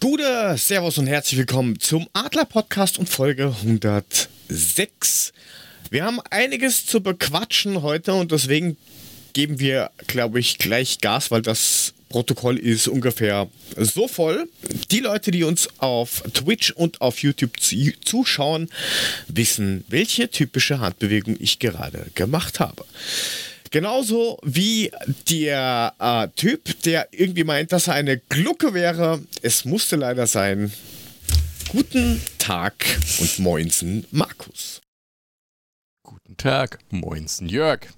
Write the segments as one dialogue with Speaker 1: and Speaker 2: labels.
Speaker 1: Gute, Servus und herzlich willkommen zum Adler Podcast und Folge 106. Wir haben einiges zu bequatschen heute und deswegen geben wir, glaube ich, gleich Gas, weil das Protokoll ist ungefähr so voll. Die Leute, die uns auf Twitch und auf YouTube zuschauen, wissen, welche typische Handbewegung ich gerade gemacht habe. Genauso wie der äh, Typ, der irgendwie meint, dass er eine Glucke wäre. Es musste leider sein. Guten Tag und Moinsen, Markus.
Speaker 2: Guten Tag, Moinsen, Jörg.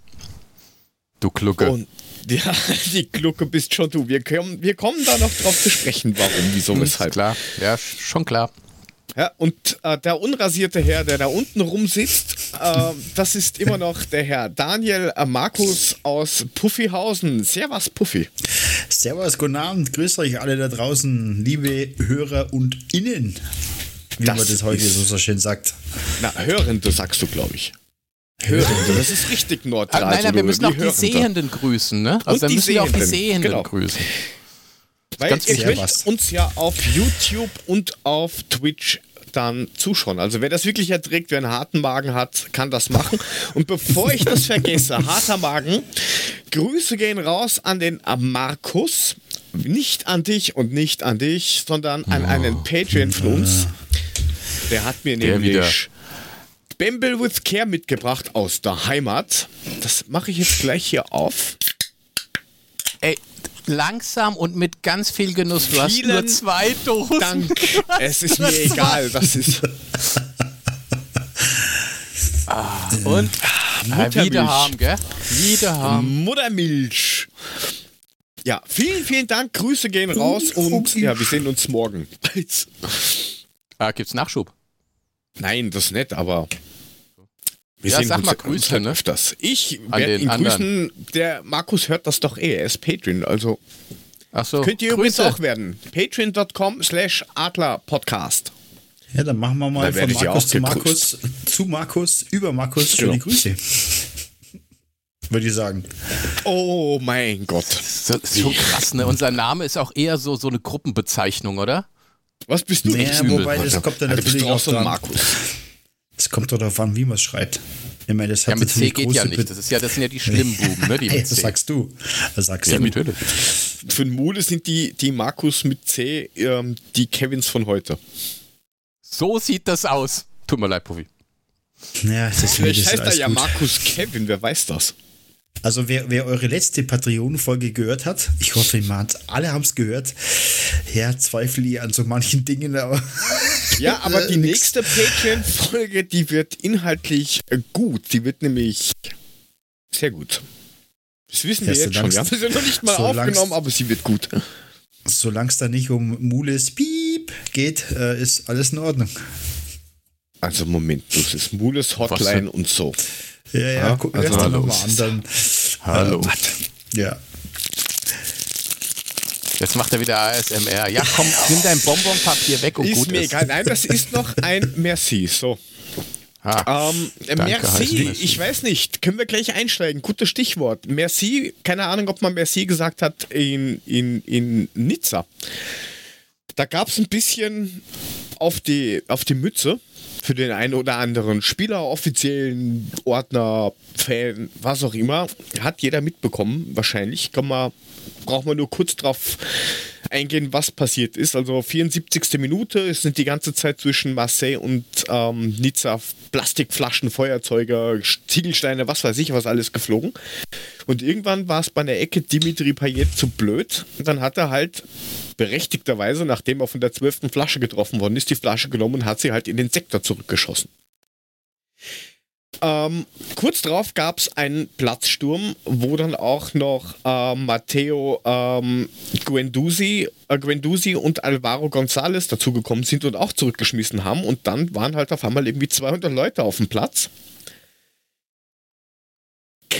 Speaker 2: Du Glucke. Und
Speaker 1: ja, die Glucke bist schon du. Wir kommen, wir kommen da noch drauf zu sprechen, warum, wieso, weshalb.
Speaker 2: Klar, ja, schon klar.
Speaker 1: Ja, und äh, der unrasierte Herr, der da unten rumsitzt, äh, das ist immer noch der Herr Daniel äh, Markus aus Puffyhausen. Servus, Puffy.
Speaker 3: Servus, guten Abend. Grüßt euch alle da draußen, liebe Hörer und Innen, wie das man das heute so, so schön sagt.
Speaker 1: Na, Hörende sagst du, glaube ich. Hörende, das ist richtig neutral.
Speaker 2: Ah, nein, nein, wir müssen auch die. Sehenden grüßen, ne? Also und dann müssen wir auch die Sehenden genau. grüßen.
Speaker 1: Weil ihr könnt was. uns ja auf YouTube und auf Twitch dann zuschauen. Also wer das wirklich erträgt, wer einen harten Magen hat, kann das machen. Und bevor ich das vergesse, harter Magen, Grüße gehen raus an den Markus. Nicht an dich und nicht an dich, sondern an oh. einen Patreon von uns. Der hat mir nämlich Bamble with Care mitgebracht aus der Heimat. Das mache ich jetzt gleich hier auf.
Speaker 2: Ey, langsam und mit ganz viel Genuss. Du hast nur zwei Dosen.
Speaker 1: Dank. Es ist mir egal. Das ist.
Speaker 2: Ah, und ah, wieder haben, gell? Wieder haben.
Speaker 1: Muttermilch. Ja, vielen, vielen Dank. Grüße gehen raus und ja, wir sehen uns morgen.
Speaker 2: ah, gibt's Nachschub?
Speaker 1: Nein, das nicht, aber
Speaker 2: wir ja, sag mal Grüße,
Speaker 1: ne? öfters. Ich werde ihn grüßen. Der Markus hört das doch eh. Er ist Patreon, also.
Speaker 2: Ach so.
Speaker 1: Könnt ihr Grüße. übrigens auch werden. Patreon.com slash Adler Podcast.
Speaker 3: Ja, dann machen wir mal von Markus zu Markus, zu Markus, über Markus schöne genau. Grüße. Würde ich sagen.
Speaker 1: Oh mein Gott.
Speaker 2: Das ist schon krass, ne? Unser Name ist auch eher so, so eine Gruppenbezeichnung, oder?
Speaker 1: Was bist du?
Speaker 3: Naja, wobei, das kommt dann natürlich auch
Speaker 1: so Markus.
Speaker 3: Es kommt doch darauf an, wie man es schreibt.
Speaker 2: Ich meine, das hat ja, mit C geht ja nicht. Das, ist ja, das sind ja die schlimmen Buben, ne? Die
Speaker 3: hey, das sagst du. Das sagst
Speaker 1: ja,
Speaker 3: du.
Speaker 1: natürlich. Für den Mule sind die, die Markus mit C ähm, die Kevins von heute.
Speaker 2: So sieht das aus. Tut mir leid, Puffy.
Speaker 3: Ja, das
Speaker 1: Vielleicht heißt er ja gut. Markus Kevin, wer weiß das.
Speaker 3: Also wer, wer eure letzte Patreon-Folge gehört hat, ich hoffe, alle haben es gehört. Ja, zweifle ich an so manchen Dingen, aber.
Speaker 1: Ja, aber die nächste Patreon-Folge, die wird inhaltlich äh, gut. Die wird nämlich sehr gut. Das wissen wir ja, jetzt schon. Wir haben sie noch nicht mal aufgenommen, aber sie wird gut.
Speaker 3: Solange es da nicht um Mules Piep geht, äh, ist alles in Ordnung.
Speaker 1: Also Moment, das ist Mules Hotline und so.
Speaker 3: Ja, ja, ja gucken wir also, nochmal an. Dann,
Speaker 2: hallo.
Speaker 3: Äh, ja.
Speaker 2: Jetzt macht er wieder ASMR. Ja, komm, nimm dein Bonbonpapier weg und
Speaker 1: ist
Speaker 2: gut
Speaker 1: mir ist. egal. Nein, das ist noch ein Merci. So. Ah, ähm, merci, ich weiß nicht, können wir gleich einsteigen. Gutes Stichwort. Merci, keine Ahnung, ob man Merci gesagt hat in, in, in Nizza. Da gab es ein bisschen auf die, auf die Mütze für den einen oder anderen Spieler, offiziellen Ordner, Fan, was auch immer. Hat jeder mitbekommen, wahrscheinlich. Kann man, braucht man nur kurz drauf eingehen, was passiert ist. Also 74. Minute, es sind die ganze Zeit zwischen Marseille und ähm, Nizza Plastikflaschen, Feuerzeuge, Ziegelsteine, was weiß ich, was alles geflogen. Und irgendwann war es bei der Ecke Dimitri Payet zu blöd. Und dann hat er halt berechtigterweise, nachdem er von der zwölften Flasche getroffen worden ist, die Flasche genommen und hat sie halt in den Sektor zurückgeschossen. Ähm, kurz darauf gab es einen Platzsturm, wo dann auch noch äh, Matteo ähm, Guendouzi, äh, Guendouzi und Alvaro González dazugekommen sind und auch zurückgeschmissen haben. Und dann waren halt auf einmal irgendwie 200 Leute auf dem Platz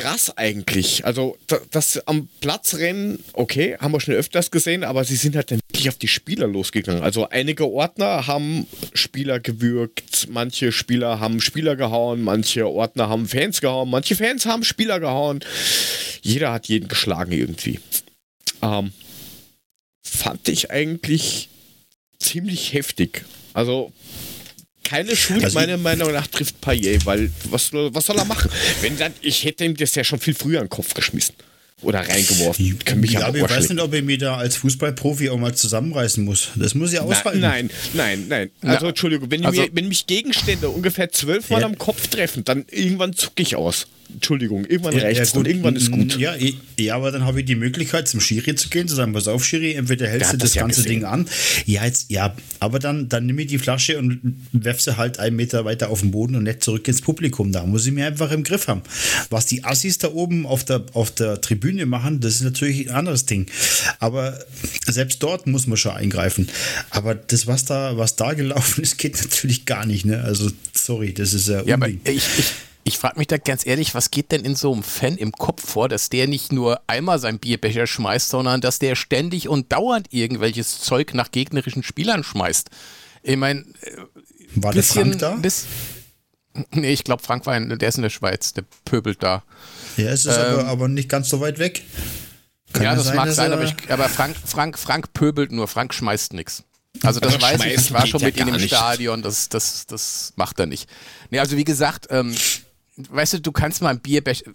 Speaker 1: krass eigentlich. Also das am Platz rennen, okay, haben wir schon öfters gesehen, aber sie sind halt dann wirklich auf die Spieler losgegangen. Also einige Ordner haben Spieler gewürgt, manche Spieler haben Spieler gehauen, manche Ordner haben Fans gehauen, manche Fans haben Spieler gehauen. Jeder hat jeden geschlagen irgendwie. Ähm, fand ich eigentlich ziemlich heftig. Also keine Schuld, also meiner Meinung nach, trifft Payet, weil was, was soll er machen? Wenn dann, ich hätte ihm das ja schon viel früher in den Kopf geschmissen oder reingeworfen.
Speaker 3: Kann mich ja, ich weiß nicht, ob er mir da als Fußballprofi auch mal zusammenreißen muss. Das muss ja ausfallen.
Speaker 1: Nein, nein, nein. Also Na, Entschuldigung, wenn, also, mir, wenn mich Gegenstände ungefähr zwölfmal ja. am Kopf treffen, dann irgendwann zucke ich aus. Entschuldigung, irgendwann ja, reicht ja, und irgendwann ist gut.
Speaker 3: Ja, ja aber dann habe ich die Möglichkeit, zum Schiri zu gehen, zu sagen, pass auf, Schiri, entweder hältst du das, das ganze Ding an. Ja, jetzt, ja, aber dann, dann nehme ich die Flasche und werf sie halt einen Meter weiter auf den Boden und nicht zurück ins Publikum. Da muss ich mir einfach im Griff haben. Was die Assis da oben auf der, auf der Tribüne machen, das ist natürlich ein anderes Ding. Aber selbst dort muss man schon eingreifen. Aber das, was da, was da gelaufen ist, geht natürlich gar nicht. Ne? Also, sorry, das ist ja.
Speaker 2: Ja, aber ich, ich ich frage mich da ganz ehrlich, was geht denn in so einem Fan im Kopf vor, dass der nicht nur einmal sein Bierbecher schmeißt, sondern dass der ständig und dauernd irgendwelches Zeug nach gegnerischen Spielern schmeißt? Ich meine, äh,
Speaker 3: war bisschen, der Frank da? Bis,
Speaker 2: nee, ich glaube, Frank war in, der ist in der Schweiz, der pöbelt da.
Speaker 3: Ja, es ist ähm, aber, aber nicht ganz so weit weg.
Speaker 2: Kann ja, das sein, mag sein, aber, ich, aber Frank, Frank, Frank pöbelt nur, Frank schmeißt nichts. Also das weiß ich, ich war schon mit ihm im Stadion, das, das, das macht er nicht. Nee, also wie gesagt, ähm, weißt du, du kannst mal ein Bierbecher,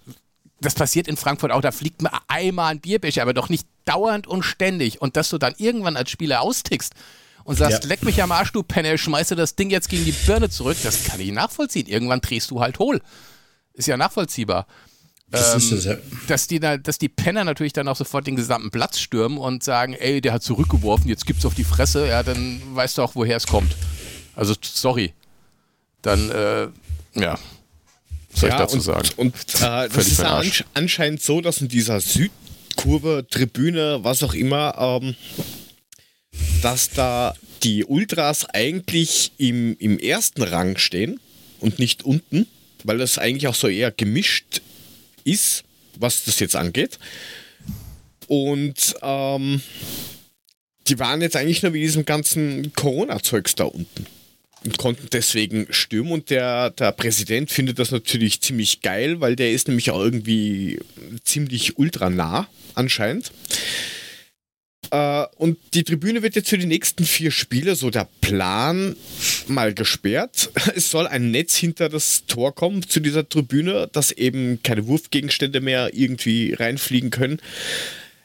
Speaker 2: das passiert in Frankfurt auch, da fliegt mal einmal ein Bierbecher, aber doch nicht dauernd und ständig. Und dass du dann irgendwann als Spieler austickst und sagst, ja. leck mich am Arsch, du Penner, schmeiße das Ding jetzt gegen die Birne zurück, das kann ich nachvollziehen. Irgendwann drehst du halt hohl. Ist ja nachvollziehbar. Das ähm, das, ja. dass, die da, dass die Penner natürlich dann auch sofort den gesamten Platz stürmen und sagen, ey, der hat zurückgeworfen, jetzt gibt's auf die Fresse, ja, dann weißt du auch, woher es kommt. Also, sorry. Dann, äh, ja, soll ja, ich dazu
Speaker 1: und,
Speaker 2: sagen?
Speaker 1: Und äh, das ist ja anscheinend so, dass in dieser Südkurve, Tribüne, was auch immer, ähm, dass da die Ultras eigentlich im, im ersten Rang stehen und nicht unten, weil das eigentlich auch so eher gemischt ist, was das jetzt angeht. Und ähm, die waren jetzt eigentlich nur wie diesem ganzen Corona-Zeugs da unten und konnten deswegen stürmen. Und der, der Präsident findet das natürlich ziemlich geil, weil der ist nämlich auch irgendwie ziemlich ultra nah, anscheinend. Äh, und die Tribüne wird jetzt für die nächsten vier Spiele, so der Plan, mal gesperrt. Es soll ein Netz hinter das Tor kommen zu dieser Tribüne, dass eben keine Wurfgegenstände mehr irgendwie reinfliegen können.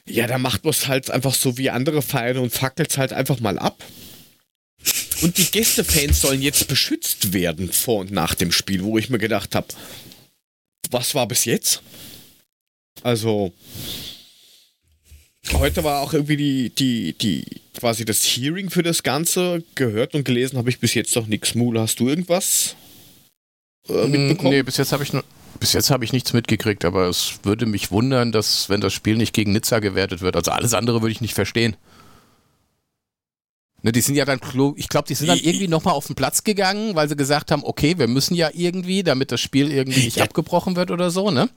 Speaker 1: Ja, da macht man es halt einfach so wie andere Vereine und fackelt es halt einfach mal ab. Und die Gästefans sollen jetzt beschützt werden vor und nach dem Spiel, wo ich mir gedacht habe, was war bis jetzt? Also, heute war auch irgendwie die, die, die, quasi das Hearing für das Ganze. Gehört und gelesen habe ich bis jetzt noch nichts. Mule, hast du irgendwas
Speaker 2: äh, mitbekommen? Nee, bis jetzt habe ich nur. Bis jetzt habe ich nichts mitgekriegt, aber es würde mich wundern, dass, wenn das Spiel nicht gegen Nizza gewertet wird, also alles andere würde ich nicht verstehen. Ne, die sind ja dann, ich glaube, die sind dann irgendwie nochmal auf den Platz gegangen, weil sie gesagt haben, okay, wir müssen ja irgendwie, damit das Spiel irgendwie nicht ja. abgebrochen wird oder so, ne?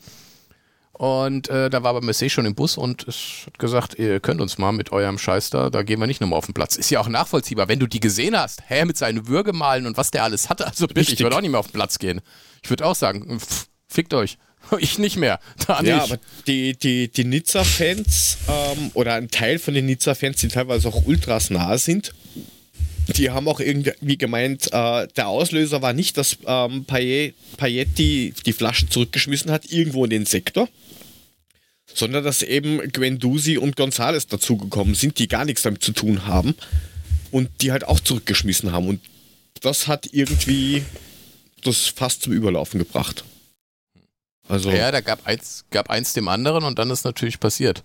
Speaker 2: Und äh, da war aber Messi schon im Bus und es hat gesagt, ihr könnt uns mal mit eurem Scheiß da, da gehen wir nicht nochmal auf den Platz. Ist ja auch nachvollziehbar, wenn du die gesehen hast, hä, mit seinen Würgemalen und was der alles hatte, also bitte, ich würde auch nicht mehr auf den Platz gehen. Ich würde auch sagen, pff, fickt euch. Ich nicht mehr. Da ja,
Speaker 1: aber die, die, die Nizza-Fans ähm, oder ein Teil von den Nizza-Fans, die teilweise auch ultras nah sind, die haben auch irgendwie gemeint, äh, der Auslöser war nicht, dass ähm, Payet, Payet die, die Flasche zurückgeschmissen hat, irgendwo in den Sektor, sondern dass eben Gwendusi und Gonzales dazugekommen sind, die gar nichts damit zu tun haben und die halt auch zurückgeschmissen haben. Und das hat irgendwie das fast zum Überlaufen gebracht.
Speaker 2: Also ja, da gab eins, gab eins dem anderen und dann ist natürlich passiert.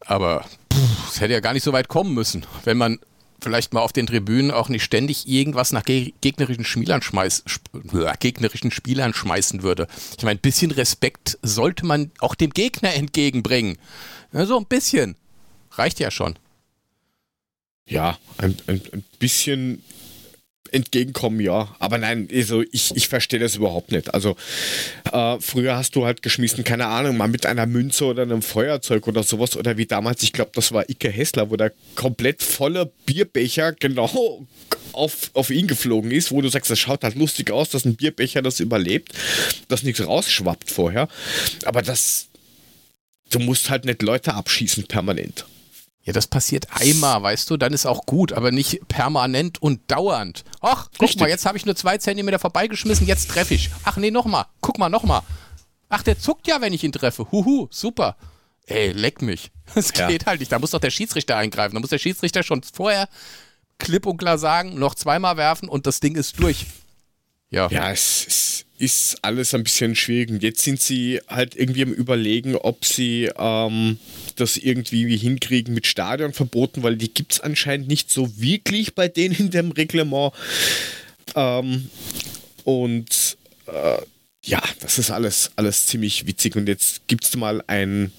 Speaker 2: Aber es hätte ja gar nicht so weit kommen müssen, wenn man vielleicht mal auf den Tribünen auch nicht ständig irgendwas nach gegnerischen Spielern, schmeiß, gegnerischen Spielern schmeißen würde. Ich meine, ein bisschen Respekt sollte man auch dem Gegner entgegenbringen. Ja, so ein bisschen. Reicht ja schon.
Speaker 1: Ja, ein, ein, ein bisschen entgegenkommen, ja. Aber nein, also ich, ich verstehe das überhaupt nicht. Also äh, früher hast du halt geschmissen, keine Ahnung, mal mit einer Münze oder einem Feuerzeug oder sowas. Oder wie damals, ich glaube, das war Ike Hessler, wo der komplett voller Bierbecher genau auf, auf ihn geflogen ist, wo du sagst, das schaut halt lustig aus, dass ein Bierbecher das überlebt, dass nichts rausschwappt vorher. Aber das, du musst halt nicht Leute abschießen permanent.
Speaker 2: Ja, das passiert einmal, weißt du, dann ist auch gut, aber nicht permanent und dauernd. Ach, guck Richtig. mal, jetzt habe ich nur zwei Zentimeter vorbeigeschmissen, jetzt treffe ich. Ach nee, nochmal, guck mal, nochmal. Ach, der zuckt ja, wenn ich ihn treffe. Huhu, super. Ey, leck mich. Das ja. geht halt nicht. Da muss doch der Schiedsrichter eingreifen. Da muss der Schiedsrichter schon vorher klipp und klar sagen, noch zweimal werfen und das Ding ist durch.
Speaker 1: Ja. Ja, es, es ist alles ein bisschen schwierig. Und jetzt sind sie halt irgendwie am Überlegen, ob sie ähm, das irgendwie hinkriegen mit Stadionverboten, weil die gibt es anscheinend nicht so wirklich bei denen in dem Reglement. Ähm, und äh, ja, das ist alles, alles ziemlich witzig. Und jetzt gibt es mal ein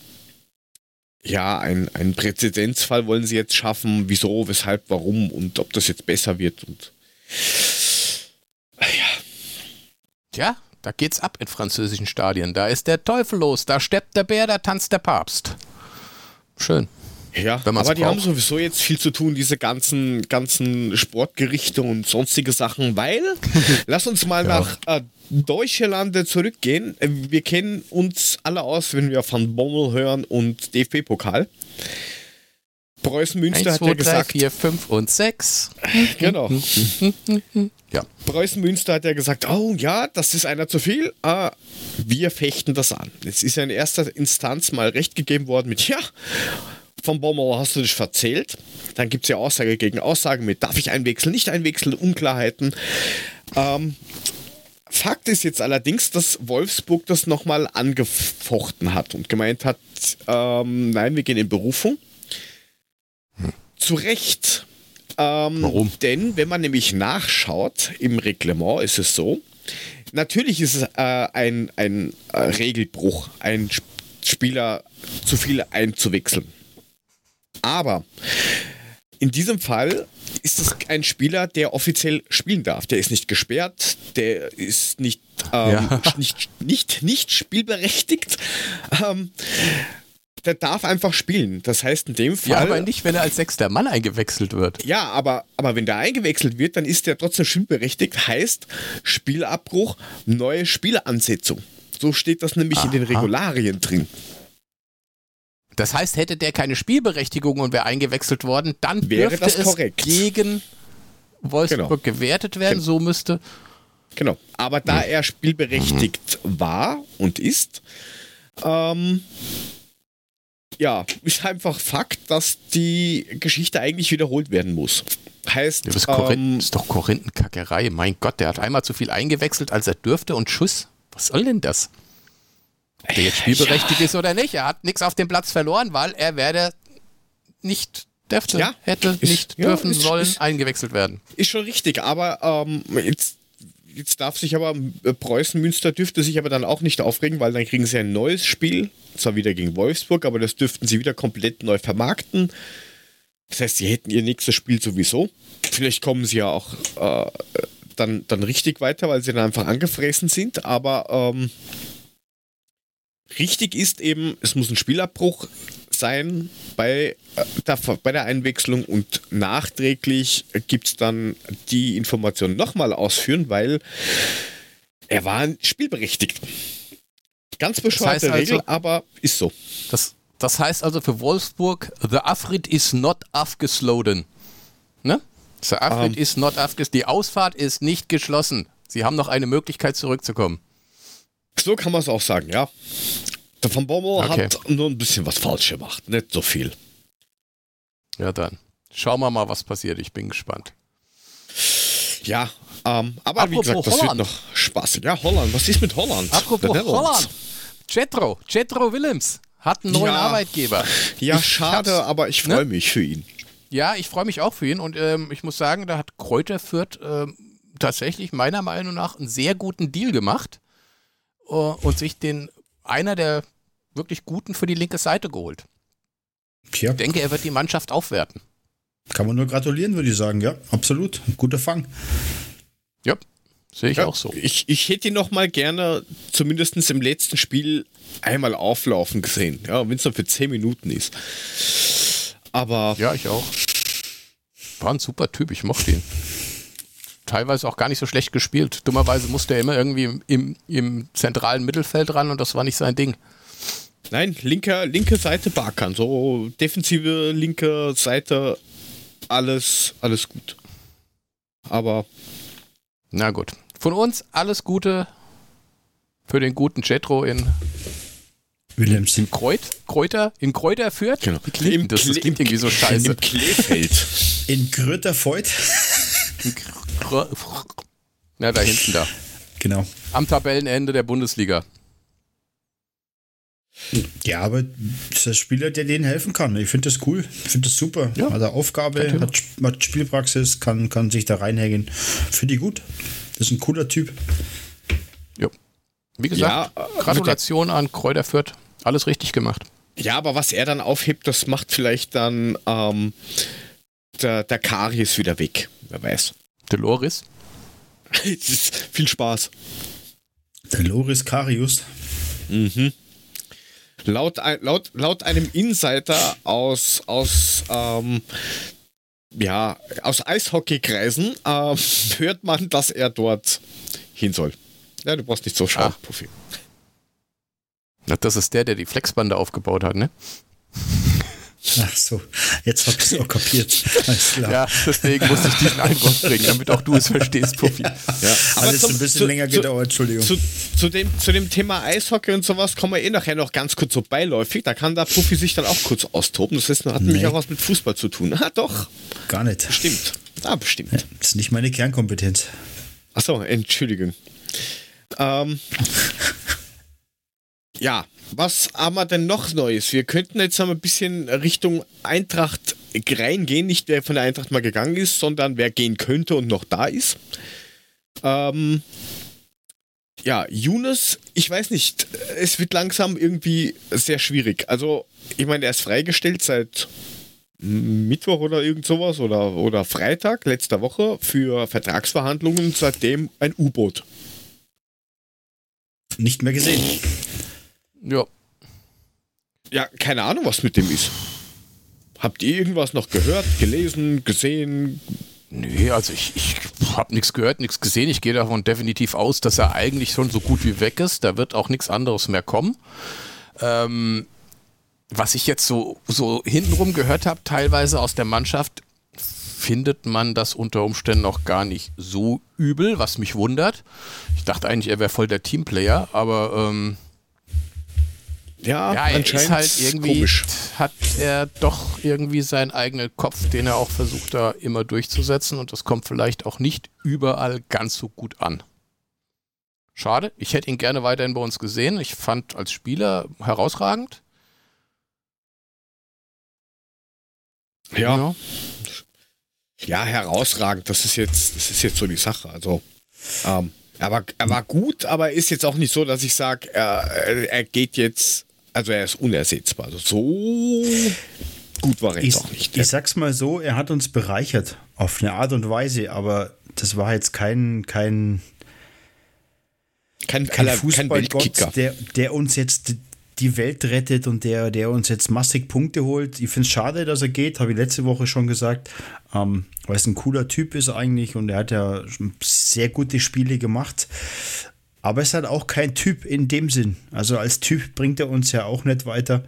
Speaker 1: ja, ein, ein Präzedenzfall wollen sie jetzt schaffen. Wieso, weshalb, warum und ob das jetzt besser wird. Und.
Speaker 2: Tja, da geht's ab in französischen Stadien. Da ist der Teufel los, da steppt der Bär, da tanzt der Papst. Schön.
Speaker 1: Ja, aber braucht. die haben sowieso jetzt viel zu tun, diese ganzen, ganzen Sportgerichte und sonstige Sachen, weil, lass uns mal ja. nach äh, Deutschlande zurückgehen. Äh, wir kennen uns alle aus, wenn wir von Bommel hören und DFB-Pokal. Preußen Münster 1, 2, hat ja 3, gesagt.
Speaker 2: 4, 5 und 6.
Speaker 1: Genau. ja. Preußen Münster hat ja gesagt: Oh ja, das ist einer zu viel. Ah, wir fechten das an. Jetzt ist ja in erster Instanz mal recht gegeben worden mit: Ja, vom Baumauer hast du dich verzählt. Dann gibt es ja Aussage gegen Aussage mit: Darf ich einwechseln, nicht einwechseln, Unklarheiten. Ähm, Fakt ist jetzt allerdings, dass Wolfsburg das nochmal angefochten hat und gemeint hat, ähm, nein, wir gehen in Berufung. Zu Recht. Ähm, Warum? Denn wenn man nämlich nachschaut im Reglement, ist es so, natürlich ist es äh, ein, ein äh, Regelbruch, ein Spieler zu viel einzuwechseln. Aber in diesem Fall ist es ein Spieler, der offiziell spielen darf. Der ist nicht gesperrt, der ist nicht, ähm, ja. nicht, nicht, nicht spielberechtigt. Ähm, der darf einfach spielen. Das heißt in dem Fall. Ja,
Speaker 2: aber nicht, wenn er als sechster Mann eingewechselt wird.
Speaker 1: Ja, aber, aber wenn der eingewechselt wird, dann ist der trotzdem spielberechtigt. Heißt Spielabbruch, neue Spielansetzung. So steht das nämlich Aha. in den Regularien drin.
Speaker 2: Das heißt, hätte der keine Spielberechtigung und wäre eingewechselt worden, dann wäre dürfte das korrekt. es gegen Wolfsburg genau. gewertet werden. Genau. So müsste.
Speaker 1: Genau. Aber da hm. er spielberechtigt mhm. war und ist, ähm, ja, ist einfach Fakt, dass die Geschichte eigentlich wiederholt werden muss. Heißt,
Speaker 2: ja, das, ist ähm, ist doch Korinthenkackerei. Mein Gott, der hat einmal zu viel eingewechselt, als er dürfte und Schuss. Was soll denn das? Ob der jetzt spielberechtigt ja. ist oder nicht. Er hat nichts auf dem Platz verloren, weil er werde nicht dürfte, ja, hätte ist, nicht dürfen ist, sollen ist, eingewechselt werden.
Speaker 1: Ist schon richtig, aber ähm, jetzt, jetzt darf sich aber äh, Preußen Münster dürfte sich aber dann auch nicht aufregen, weil dann kriegen sie ein neues Spiel, zwar wieder gegen Wolfsburg, aber das dürften sie wieder komplett neu vermarkten. Das heißt, sie hätten ihr nächstes Spiel sowieso. Vielleicht kommen sie ja auch äh, dann, dann richtig weiter, weil sie dann einfach angefressen sind, aber ähm, Richtig ist eben, es muss ein Spielabbruch sein bei äh, der, bei der Einwechslung und nachträglich gibt es dann die Information nochmal ausführen, weil er war spielberechtigt. Ganz bescheuerte das heißt Regel, also, aber ist so.
Speaker 2: Das, das heißt also für Wolfsburg, the Afrit is not afgesloden. Ne? The Afrit um, ähm. is not afgesloden. Die Ausfahrt ist nicht geschlossen. Sie haben noch eine Möglichkeit zurückzukommen.
Speaker 1: So kann man es auch sagen, ja. Der Van Bommel okay. hat nur ein bisschen was falsch gemacht, nicht so viel.
Speaker 2: Ja, dann. Schauen wir mal, was passiert. Ich bin gespannt.
Speaker 1: Ja, ähm, aber Apropos wie gesagt, das Holland. wird noch spaßig. Ja, Holland. Was ist mit Holland?
Speaker 2: Apropos Holland. Jetro, Jetro Willems hat einen neuen
Speaker 1: ja.
Speaker 2: Arbeitgeber.
Speaker 1: Ja, ich schade, aber ich freue ne? mich für ihn.
Speaker 2: Ja, ich freue mich auch für ihn und ähm, ich muss sagen, da hat Kräuter Fürth ähm, tatsächlich meiner Meinung nach einen sehr guten Deal gemacht uh, und sich den einer der wirklich guten für die linke Seite geholt. Ja. Ich denke, er wird die Mannschaft aufwerten.
Speaker 3: Kann man nur gratulieren, würde ich sagen, ja, absolut. Guter Fang.
Speaker 2: Ja, sehe ich ja, auch so.
Speaker 1: Ich, ich hätte ihn noch mal gerne, zumindest im letzten Spiel, einmal auflaufen gesehen. Ja, wenn es nur für 10 Minuten ist. Aber.
Speaker 2: Ja, ich auch. War ein super Typ, ich mochte ihn. Teilweise auch gar nicht so schlecht gespielt. Dummerweise musste er immer irgendwie im, im zentralen Mittelfeld ran und das war nicht sein Ding.
Speaker 1: Nein, linker, linke Seite Barkan. So defensive linke Seite, alles, alles gut. Aber.
Speaker 2: Na gut. Von uns alles Gute für den guten Jetro in
Speaker 3: Wilhelms.
Speaker 2: In Kreut, Kräuter, in Kräuter führt?
Speaker 1: Genau.
Speaker 2: Klingt, das, das klingt irgendwie so scheiße.
Speaker 1: In Kleefeld.
Speaker 3: In Gröterfeuth.
Speaker 2: Ja, da hinten da.
Speaker 3: Genau.
Speaker 2: Am Tabellenende der Bundesliga.
Speaker 3: Ja, aber das ist ein Spieler, der denen helfen kann. Ich finde das cool. Ich finde das super. Ja. Hat er Aufgabe, hat, hat, Spielpraxis, kann, kann sich da reinhängen. Finde ich gut. Das ist ein cooler Typ.
Speaker 2: Ja. Wie gesagt, ja, Gratulation an Kräuter Fürth. Alles richtig gemacht.
Speaker 1: Ja, aber was er dann aufhebt, das macht vielleicht dann ähm, der, der Karies wieder weg. Wer weiß.
Speaker 2: Der Loris?
Speaker 1: Viel Spaß.
Speaker 3: Der Loris Karius.
Speaker 1: Mhm. Laut, laut, laut einem Insider aus, aus, ähm, ja, aus Eishockeykreisen äh, hört man, dass er dort hin soll. Ja, du brauchst nicht so schauen, ah. Puffy.
Speaker 2: Das ist der, der die Flexbande aufgebaut hat, ne?
Speaker 3: Ach so, jetzt hab ich es auch kapiert.
Speaker 2: Ja, deswegen muss ich diesen Einwurf bringen, damit auch du es verstehst, Puffi. Ja.
Speaker 3: ja. Aber Alles zum, ein bisschen zu, länger gedauert, Entschuldigung.
Speaker 1: Zu, zu, dem, zu dem Thema Eishockey und sowas kommen wir eh nachher noch ganz kurz so beiläufig. Da kann der Puffi sich dann auch kurz austoben. Das heißt, hat nee. nämlich auch was mit Fußball zu tun. Ah, doch.
Speaker 3: Gar nicht.
Speaker 1: Stimmt. Ah, bestimmt. Ja,
Speaker 3: das ist nicht meine Kernkompetenz.
Speaker 1: Achso, Entschuldigung. Ähm, ja, was haben wir denn noch Neues? Wir könnten jetzt mal ein bisschen Richtung Eintracht reingehen. Nicht wer von der Eintracht mal gegangen ist, sondern wer gehen könnte und noch da ist. Ähm, ja, Younes, ich weiß nicht, es wird langsam irgendwie sehr schwierig. Also, ich meine, er ist freigestellt seit Mittwoch oder irgend sowas oder, oder Freitag letzter Woche für Vertragsverhandlungen, seitdem ein U-Boot.
Speaker 3: Nicht mehr gesehen.
Speaker 2: Ja.
Speaker 1: Ja, keine Ahnung, was mit dem ist. Habt ihr irgendwas noch gehört, gelesen, gesehen?
Speaker 2: Nee, also ich, ich habe nichts gehört, nichts gesehen. Ich gehe davon definitiv aus, dass er eigentlich schon so gut wie weg ist. Da wird auch nichts anderes mehr kommen. Ähm, was ich jetzt so, so hintenrum gehört habe, teilweise aus der Mannschaft, findet man das unter Umständen auch gar nicht so übel, was mich wundert. Ich dachte eigentlich, er wäre voll der Teamplayer, aber ähm,
Speaker 1: ja,
Speaker 2: ja er ist halt irgendwie, komisch. hat er doch irgendwie seinen eigenen Kopf, den er auch versucht da immer durchzusetzen und das kommt vielleicht auch nicht überall ganz so gut an. Schade, ich hätte ihn gerne weiterhin bei uns gesehen. Ich fand als Spieler herausragend.
Speaker 1: Ja. ja. Ja, herausragend. Das ist jetzt, das ist jetzt so die Sache. Also, ähm, er, war, er war gut, aber ist jetzt auch nicht so, dass ich sage, er, er geht jetzt also er ist unersetzbar. Also so gut war er jetzt auch nicht.
Speaker 3: Ich sag's mal so, er hat uns bereichert auf eine Art und Weise, aber das war jetzt kein, kein,
Speaker 1: kein, kein Fußballgott,
Speaker 3: der, der uns jetzt die Welt rettet und der, der uns jetzt massig Punkte holt. Ich finde es schade, dass er geht, habe ich letzte Woche schon gesagt, ähm, weil es ein cooler Typ ist eigentlich und er hat ja sehr gute Spiele gemacht. Aber es hat auch kein Typ in dem Sinn. Also als Typ bringt er uns ja auch nicht weiter.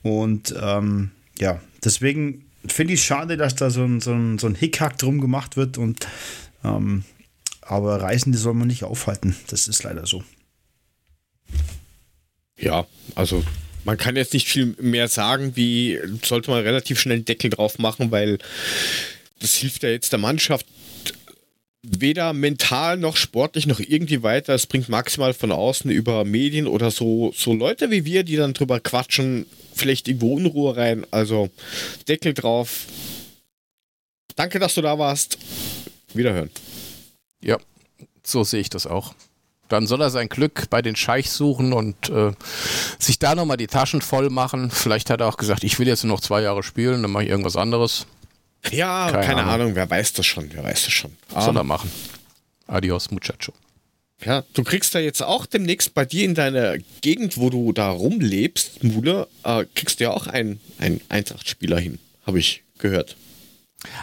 Speaker 3: Und ähm, ja, deswegen finde ich es schade, dass da so ein, so ein, so ein Hickhack drum gemacht wird. Und ähm, aber Reisende soll man nicht aufhalten. Das ist leider so.
Speaker 1: Ja, also man kann jetzt nicht viel mehr sagen, wie sollte man relativ schnell einen Deckel drauf machen, weil das hilft ja jetzt der Mannschaft weder mental noch sportlich noch irgendwie weiter. Es bringt maximal von außen über Medien oder so, so Leute wie wir, die dann drüber quatschen, vielleicht irgendwo Unruhe rein. Also Deckel drauf. Danke, dass du da warst. Wiederhören.
Speaker 2: Ja, so sehe ich das auch. Dann soll er sein Glück bei den Scheichs suchen und äh, sich da nochmal die Taschen voll machen. Vielleicht hat er auch gesagt, ich will jetzt nur noch zwei Jahre spielen, dann mache ich irgendwas anderes.
Speaker 1: Ja, keine, keine Ahnung. Ahnung. wer weiß das schon, wer weiß das schon.
Speaker 2: Soll um, er machen. Adios, Muchacho.
Speaker 1: Ja, du kriegst da jetzt auch demnächst bei dir in deiner Gegend, wo du da rumlebst, Mule, äh, kriegst du ja auch einen, einen Eintracht-Spieler hin, habe ich gehört.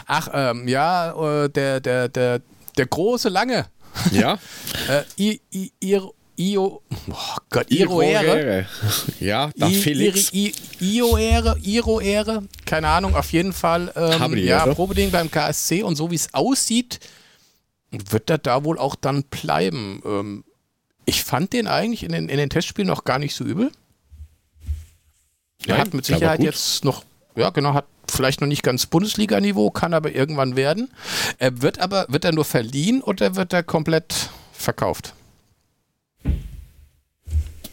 Speaker 2: Ach, ähm, ja, äh, der, der, der, der große Lange.
Speaker 1: Ja.
Speaker 2: äh, I, I, I, Io, oh Gott, Iroere.
Speaker 1: Ja, da Felix.
Speaker 2: Ioere, Iroere, keine Ahnung, auf jeden Fall. Ähm, ja, Probeding beim KSC und so wie es aussieht, wird er da wohl auch dann bleiben. Ähm, ich fand den eigentlich in den, in den Testspielen noch gar nicht so übel. Er hat mit Sicherheit jetzt noch, ja genau, hat vielleicht noch nicht ganz Bundesliga-Niveau, kann aber irgendwann werden. Er wird aber, wird er nur verliehen oder wird er komplett verkauft?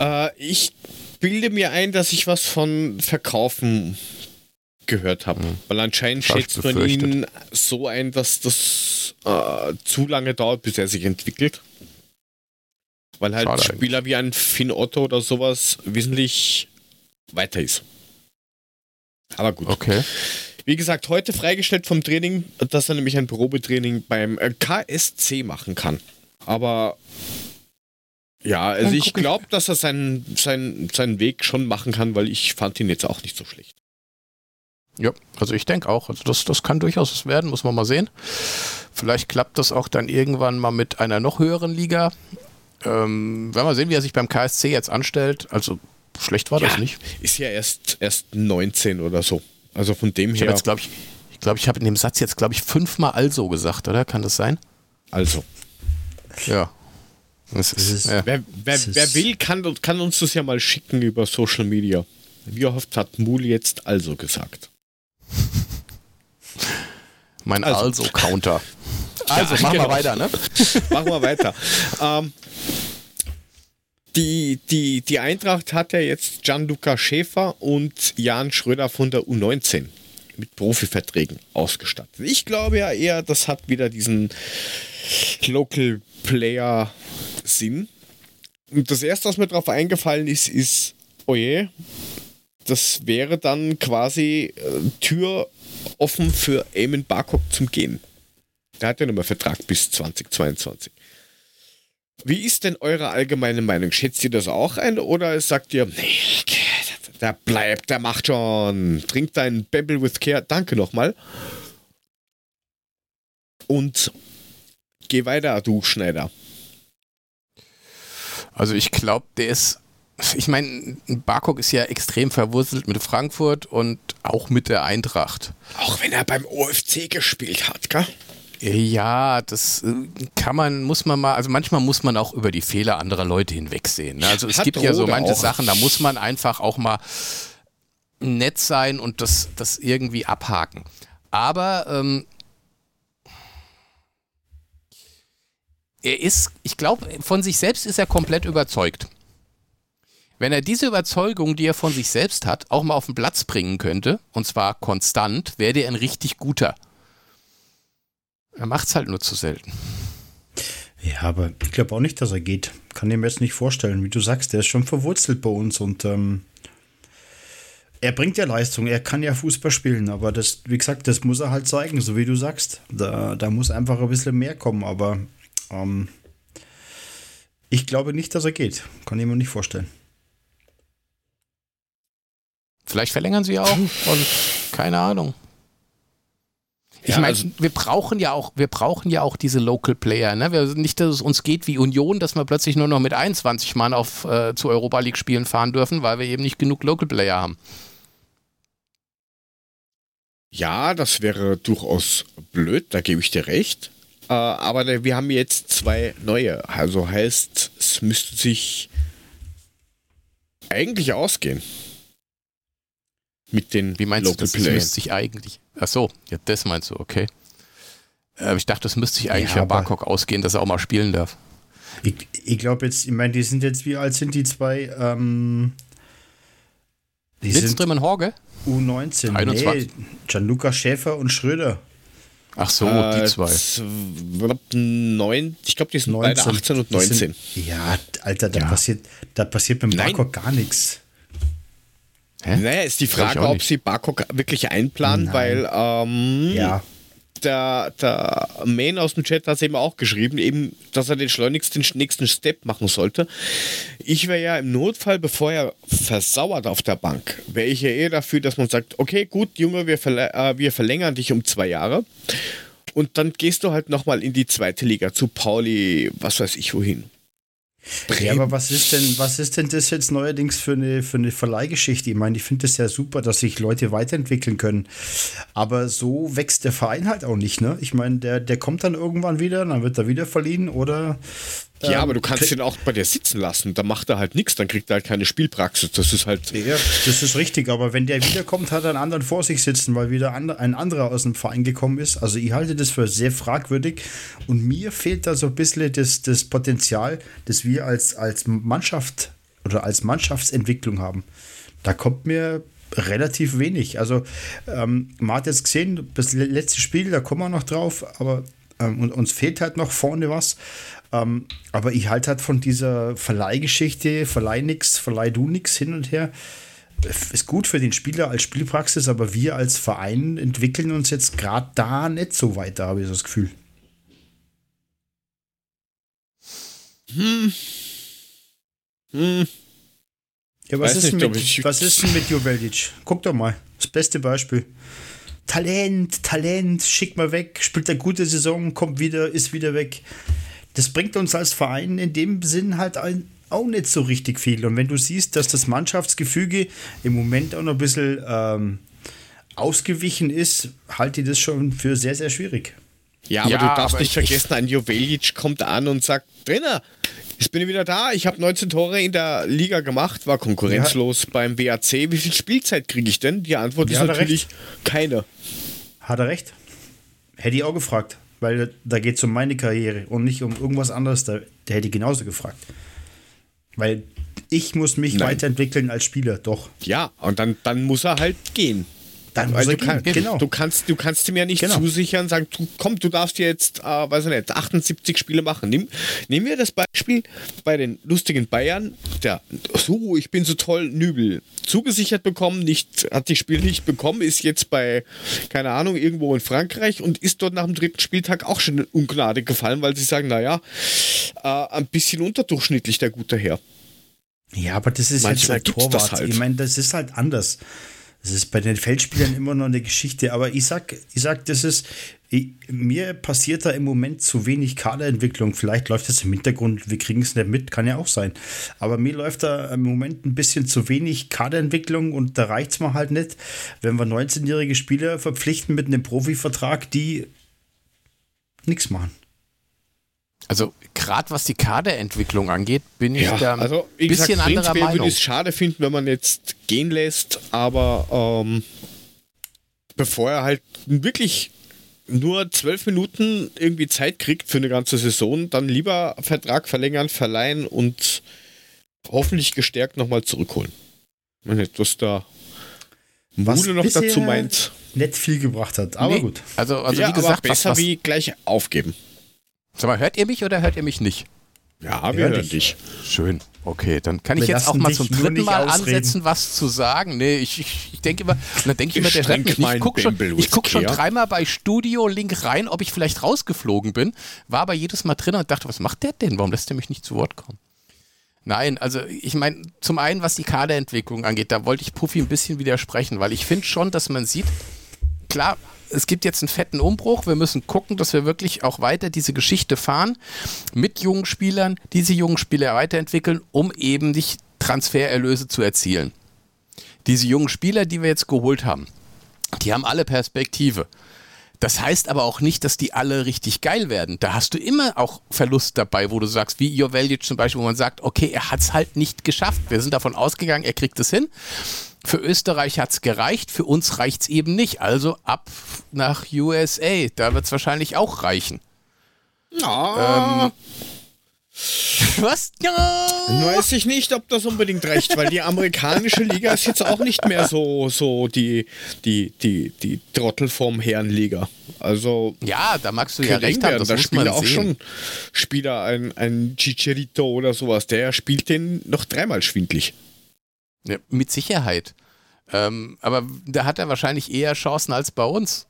Speaker 1: Äh, ich bilde mir ein, dass ich was von Verkaufen gehört habe. Mhm. Weil anscheinend schätzt man ihn so ein, dass das äh, zu lange dauert, bis er sich entwickelt. Weil halt Schade Spieler eigentlich. wie ein Finn Otto oder sowas wesentlich weiter ist. Aber gut.
Speaker 2: Okay.
Speaker 1: Wie gesagt, heute freigestellt vom Training, dass er nämlich ein Probetraining beim äh, KSC machen kann. Aber ja, also Dann ich glaube, dass er seinen, seinen, seinen Weg schon machen kann, weil ich fand ihn jetzt auch nicht so schlecht.
Speaker 2: Ja, also ich denke auch. Also das, das kann durchaus was werden, muss man mal sehen. Vielleicht klappt das auch dann irgendwann mal mit einer noch höheren Liga. Ähm, werden wir sehen, wie er sich beim KSC jetzt anstellt. Also schlecht war ja, das nicht.
Speaker 1: Ist ja erst, erst 19 oder so. Also von dem
Speaker 2: ich
Speaker 1: her.
Speaker 2: Jetzt, ich ich glaube, ich habe in dem Satz jetzt, glaube ich, fünfmal also gesagt, oder? Kann das sein?
Speaker 1: Also.
Speaker 2: Ja.
Speaker 1: Ist, ist, ja. Wer, wer, wer, will, kann, kann, uns das ja mal schicken über Social Media. Wie oft hat Mul jetzt also gesagt?
Speaker 2: mein Also-Counter. Also, also, machen genau. wir weiter, ne?
Speaker 1: machen wir weiter. ähm, die, die, die Eintracht hat ja jetzt Gianluca Schäfer und Jan Schröder von der U19 mit Profiverträgen ausgestattet. Ich glaube ja eher, das hat wieder diesen Local Player Sinn. Und das erste, was mir darauf eingefallen ist, ist, oje, das wäre dann quasi äh, Tür offen für Eamon Barcock zum Gehen. Der hat ja noch mal Vertrag bis 2022. Wie ist denn eure allgemeine Meinung? Schätzt ihr das auch ein oder sagt ihr, nee, der bleibt, der macht schon, trink deinen Babble with Care, danke nochmal. Und geh weiter, du Schneider.
Speaker 2: Also ich glaube, der ist, ich meine, Barkok ist ja extrem verwurzelt mit Frankfurt und auch mit der Eintracht.
Speaker 1: Auch wenn er beim OFC gespielt hat, gell?
Speaker 2: Ja, das äh, kann man, muss man mal, also manchmal muss man auch über die Fehler anderer Leute hinwegsehen. Ne? Also es Hat gibt Rode ja so manche auch. Sachen, da muss man einfach auch mal nett sein und das, das irgendwie abhaken. Aber ähm, er ist, ich glaube, von sich selbst ist er komplett überzeugt. Wenn er diese Überzeugung, die er von sich selbst hat, auch mal auf den Platz bringen könnte, und zwar konstant, wäre er ein richtig guter. Er macht es halt nur zu selten.
Speaker 3: Ja, aber ich glaube auch nicht, dass er geht. Kann ich mir jetzt nicht vorstellen. Wie du sagst, der ist schon verwurzelt bei uns und ähm, er bringt ja Leistung, er kann ja Fußball spielen, aber das, wie gesagt, das muss er halt zeigen, so wie du sagst. Da, da muss einfach ein bisschen mehr kommen, aber ähm, ich glaube nicht, dass er geht. Kann ich mir nicht vorstellen.
Speaker 2: Vielleicht verlängern sie auch und keine Ahnung. Ich ja, meine, also wir brauchen ja auch, wir brauchen ja auch diese Local Player. Ne? Wir, nicht, dass es uns geht wie Union, dass wir plötzlich nur noch mit 21 Mann auf äh, zu Europa League Spielen fahren dürfen, weil wir eben nicht genug Local Player haben.
Speaker 1: Ja, das wäre durchaus blöd, da gebe ich dir recht. Äh, aber wir haben jetzt zwei neue. Also heißt, es müsste sich eigentlich ausgehen. Mit den
Speaker 2: Wie meinst Local du, das müsste sich eigentlich? Ach so, ja, das meinst du, okay. Äh, ich dachte, das müsste sich eigentlich ja, für Barcock ausgehen, dass er auch mal spielen darf.
Speaker 3: Ich, ich glaube jetzt, ich meine, die sind jetzt, wie alt sind die zwei? Ähm,
Speaker 2: die Lindström und Horge?
Speaker 3: U19. 21. Nee, Gianluca Schäfer und Schröder.
Speaker 2: Ach so, äh, die zwei.
Speaker 1: Neun, ich glaube, die sind 19, beide 18 und 19. Sind,
Speaker 3: ja, Alter, da, ja. Passiert, da passiert mit dem Barcock gar nichts.
Speaker 1: Hä? Naja, ist die Frage, ob sie Barcock wirklich einplanen, Nein. weil ähm, ja. Der, der Main aus dem Chat hat es eben auch geschrieben, eben, dass er den schleunigsten nächsten Step machen sollte. Ich wäre ja im Notfall, bevor er versauert auf der Bank, wäre ich ja eher dafür, dass man sagt, okay, gut, Junge, wir, verl äh, wir verlängern dich um zwei Jahre. Und dann gehst du halt nochmal in die zweite Liga zu Pauli, was weiß ich wohin.
Speaker 3: Bremen. Ja, aber was ist denn, was ist denn das jetzt neuerdings für eine, für eine Verleihgeschichte? Ich meine, ich finde es ja super, dass sich Leute weiterentwickeln können. Aber so wächst der Verein halt auch nicht, ne? Ich meine, der, der kommt dann irgendwann wieder, dann wird er wieder verliehen oder
Speaker 1: ja, aber du ähm, kannst ihn auch bei dir sitzen lassen. Da macht er halt nichts, dann kriegt er halt keine Spielpraxis. Das ist halt.
Speaker 3: Ja, das ist richtig, aber wenn der wiederkommt, hat er einen anderen vor sich sitzen, weil wieder ein anderer aus dem Verein gekommen ist. Also ich halte das für sehr fragwürdig und mir fehlt da so ein bisschen das, das Potenzial, das wir als, als Mannschaft oder als Mannschaftsentwicklung haben. Da kommt mir relativ wenig. Also ähm, man hat jetzt gesehen, das letzte Spiel, da kommen wir noch drauf, aber ähm, und uns fehlt halt noch vorne was. Ähm, aber ich halte halt von dieser Verleihgeschichte, verleih nix, verleih du nix hin und her. Ist gut für den Spieler als Spielpraxis, aber wir als Verein entwickeln uns jetzt gerade da nicht so weiter, habe ich das Gefühl. Hm. Hm. Ja, was, ist, nicht, mit, was ist denn mit Joveljic? Guck doch mal. Das beste Beispiel. Talent, Talent, schick mal weg, spielt eine gute Saison, kommt wieder, ist wieder weg das bringt uns als Verein in dem Sinn halt auch nicht so richtig viel. Und wenn du siehst, dass das Mannschaftsgefüge im Moment auch noch ein bisschen ähm, ausgewichen ist, halte ich das schon für sehr, sehr schwierig.
Speaker 1: Ja, aber ja, du darfst aber nicht vergessen, ein Jovelic kommt an und sagt, Trainer, ich bin wieder da, ich habe 19 Tore in der Liga gemacht, war konkurrenzlos ja. beim WAC. Wie viel Spielzeit kriege ich denn? Die Antwort ja, ist natürlich recht. keine.
Speaker 3: Hat er recht? Hätte ich auch gefragt weil da geht es um meine Karriere und nicht um irgendwas anderes. Da, der hätte ich genauso gefragt. Weil ich muss mich Nein. weiterentwickeln als Spieler, doch.
Speaker 1: Ja, und dann, dann muss er halt gehen. Dann Weil du, kann, genau. du, kannst, du kannst ihm ja nicht genau. zusichern, sagen, du, komm, du darfst jetzt, äh, weiß ich nicht, 78 Spiele machen. Nimm, nehmen wir das Beispiel bei den lustigen Bayern, der, so, ich bin so toll, Nübel, zugesichert bekommen, nicht, hat die Spiel nicht bekommen, ist jetzt bei, keine Ahnung, irgendwo in Frankreich und ist dort nach dem dritten Spieltag auch schon in Ungnade gefallen, weil sie sagen, naja, äh, ein bisschen unterdurchschnittlich der gute Herr.
Speaker 3: Ja, aber das ist Manchmal jetzt ein Torwart. Halt. Ich meine, das ist halt anders. Das ist bei den Feldspielern immer noch eine Geschichte, aber ich sag, ich sag, das ist, mir passiert da im Moment zu wenig Kaderentwicklung. Vielleicht läuft das im Hintergrund, wir kriegen es nicht mit, kann ja auch sein. Aber mir läuft da im Moment ein bisschen zu wenig Kaderentwicklung und da reicht es mir halt nicht, wenn wir 19-jährige Spieler verpflichten mit einem Profivertrag, die nichts machen.
Speaker 2: Also gerade was die Kaderentwicklung angeht, bin ich ja, da ein also, bisschen gesagt, anderer Meinung. würde
Speaker 1: ich es schade finden, wenn man jetzt gehen lässt, aber ähm, bevor er halt wirklich nur zwölf Minuten irgendwie Zeit kriegt für eine ganze Saison, dann lieber Vertrag verlängern, verleihen und hoffentlich gestärkt nochmal zurückholen. Ich meine, was da
Speaker 3: Mule noch dazu meint. Nicht viel gebracht hat, aber nee, gut.
Speaker 1: Also, also ja, wie gesagt, besser was, was, wie gleich aufgeben.
Speaker 2: Sag mal, hört ihr mich oder hört ihr mich nicht?
Speaker 1: Ja, wir hören dich.
Speaker 2: Schön. Okay, dann kann wir ich jetzt auch mal zum dritten Mal ausreden. ansetzen, was zu sagen. Nee, ich, ich, ich denke immer, dann denke ich immer, der hört mich nicht. Ich gucke schon, guck schon dreimal bei Studio Link rein, ob ich vielleicht rausgeflogen bin. War aber jedes Mal drin und dachte, was macht der denn? Warum lässt der mich nicht zu Wort kommen? Nein, also ich meine, zum einen, was die Kaderentwicklung angeht, da wollte ich Puffy ein bisschen widersprechen, weil ich finde schon, dass man sieht, klar, es gibt jetzt einen fetten Umbruch. Wir müssen gucken, dass wir wirklich auch weiter diese Geschichte fahren mit jungen Spielern, diese jungen Spieler weiterentwickeln, um eben nicht Transfererlöse zu erzielen. Diese jungen Spieler, die wir jetzt geholt haben, die haben alle Perspektive. Das heißt aber auch nicht, dass die alle richtig geil werden. Da hast du immer auch Verlust dabei, wo du sagst, wie Joveljic zum Beispiel, wo man sagt, okay, er hat es halt nicht geschafft. Wir sind davon ausgegangen, er kriegt es hin. Für Österreich hat es gereicht, für uns reicht es eben nicht. Also ab nach USA. Da wird es wahrscheinlich auch reichen.
Speaker 1: Ja. Ähm,
Speaker 2: was? Ja.
Speaker 1: Weiß ich nicht, ob das unbedingt reicht, weil die amerikanische Liga ist jetzt auch nicht mehr so, so die, die, die, die Trottelform Herrenliga. Also.
Speaker 2: Ja, da magst du ja recht
Speaker 1: haben. Das da spielt auch sehen. schon Spieler, ein, ein Chicharito oder sowas, der spielt den noch dreimal schwindlig.
Speaker 2: Ja, mit Sicherheit. Ähm, aber da hat er wahrscheinlich eher Chancen als bei uns.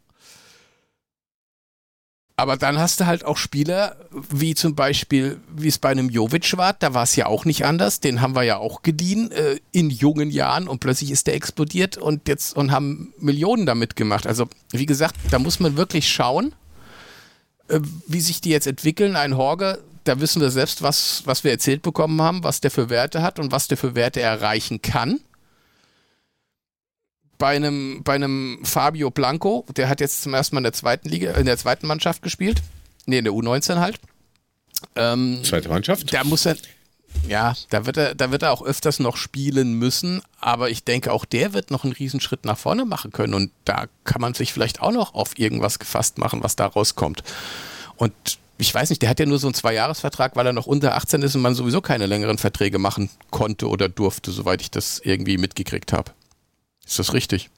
Speaker 2: Aber dann hast du halt auch Spieler, wie zum Beispiel, wie es bei einem Jovic war, da war es ja auch nicht anders. Den haben wir ja auch geliehen äh, in jungen Jahren und plötzlich ist der explodiert und jetzt und haben Millionen damit gemacht. Also, wie gesagt, da muss man wirklich schauen, äh, wie sich die jetzt entwickeln. Ein Horge, da wissen wir selbst, was, was wir erzählt bekommen haben, was der für Werte hat und was der für Werte erreichen kann bei einem, bei einem Fabio Blanco, der hat jetzt zum ersten Mal in der zweiten Liga, in der zweiten Mannschaft gespielt. Nee, in der U19 halt.
Speaker 1: Ähm, Zweite Mannschaft?
Speaker 2: Da muss er, ja, da wird er, da wird er auch öfters noch spielen müssen, aber ich denke, auch der wird noch einen Riesenschritt nach vorne machen können und da kann man sich vielleicht auch noch auf irgendwas gefasst machen, was da rauskommt. Und ich weiß nicht, der hat ja nur so einen Zweijahresvertrag, weil er noch unter 18 ist und man sowieso keine längeren Verträge machen konnte oder durfte, soweit ich das irgendwie mitgekriegt habe. Ist das richtig?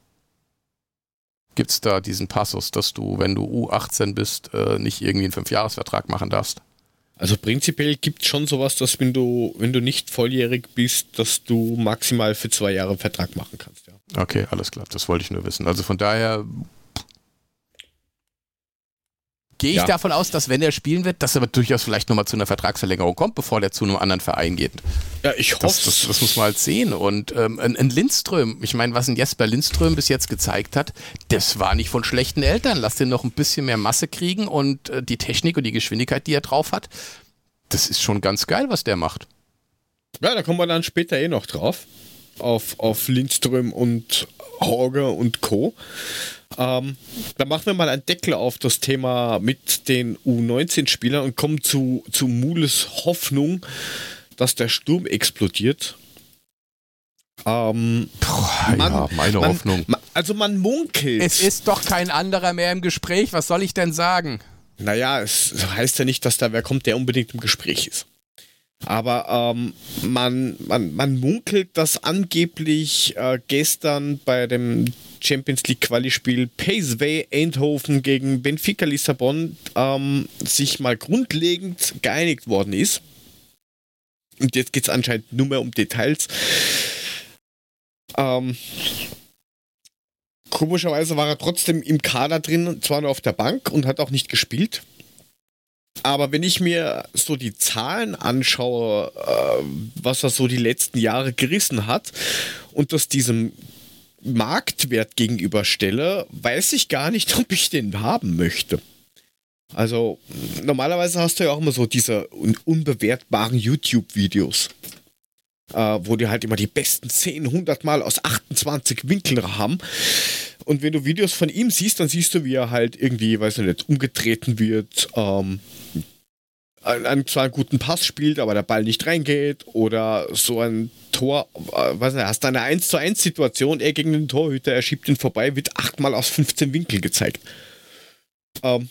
Speaker 2: Gibt es da diesen Passus, dass du, wenn du U18 bist, äh, nicht irgendwie einen Fünfjahresvertrag machen darfst?
Speaker 1: Also prinzipiell gibt es schon sowas, dass wenn du, wenn du nicht volljährig bist, dass du maximal für zwei Jahre einen Vertrag machen kannst, ja.
Speaker 2: Okay, alles klar. Das wollte ich nur wissen. Also von daher gehe ich ja. davon aus, dass wenn er spielen wird, dass er durchaus vielleicht nochmal zu einer Vertragsverlängerung kommt, bevor der zu einem anderen Verein geht.
Speaker 1: Ja, ich hoffe.
Speaker 2: Das, das, das, muss man halt sehen. Und ähm, ein, Lindström, ich meine, was ein Jesper Lindström bis jetzt gezeigt hat, das war nicht von schlechten Eltern. Lass den noch ein bisschen mehr Masse kriegen und äh, die Technik und die Geschwindigkeit, die er drauf hat, das ist schon ganz geil, was der macht.
Speaker 1: Ja, da kommen wir dann später eh noch drauf. Auf, auf Lindström und Horger und Co. Ähm, dann machen wir mal einen Deckel auf das Thema mit den U19-Spielern und kommen zu, zu Mules Hoffnung, dass der Sturm explodiert.
Speaker 2: Ähm, Boah, man, ja, meine
Speaker 1: man,
Speaker 2: Hoffnung.
Speaker 1: Man, also man munkelt.
Speaker 2: Es ist doch kein anderer mehr im Gespräch. Was soll ich denn sagen?
Speaker 1: Naja, es heißt ja nicht, dass da wer kommt, der unbedingt im Gespräch ist. Aber ähm, man, man, man munkelt, dass angeblich äh, gestern bei dem Champions League Quali-Spiel Paceway Eindhoven gegen Benfica Lissabon ähm, sich mal grundlegend geeinigt worden ist. Und jetzt geht es anscheinend nur mehr um Details. Ähm, komischerweise war er trotzdem im Kader drin, zwar nur auf der Bank und hat auch nicht gespielt. Aber wenn ich mir so die Zahlen anschaue, äh, was er so die letzten Jahre gerissen hat und das diesem Marktwert gegenüberstelle, weiß ich gar nicht, ob ich den haben möchte. Also normalerweise hast du ja auch immer so diese un unbewertbaren YouTube-Videos, äh, wo die halt immer die besten 10, 100 Mal aus 28 Winkeln haben. Und wenn du Videos von ihm siehst, dann siehst du, wie er halt irgendwie, weiß ich nicht, umgetreten wird, ähm, einen, zwar einen guten Pass spielt, aber der Ball nicht reingeht oder so ein Tor, äh, was hast du eine 1 zu 1 Situation, er gegen den Torhüter, er schiebt ihn vorbei, wird achtmal aus 15 Winkel gezeigt. Ähm,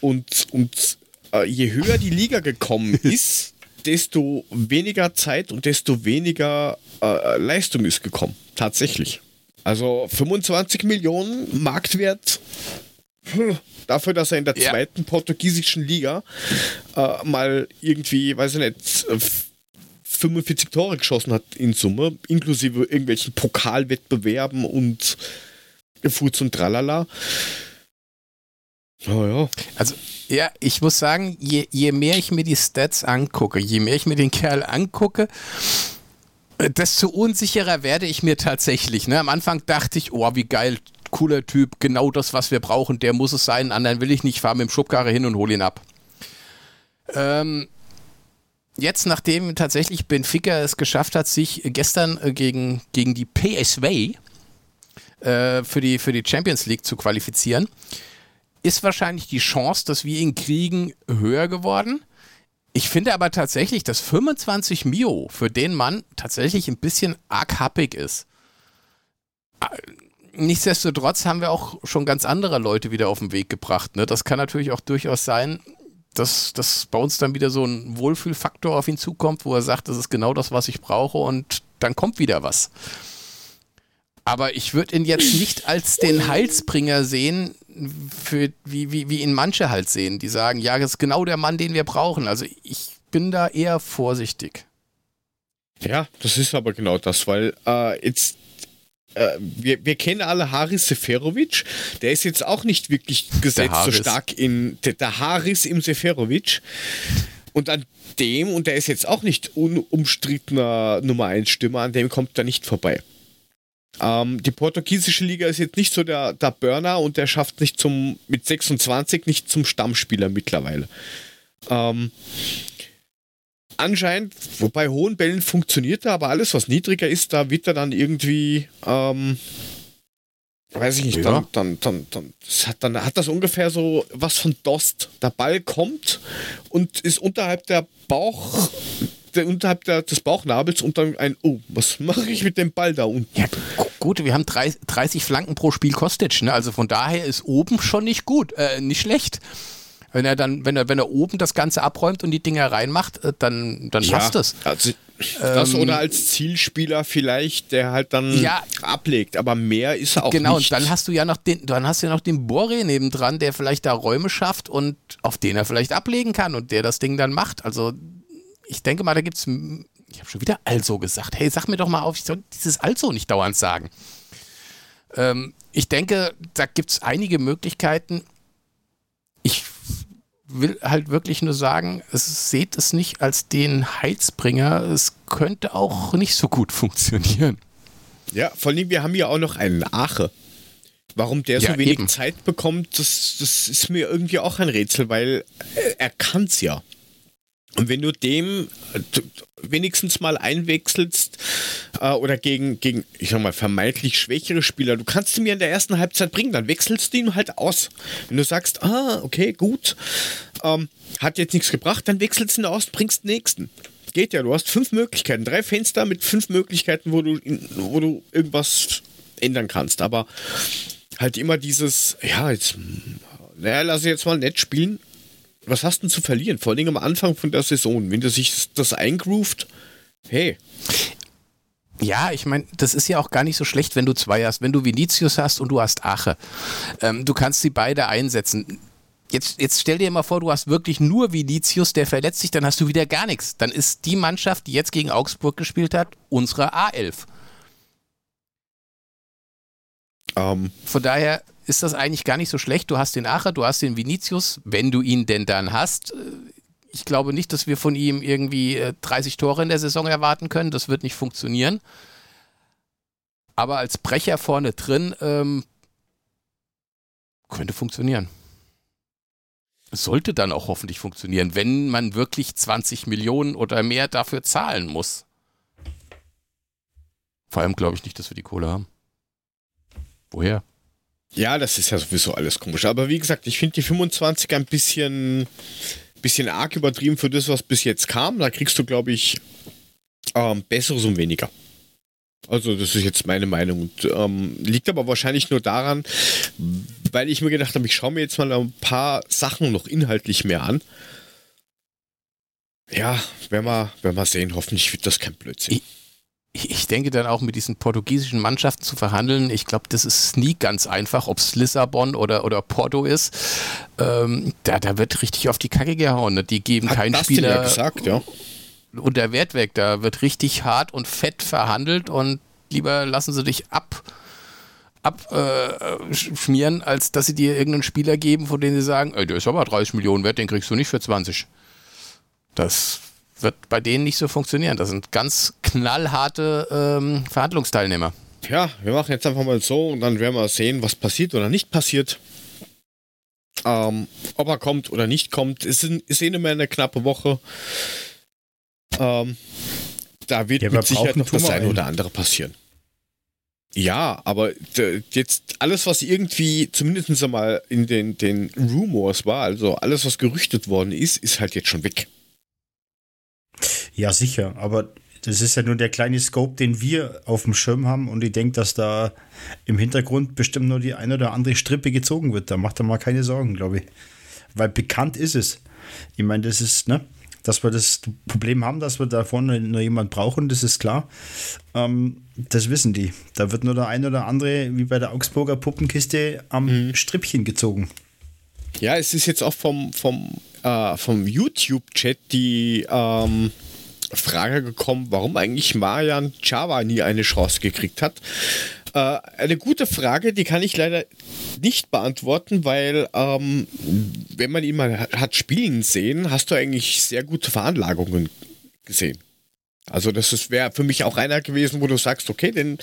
Speaker 1: und und äh, je höher die Liga gekommen ist, desto weniger Zeit und desto weniger äh, Leistung ist gekommen. Tatsächlich. Also 25 Millionen Marktwert dafür, dass er in der ja. zweiten portugiesischen Liga äh, mal irgendwie, weiß ich nicht, 45 Tore geschossen hat in Summe, inklusive irgendwelchen Pokalwettbewerben und Fuz und Tralala.
Speaker 2: Oh ja. Also, ja, ich muss sagen, je, je mehr ich mir die Stats angucke, je mehr ich mir den Kerl angucke, desto unsicherer werde ich mir tatsächlich. Ne? Am Anfang dachte ich, oh, wie geil, cooler Typ, genau das, was wir brauchen, der muss es sein, anderen will ich nicht, fahr mit dem Schubkarre hin und hol ihn ab. Ähm, jetzt, nachdem tatsächlich Benfica es geschafft hat, sich gestern äh, gegen, gegen die PSV äh, für, die, für die Champions League zu qualifizieren, ist wahrscheinlich die Chance, dass wir ihn kriegen, höher geworden. Ich finde aber tatsächlich, dass 25 Mio für den Mann tatsächlich ein bisschen arg happig ist. Äh, nichtsdestotrotz haben wir auch schon ganz andere Leute wieder auf den Weg gebracht. Ne? Das kann natürlich auch durchaus sein, dass, dass bei uns dann wieder so ein Wohlfühlfaktor auf ihn zukommt, wo er sagt, das ist genau das, was ich brauche und dann kommt wieder was. Aber ich würde ihn jetzt nicht als den Heilsbringer sehen, für, wie, wie, wie ihn manche halt sehen, die sagen, ja, das ist genau der Mann, den wir brauchen. Also ich bin da eher vorsichtig.
Speaker 1: Ja, das ist aber genau das, weil äh, jetzt äh, wir, wir kennen alle Haris Seferovic, der ist jetzt auch nicht wirklich gesetzt so stark in der, der Haris im Seferovic. Und an dem, und der ist jetzt auch nicht unumstrittener Nummer 1 Stürmer, an dem kommt er nicht vorbei. Ähm, die portugiesische Liga ist jetzt nicht so der, der Burner und der schafft nicht zum, mit 26 nicht zum Stammspieler mittlerweile. Ähm, anscheinend, bei hohen Bällen funktioniert er, aber alles, was niedriger ist, da wird er dann irgendwie, ähm, weiß ich nicht, ja. dann, dann, dann, dann, das hat, dann hat das ungefähr so was von Dost. Der Ball kommt und ist unterhalb der Bauch, unterhalb der, des Bauchnabels und dann ein, oh, was mache ich mit dem Ball da unten?
Speaker 2: Ja, gut, wir haben 30 Flanken pro Spiel Kostic, ne? also von daher ist oben schon nicht gut, äh, nicht schlecht. Wenn er dann, wenn er, wenn er oben das Ganze abräumt und die Dinger reinmacht, äh, dann, dann ja, passt es.
Speaker 1: Also, das ähm, oder als Zielspieler vielleicht, der halt dann ja, ablegt, aber mehr ist auch
Speaker 2: genau,
Speaker 1: nicht.
Speaker 2: Genau, und dann hast du ja noch den, dann hast du ja noch den Borre nebendran, der vielleicht da Räume schafft und auf den er vielleicht ablegen kann und der das Ding dann macht. Also ich denke mal, da gibt es, ich habe schon wieder also gesagt. Hey, sag mir doch mal auf, ich soll dieses also nicht dauernd sagen. Ähm, ich denke, da gibt es einige Möglichkeiten. Ich will halt wirklich nur sagen, es seht es nicht als den Heizbringer. Es könnte auch nicht so gut funktionieren.
Speaker 1: Ja, vor allem, wir haben ja auch noch einen Ache. Warum der ja, so wenig eben. Zeit bekommt, das, das ist mir irgendwie auch ein Rätsel, weil er kann es ja. Und wenn du dem äh, wenigstens mal einwechselst äh, oder gegen, gegen, ich sag mal, vermeintlich schwächere Spieler, du kannst ihn mir in der ersten Halbzeit bringen, dann wechselst du ihn halt aus. Wenn du sagst, ah, okay, gut, ähm, hat jetzt nichts gebracht, dann wechselst du ihn aus, bringst den nächsten. Geht ja, du hast fünf Möglichkeiten, drei Fenster mit fünf Möglichkeiten, wo du, wo du irgendwas ändern kannst. Aber halt immer dieses, ja, jetzt, naja, lass ich jetzt mal nett spielen was hast du denn zu verlieren? Vor allem am Anfang von der Saison. Wenn du sich das eingroovt, hey.
Speaker 2: Ja, ich meine, das ist ja auch gar nicht so schlecht, wenn du zwei hast. Wenn du Vinicius hast und du hast Ache. Ähm, du kannst sie beide einsetzen. Jetzt, jetzt stell dir mal vor, du hast wirklich nur Vinicius, der verletzt sich, dann hast du wieder gar nichts. Dann ist die Mannschaft, die jetzt gegen Augsburg gespielt hat, unsere A11. Um. Ähm. Von daher, ist das eigentlich gar nicht so schlecht. Du hast den Acher, du hast den Vinicius, wenn du ihn denn dann hast. Äh, ich glaube nicht, dass wir von ihm irgendwie 30 äh, Tore in der Saison erwarten können. Das wird nicht funktionieren. Aber als Brecher vorne drin ähm, könnte funktionieren. Sollte dann auch hoffentlich funktionieren, wenn man wirklich 20 Millionen oder mehr dafür zahlen muss. Vor allem glaube ich nicht, dass wir die Kohle haben. Woher?
Speaker 1: Ja, das ist ja sowieso alles komisch. Aber wie gesagt, ich finde die 25 ein bisschen, bisschen arg übertrieben für das, was bis jetzt kam. Da kriegst du, glaube ich, ähm, Besseres und weniger. Also, das ist jetzt meine Meinung. Und, ähm, liegt aber wahrscheinlich nur daran, weil ich mir gedacht habe, ich schaue mir jetzt mal ein paar Sachen noch inhaltlich mehr an. Ja, werden wir, werden wir sehen. Hoffentlich wird das kein Blödsinn.
Speaker 2: Ich ich denke dann auch mit diesen portugiesischen Mannschaften zu verhandeln. Ich glaube, das ist nie ganz einfach, ob es Lissabon oder, oder Porto ist. Ähm, da, da wird richtig auf die Kacke gehauen. Ne? Die geben Hat keinen Spieler ja
Speaker 1: gesagt, ja.
Speaker 2: unter Wert weg. Da wird richtig hart und fett verhandelt und lieber lassen sie dich ab abschmieren, äh, als dass sie dir irgendeinen Spieler geben, von dem sie sagen, ey, der ist aber 30 Millionen wert, den kriegst du nicht für 20. Das wird bei denen nicht so funktionieren. Das sind ganz knallharte ähm, Verhandlungsteilnehmer.
Speaker 1: Ja, wir machen jetzt einfach mal so und dann werden wir sehen, was passiert oder nicht passiert. Ähm, ob er kommt oder nicht kommt, ist, ist eh nicht mehr eine knappe Woche. Ähm, da wird ja, mit Sicherheit noch das eine oder andere passieren. Ja, aber jetzt alles, was irgendwie zumindest einmal in den, den Rumors war, also alles, was gerüchtet worden ist, ist halt jetzt schon weg.
Speaker 3: Ja, sicher, aber das ist ja nur der kleine Scope, den wir auf dem Schirm haben und ich denke, dass da im Hintergrund bestimmt nur die eine oder andere Strippe gezogen wird. Da macht er mal keine Sorgen, glaube ich. Weil bekannt ist es. Ich meine, das ist, ne? Dass wir das Problem haben, dass wir da vorne nur jemand brauchen, das ist klar. Ähm, das wissen die. Da wird nur der eine oder andere, wie bei der Augsburger Puppenkiste, am mhm. Strippchen gezogen.
Speaker 1: Ja, es ist jetzt auch vom, vom, äh, vom YouTube-Chat die ähm, Frage gekommen, warum eigentlich Marian Java nie eine Chance gekriegt hat. Äh, eine gute Frage, die kann ich leider nicht beantworten, weil ähm, wenn man ihn mal hat spielen sehen, hast du eigentlich sehr gute Veranlagungen gesehen. Also das wäre für mich auch einer gewesen, wo du sagst, okay, den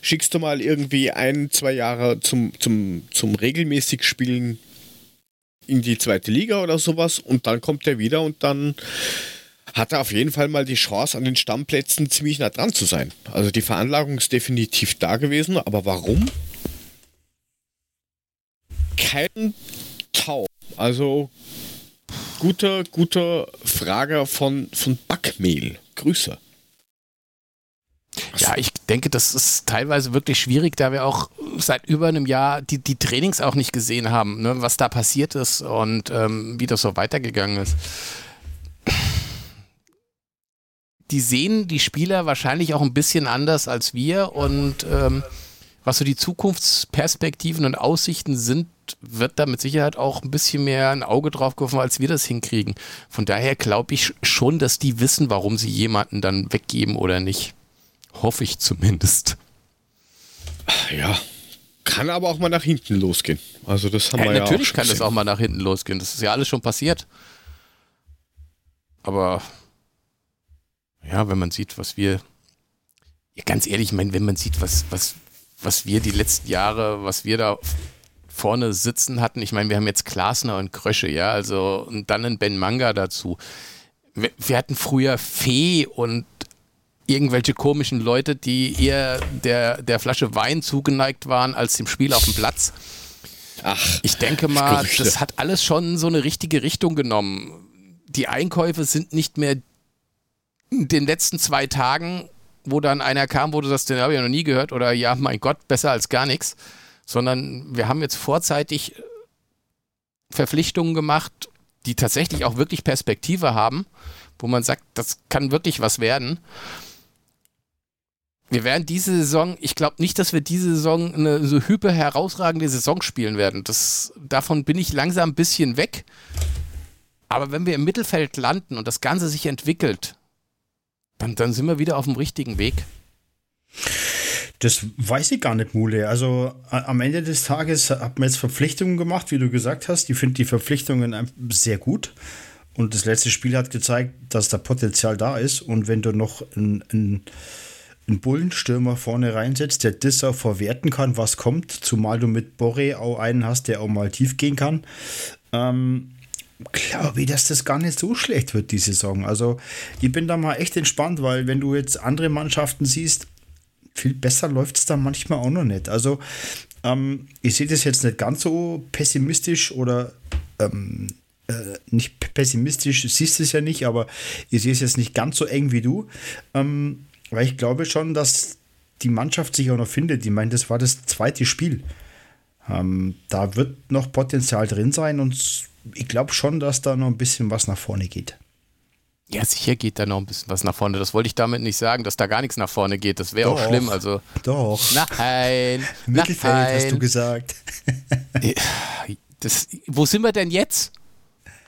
Speaker 1: schickst du mal irgendwie ein, zwei Jahre zum, zum, zum regelmäßig Spielen in die zweite Liga oder sowas und dann kommt er wieder und dann hat er auf jeden Fall mal die Chance, an den Stammplätzen ziemlich nah dran zu sein. Also die Veranlagung ist definitiv da gewesen, aber warum? Kein Tau. Also gute, gute Frage von, von Backmehl. Grüße.
Speaker 2: Ja, ich denke, das ist teilweise wirklich schwierig, da wir auch seit über einem Jahr die, die Trainings auch nicht gesehen haben, ne, was da passiert ist und ähm, wie das so weitergegangen ist die sehen die Spieler wahrscheinlich auch ein bisschen anders als wir und ähm, was so die Zukunftsperspektiven und Aussichten sind, wird da mit Sicherheit auch ein bisschen mehr ein Auge drauf geworfen, als wir das hinkriegen. Von daher glaube ich schon, dass die wissen, warum sie jemanden dann weggeben oder nicht. Hoffe ich zumindest.
Speaker 1: Ja, kann aber auch mal nach hinten losgehen. Also das haben ja, wir
Speaker 2: ja Natürlich kann das auch mal nach hinten losgehen. Das ist ja alles schon passiert. Aber ja, wenn man sieht, was wir, ja, ganz ehrlich, ich meine, wenn man sieht, was, was, was wir die letzten Jahre, was wir da vorne sitzen hatten, ich meine, wir haben jetzt Klasner und Krösche, ja, also und dann ein Ben Manga dazu. Wir, wir hatten früher Fee und irgendwelche komischen Leute, die eher der, der Flasche Wein zugeneigt waren als dem Spiel auf dem Platz. Ach, ich denke mal, das hat alles schon so eine richtige Richtung genommen. Die Einkäufe sind nicht mehr den letzten zwei Tagen, wo dann einer kam, wo du das, den habe ich noch nie gehört, oder ja, mein Gott, besser als gar nichts, sondern wir haben jetzt vorzeitig Verpflichtungen gemacht, die tatsächlich auch wirklich Perspektive haben, wo man sagt, das kann wirklich was werden. Wir werden diese Saison, ich glaube nicht, dass wir diese Saison eine so hyper herausragende Saison spielen werden. Das, davon bin ich langsam ein bisschen weg. Aber wenn wir im Mittelfeld landen und das Ganze sich entwickelt, dann, dann sind wir wieder auf dem richtigen Weg.
Speaker 3: Das weiß ich gar nicht, Mule. Also am Ende des Tages hat man jetzt Verpflichtungen gemacht, wie du gesagt hast. Ich finde die Verpflichtungen sehr gut. Und das letzte Spiel hat gezeigt, dass da Potenzial da ist. Und wenn du noch einen, einen, einen Bullenstürmer vorne reinsetzt, der das auch verwerten kann, was kommt, zumal du mit Borre auch einen hast, der auch mal tief gehen kann, ähm, glaube ich, dass das gar nicht so schlecht wird, die Saison. Also ich bin da mal echt entspannt, weil wenn du jetzt andere Mannschaften siehst, viel besser läuft es da manchmal auch noch nicht. Also ähm, ich sehe das jetzt nicht ganz so pessimistisch oder ähm, äh, nicht pessimistisch, siehst es ja nicht, aber ich sehe es jetzt nicht ganz so eng wie du, ähm, weil ich glaube schon, dass die Mannschaft sich auch noch findet. Ich meine, das war das zweite Spiel. Ähm, da wird noch Potenzial drin sein und ich glaube schon, dass da noch ein bisschen was nach vorne geht.
Speaker 2: Ja, sicher geht da noch ein bisschen was nach vorne. Das wollte ich damit nicht sagen, dass da gar nichts nach vorne geht. Das wäre auch schlimm. Also
Speaker 3: doch.
Speaker 2: Nein.
Speaker 3: Mittelfeld nein. hast du gesagt.
Speaker 2: das, wo sind wir denn jetzt?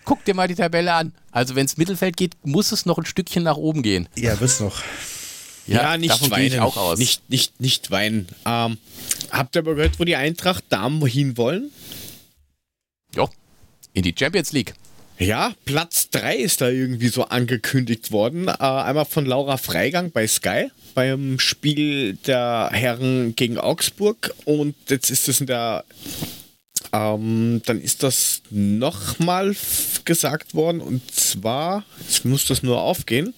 Speaker 2: Guck dir mal die Tabelle an. Also wenn es Mittelfeld geht, muss es noch ein Stückchen nach oben gehen.
Speaker 3: Ja, wird's noch.
Speaker 1: Ja, ja nicht weinen. auch aus. Nicht, nicht, nicht weinen. Ähm, habt ihr aber gehört, wo die Eintracht Damen hin wollen?
Speaker 2: Ja in die Champions League.
Speaker 1: Ja, Platz 3 ist da irgendwie so angekündigt worden. Äh, einmal von Laura Freigang bei Sky beim Spiel der Herren gegen Augsburg und jetzt ist es in der ähm, dann ist das nochmal gesagt worden und zwar, jetzt muss das nur aufgehen.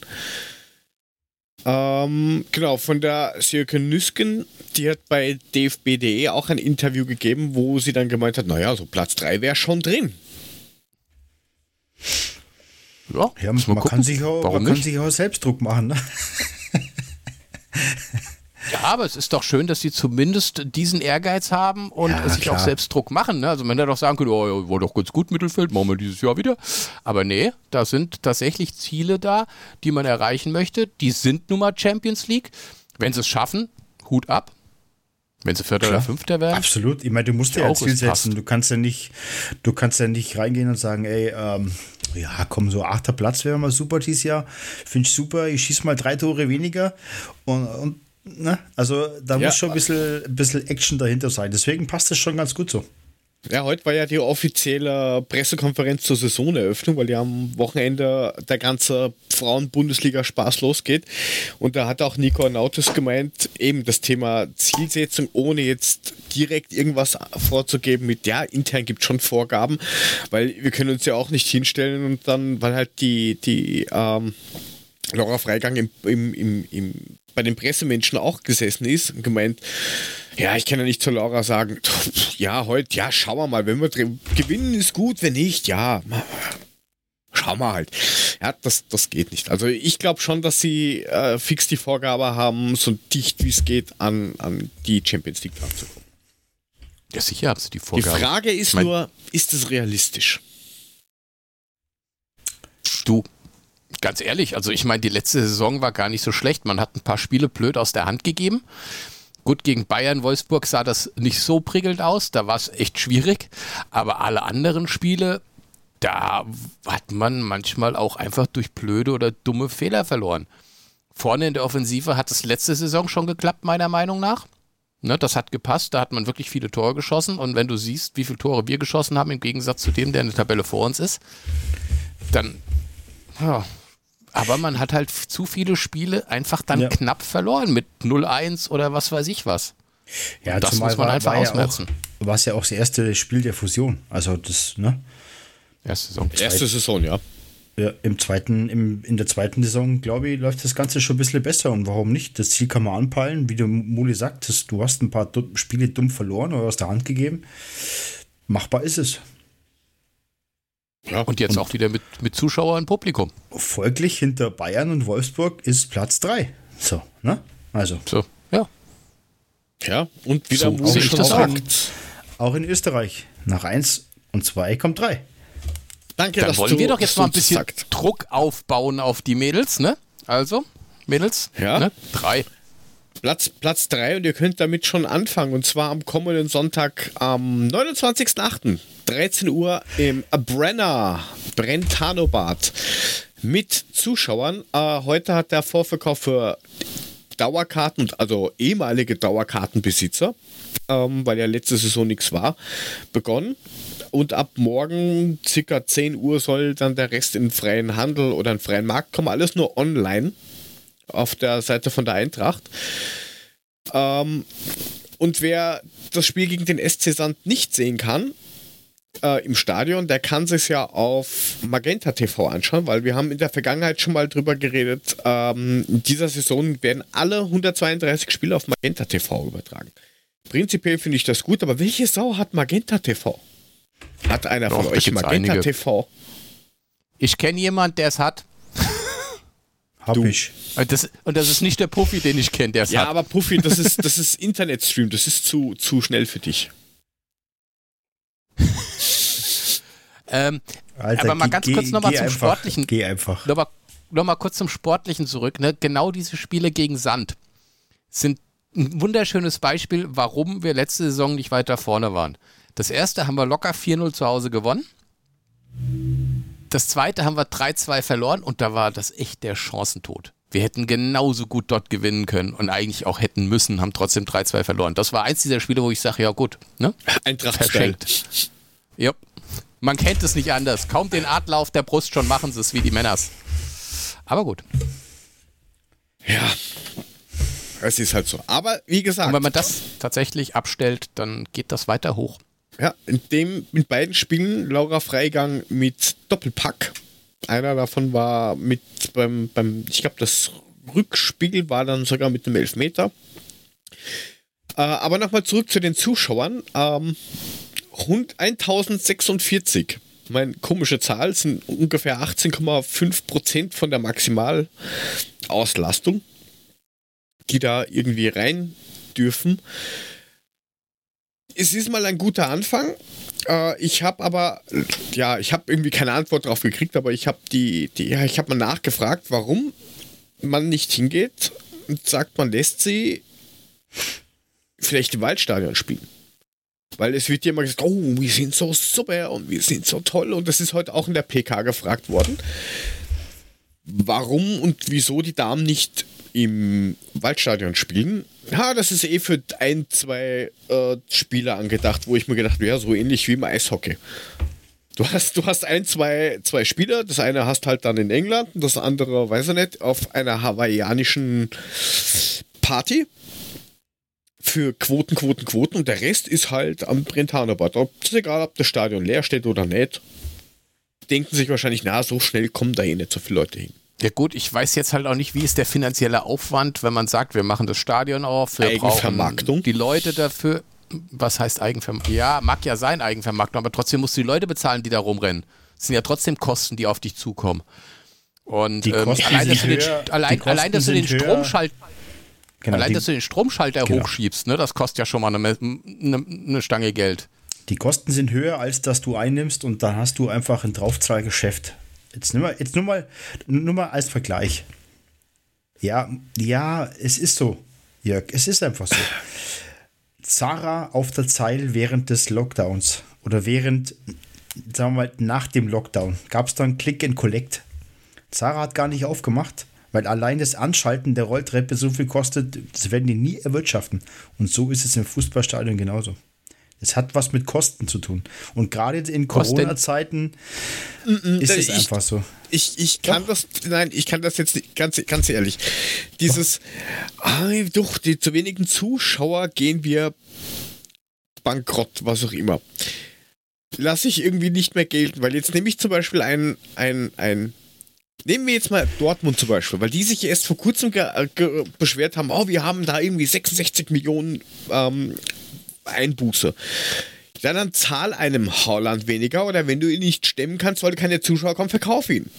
Speaker 1: Ähm, genau, von der Sirke Nüsken, die hat bei dfb.de auch ein Interview gegeben, wo sie dann gemeint hat, naja, so Platz 3 wäre schon drin.
Speaker 3: Ja, ja man, kann sich, auch, man kann sich auch Selbstdruck machen. Ne?
Speaker 2: Ja, aber es ist doch schön, dass sie zumindest diesen Ehrgeiz haben und ja, sich klar. auch Selbstdruck machen. Ne? Also man hätte doch sagen können, oh, war doch ganz gut Mittelfeld, machen wir dieses Jahr wieder. Aber nee, da sind tatsächlich Ziele da, die man erreichen möchte. Die sind nun mal Champions League. Wenn sie es schaffen, Hut ab. Wenn sie Vierter oder Fünfter werden?
Speaker 3: Absolut. Ich meine, du musst ja ein Ziel setzen. Du kannst ja nicht, du kannst ja nicht reingehen und sagen, ey, ähm, ja, komm, so achter Platz wäre mal super dieses Jahr. Finde ich super. Ich schieße mal drei Tore weniger und, und Ne? Also da ja. muss schon ein bisschen, ein bisschen Action dahinter sein. Deswegen passt das schon ganz gut so.
Speaker 1: Ja, heute war ja die offizielle Pressekonferenz zur Saisoneröffnung, weil ja am Wochenende der ganze Frauen-Bundesliga-Spaß losgeht. Und da hat auch Nico Nautis gemeint, eben das Thema Zielsetzung, ohne jetzt direkt irgendwas vorzugeben mit, ja, intern gibt es schon Vorgaben, weil wir können uns ja auch nicht hinstellen und dann, weil halt die, die ähm, Laura Freigang im, im, im, im bei den Pressemenschen auch gesessen ist und gemeint, ja, ich kann ja nicht zu Laura sagen, ja, heute, ja, schauen wir mal, wenn wir gewinnen, ist gut, wenn nicht, ja, schauen wir halt. Ja, das, das geht nicht. Also ich glaube schon, dass sie äh, fix die Vorgabe haben, so dicht wie es geht an, an die Champions League zu kommen.
Speaker 2: Ja, sicher haben sie die Vorgabe.
Speaker 1: Die Frage ist mein nur, ist es realistisch?
Speaker 2: Du, ganz ehrlich, also ich meine, die letzte Saison war gar nicht so schlecht. Man hat ein paar Spiele blöd aus der Hand gegeben. Gut, gegen Bayern, Wolfsburg sah das nicht so prickelnd aus, da war es echt schwierig. Aber alle anderen Spiele, da hat man manchmal auch einfach durch blöde oder dumme Fehler verloren. Vorne in der Offensive hat es letzte Saison schon geklappt, meiner Meinung nach. Ne, das hat gepasst, da hat man wirklich viele Tore geschossen. Und wenn du siehst, wie viele Tore wir geschossen haben, im Gegensatz zu dem, der in der Tabelle vor uns ist, dann ja, aber man hat halt zu viele Spiele einfach dann ja. knapp verloren mit 0-1 oder was weiß ich was.
Speaker 3: Ja, das muss man war, einfach war ausmerzen. Ja war es ja auch das erste Spiel der Fusion. Also das, ne?
Speaker 2: Erste Saison.
Speaker 1: Erste Saison, ja.
Speaker 3: Ja, im zweiten, im, in der zweiten Saison, glaube ich, läuft das Ganze schon ein bisschen besser. Und warum nicht? Das Ziel kann man anpeilen. Wie du Muli sagt, du hast ein paar Spiele dumm verloren oder aus der Hand gegeben. Machbar ist es.
Speaker 2: Ja, und jetzt und auch wieder mit, mit Zuschauern und Publikum.
Speaker 3: Folglich hinter Bayern und Wolfsburg ist Platz 3. So, ne? Also.
Speaker 2: So, ja.
Speaker 1: Ja, und wieder so, muss
Speaker 3: ich das auch, auch in Österreich. Nach 1 und 2 kommt 3.
Speaker 2: Danke, Dann wollen wir doch jetzt mal ein bisschen sagt. Druck aufbauen auf die Mädels, ne? Also, Mädels,
Speaker 1: ja.
Speaker 2: Ne? drei.
Speaker 1: Platz, Platz 3 und ihr könnt damit schon anfangen. Und zwar am kommenden Sonntag am 29.08. 13 Uhr im Brenner, Brentanobad mit Zuschauern. Äh, heute hat der Vorverkauf für Dauerkarten, also ehemalige Dauerkartenbesitzer, ähm, weil ja letzte Saison nichts war, begonnen. Und ab morgen, circa 10 Uhr, soll dann der Rest in freien Handel oder in freien Markt kommen. Alles nur online auf der Seite von der Eintracht. Ähm, und wer das Spiel gegen den SC Sand nicht sehen kann, äh, im Stadion, der kann sich ja auf Magenta TV anschauen, weil wir haben in der Vergangenheit schon mal drüber geredet. Ähm, in dieser Saison werden alle 132 Spiele auf Magenta TV übertragen. Prinzipiell finde ich das gut, aber welche Sau hat Magenta TV? Hat einer Doch, von euch Magenta einige. TV?
Speaker 2: Ich kenne jemanden, der es hat.
Speaker 3: Hab du. ich.
Speaker 2: Und das, und das ist nicht der Puffy, den ich kenne, der
Speaker 1: ja,
Speaker 2: hat.
Speaker 1: Aber Puffy, das ist, das ist Internetstream, das ist zu, zu schnell für dich.
Speaker 2: ähm, Alter, aber mal ganz geh, kurz nochmal zum
Speaker 3: einfach,
Speaker 2: Sportlichen.
Speaker 3: Geh einfach.
Speaker 2: Nochmal noch mal kurz zum Sportlichen zurück. Ne? Genau diese Spiele gegen Sand sind ein wunderschönes Beispiel, warum wir letzte Saison nicht weiter vorne waren. Das erste haben wir locker 4-0 zu Hause gewonnen. Das zweite haben wir 3-2 verloren und da war das echt der Chancentod. Wir hätten genauso gut dort gewinnen können und eigentlich auch hätten müssen, haben trotzdem 3-2 verloren. Das war eins dieser Spiele, wo ich sage, ja gut, ne?
Speaker 1: Eintracht verschenkt.
Speaker 2: Ja. Man kennt es nicht anders. Kaum den Adler auf der Brust, schon machen sie es wie die Männers. Aber gut.
Speaker 1: Ja. Es ist halt so. Aber wie gesagt. Und
Speaker 2: wenn man das tatsächlich abstellt, dann geht das weiter hoch.
Speaker 1: Ja, in dem in beiden Spielen Laura Freigang mit Doppelpack. Einer davon war mit beim, beim ich glaube, das Rückspiel war dann sogar mit einem Elfmeter. Äh, aber nochmal zurück zu den Zuschauern. Ähm, rund 1046. Meine komische Zahl sind ungefähr 18,5 Prozent von der Maximalauslastung, die da irgendwie rein dürfen es ist mal ein guter Anfang. Äh, ich habe aber, ja, ich habe irgendwie keine Antwort darauf gekriegt, aber ich habe die, die, ja, ich mal nachgefragt, warum man nicht hingeht und sagt, man lässt sie vielleicht im Waldstadion spielen. Weil es wird ja immer gesagt, oh, wir sind so super und wir sind so toll. Und das ist heute auch in der PK gefragt worden. Warum und wieso die Damen nicht im Waldstadion spielen. Ja, das ist eh für ein, zwei äh, Spieler angedacht, wo ich mir gedacht habe, ja, so ähnlich wie im Eishockey. Du hast, du hast ein, zwei, zwei Spieler, das eine hast halt dann in England, das andere, weiß ich nicht, auf einer hawaiianischen Party für Quoten, Quoten, Quoten und der Rest ist halt am Brentanerbad. Ob es egal, ob das Stadion leer steht oder nicht, denken sich wahrscheinlich, na, so schnell kommen da eh nicht so viele Leute hin.
Speaker 2: Ja gut, ich weiß jetzt halt auch nicht, wie ist der finanzielle Aufwand, wenn man sagt, wir machen das Stadion auf, wir
Speaker 1: brauchen
Speaker 2: die Leute dafür. Was heißt Eigenvermarktung? Ja, mag ja sein Eigenvermarktung, aber trotzdem musst du die Leute bezahlen, die da rumrennen. Das sind ja trotzdem Kosten, die auf dich zukommen. Und ähm, allein, dass höher, den, allein, allein, dass du den Stromschalt genau, allein, dass du den Stromschalter genau. hochschiebst, ne, das kostet ja schon mal eine, eine, eine Stange Geld.
Speaker 3: Die Kosten sind höher, als dass du einnimmst und dann hast du einfach ein Draufzahlgeschäft. Jetzt, nur mal, jetzt nur, mal, nur mal als Vergleich. Ja, ja, es ist so, Jörg, es ist einfach so. Zara auf der Zeil während des Lockdowns oder während, sagen wir mal, nach dem Lockdown gab es dann Click and Collect. Zara hat gar nicht aufgemacht, weil allein das Anschalten der Rolltreppe so viel kostet, das werden die nie erwirtschaften. Und so ist es im Fußballstadion genauso. Es hat was mit Kosten zu tun. Und gerade in Corona-Zeiten ist es ich, einfach so.
Speaker 1: Ich, ich kann Doch. das, nein, ich kann das jetzt nicht, ganz, ganz ehrlich. Dieses, ah, durch die zu wenigen Zuschauer gehen wir bankrott, was auch immer. Lasse ich irgendwie nicht mehr gelten, weil jetzt nehme ich zum Beispiel ein, ein, ein Nehmen wir jetzt mal Dortmund zum Beispiel, weil die sich erst vor kurzem beschwert haben, oh, wir haben da irgendwie 66 Millionen ähm, Einbuße. Ja, dann zahl einem Holland weniger oder wenn du ihn nicht stemmen kannst, weil keine Zuschauer kommen, verkauf ihn.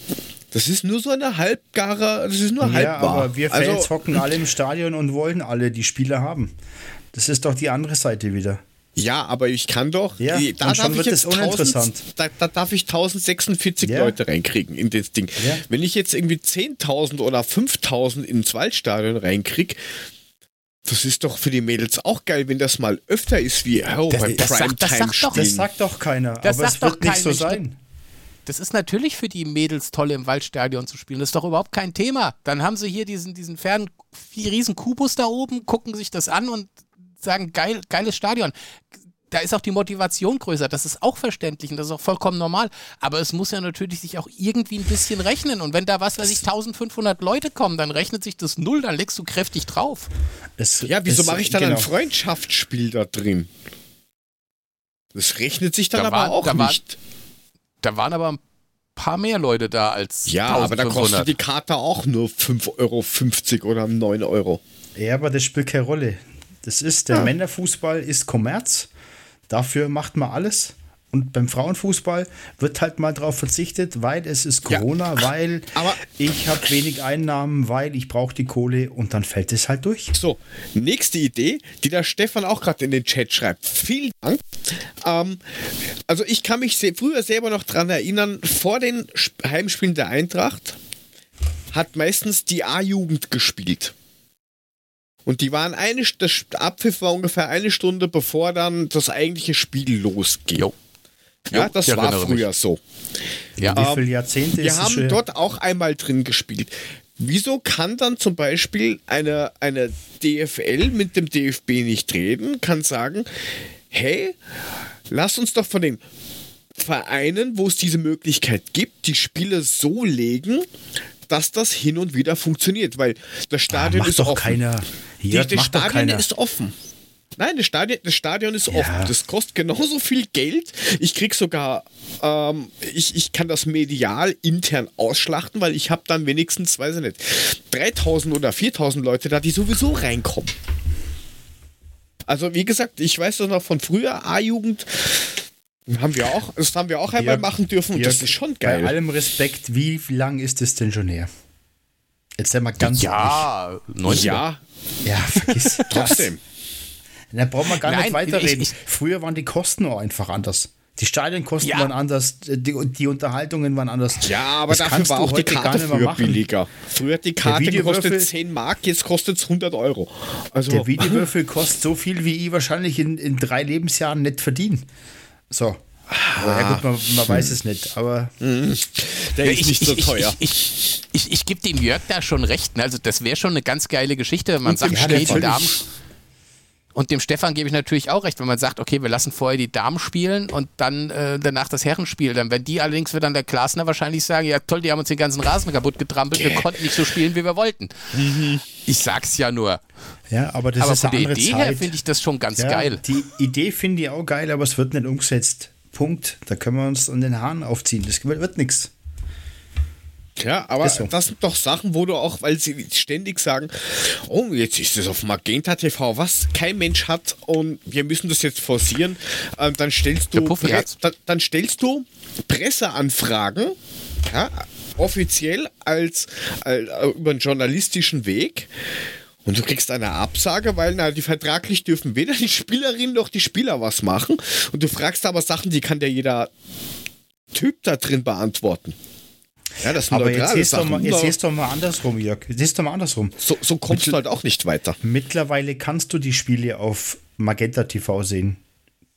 Speaker 1: Das ist nur so eine halbgare, das ist nur halb ja, aber
Speaker 3: wir Fans also, hocken alle im Stadion und wollen alle die Spiele haben. Das ist doch die andere Seite wieder.
Speaker 1: Ja, aber ich kann doch.
Speaker 3: Ja, da darf ich jetzt uninteressant.
Speaker 1: 1000, da, da, darf ich 1046 ja. Leute reinkriegen in das Ding. Ja. Wenn ich jetzt irgendwie 10.000 oder 5.000 ins Waldstadion reinkriege, das ist doch für die Mädels auch geil, wenn das mal öfter ist wie oh, das, beim Primetime-Spielen.
Speaker 3: Das sagt doch keiner,
Speaker 2: das aber es wird nicht so sein. Das ist natürlich für die Mädels toll, im Waldstadion zu spielen. Das ist doch überhaupt kein Thema. Dann haben sie hier diesen, diesen fernen, riesen Kubus da oben, gucken sich das an und sagen, geil, geiles Stadion da ist auch die Motivation größer. Das ist auch verständlich und das ist auch vollkommen normal. Aber es muss ja natürlich sich auch irgendwie ein bisschen rechnen. Und wenn da, was weiß ich, 1500 Leute kommen, dann rechnet sich das null, dann legst du kräftig drauf.
Speaker 1: Es, ja, wieso mache ich dann genau. ein Freundschaftsspiel da drin? Das rechnet sich dann da aber war, auch da nicht.
Speaker 2: War, da waren aber ein paar mehr Leute da als
Speaker 1: Ja, 1500. aber da kostet die Karte auch nur 5,50 Euro oder 9 Euro.
Speaker 3: Ja, aber das spielt keine Rolle. Das ist, der ja. Männerfußball ist Kommerz Dafür macht man alles. Und beim Frauenfußball wird halt mal darauf verzichtet, weil es ist Corona, ja, weil ich habe wenig Einnahmen, weil ich brauche die Kohle und dann fällt es halt durch.
Speaker 1: So, nächste Idee, die der Stefan auch gerade in den Chat schreibt. Vielen Dank. Ähm, also ich kann mich früher selber noch daran erinnern, vor den Heimspielen der Eintracht hat meistens die A-Jugend gespielt. Und die waren eine, das Abpfiff war ungefähr eine Stunde, bevor dann das eigentliche Spiel losging. Jo. Ja, das war früher mich. so.
Speaker 3: Ja. Wie viele Jahrzehnte
Speaker 1: Wir haben schon? dort auch einmal drin gespielt. Wieso kann dann zum Beispiel eine, eine DFL mit dem DFB nicht reden, kann sagen, hey, lass uns doch von den Vereinen, wo es diese Möglichkeit gibt, die Spiele so legen, dass das hin und wieder funktioniert, weil das Stadion ah, ist
Speaker 3: doch
Speaker 1: offen.
Speaker 3: Keiner.
Speaker 1: Hier, Die, das Stadion ist offen. Nein, das Stadion, das Stadion ist ja. offen. Das kostet genauso viel Geld. Ich krieg sogar, ähm, ich, ich kann das medial intern ausschlachten, weil ich habe dann wenigstens, weiß ich nicht, 3000 oder 4000 Leute da, die sowieso reinkommen. Also wie gesagt, ich weiß das noch von früher, A-Jugend, haben wir auch, das haben wir auch einmal ja, machen dürfen und ja, das ist schon geil.
Speaker 3: Bei allem Respekt, wie lang ist es denn schon her? Jetzt einmal ganz
Speaker 1: Ja, 90 Ja.
Speaker 3: Ja, vergiss. Trotzdem. Da brauchen wir gar Nein, nicht weiterreden. Ich, ich, Früher waren die Kosten auch einfach anders. Die Stadionkosten ja. waren anders, die, die, Unterhaltungen waren anders.
Speaker 1: Ja, aber das dafür war auch die Karte früher billiger. Früher hat die Karte gekostet 10 Mark, jetzt kostet es 100 Euro.
Speaker 3: Also, der Videowürfel kostet so viel, wie ich wahrscheinlich in, in drei Lebensjahren nicht verdiene. So, Ah. Ja gut, man, man, weiß es nicht, aber
Speaker 2: der ist nicht so teuer. Ich, ich, ich, ich gebe dem Jörg da schon recht. Ne? Also das wäre schon eine ganz geile Geschichte, wenn man Und sagt, ja, okay, die Damen und dem Stefan gebe ich natürlich auch recht, wenn man sagt, okay, wir lassen vorher die Damen spielen und dann äh, danach das Herrenspiel. Dann werden die allerdings wird dann der Klasner wahrscheinlich sagen, ja toll, die haben uns den ganzen Rasen kaputt getrampelt, wir konnten nicht so spielen, wie wir wollten. Mhm. Ich sag's ja nur.
Speaker 3: Ja, aber das
Speaker 2: aber
Speaker 3: ist
Speaker 2: von der Idee Zeit. her finde ich das schon ganz ja, geil.
Speaker 3: Die Idee finde ich auch geil, aber es wird nicht umgesetzt. Punkt. Da können wir uns an den Haaren aufziehen. Das wird nichts.
Speaker 1: Ja, aber so. das sind doch Sachen, wo du auch, weil sie ständig sagen, oh, jetzt ist es auf Magenta TV, was kein Mensch hat und wir müssen das jetzt forcieren, ähm, dann stellst du dann, dann, stellst du Presseanfragen, ja, offiziell als, als äh, über einen journalistischen Weg. Und du kriegst eine Absage, weil na, die vertraglich dürfen weder die Spielerinnen noch die Spieler was machen. Und du fragst aber Sachen, die kann dir jeder Typ da drin beantworten.
Speaker 3: Ja, das Aber jetzt siehst, doch mal, jetzt siehst doch mal andersrum, Jörg. Siehst doch mal andersrum.
Speaker 1: So, so kommst Mittl du halt auch nicht weiter.
Speaker 3: Mittlerweile kannst du die Spiele auf Magenta TV sehen.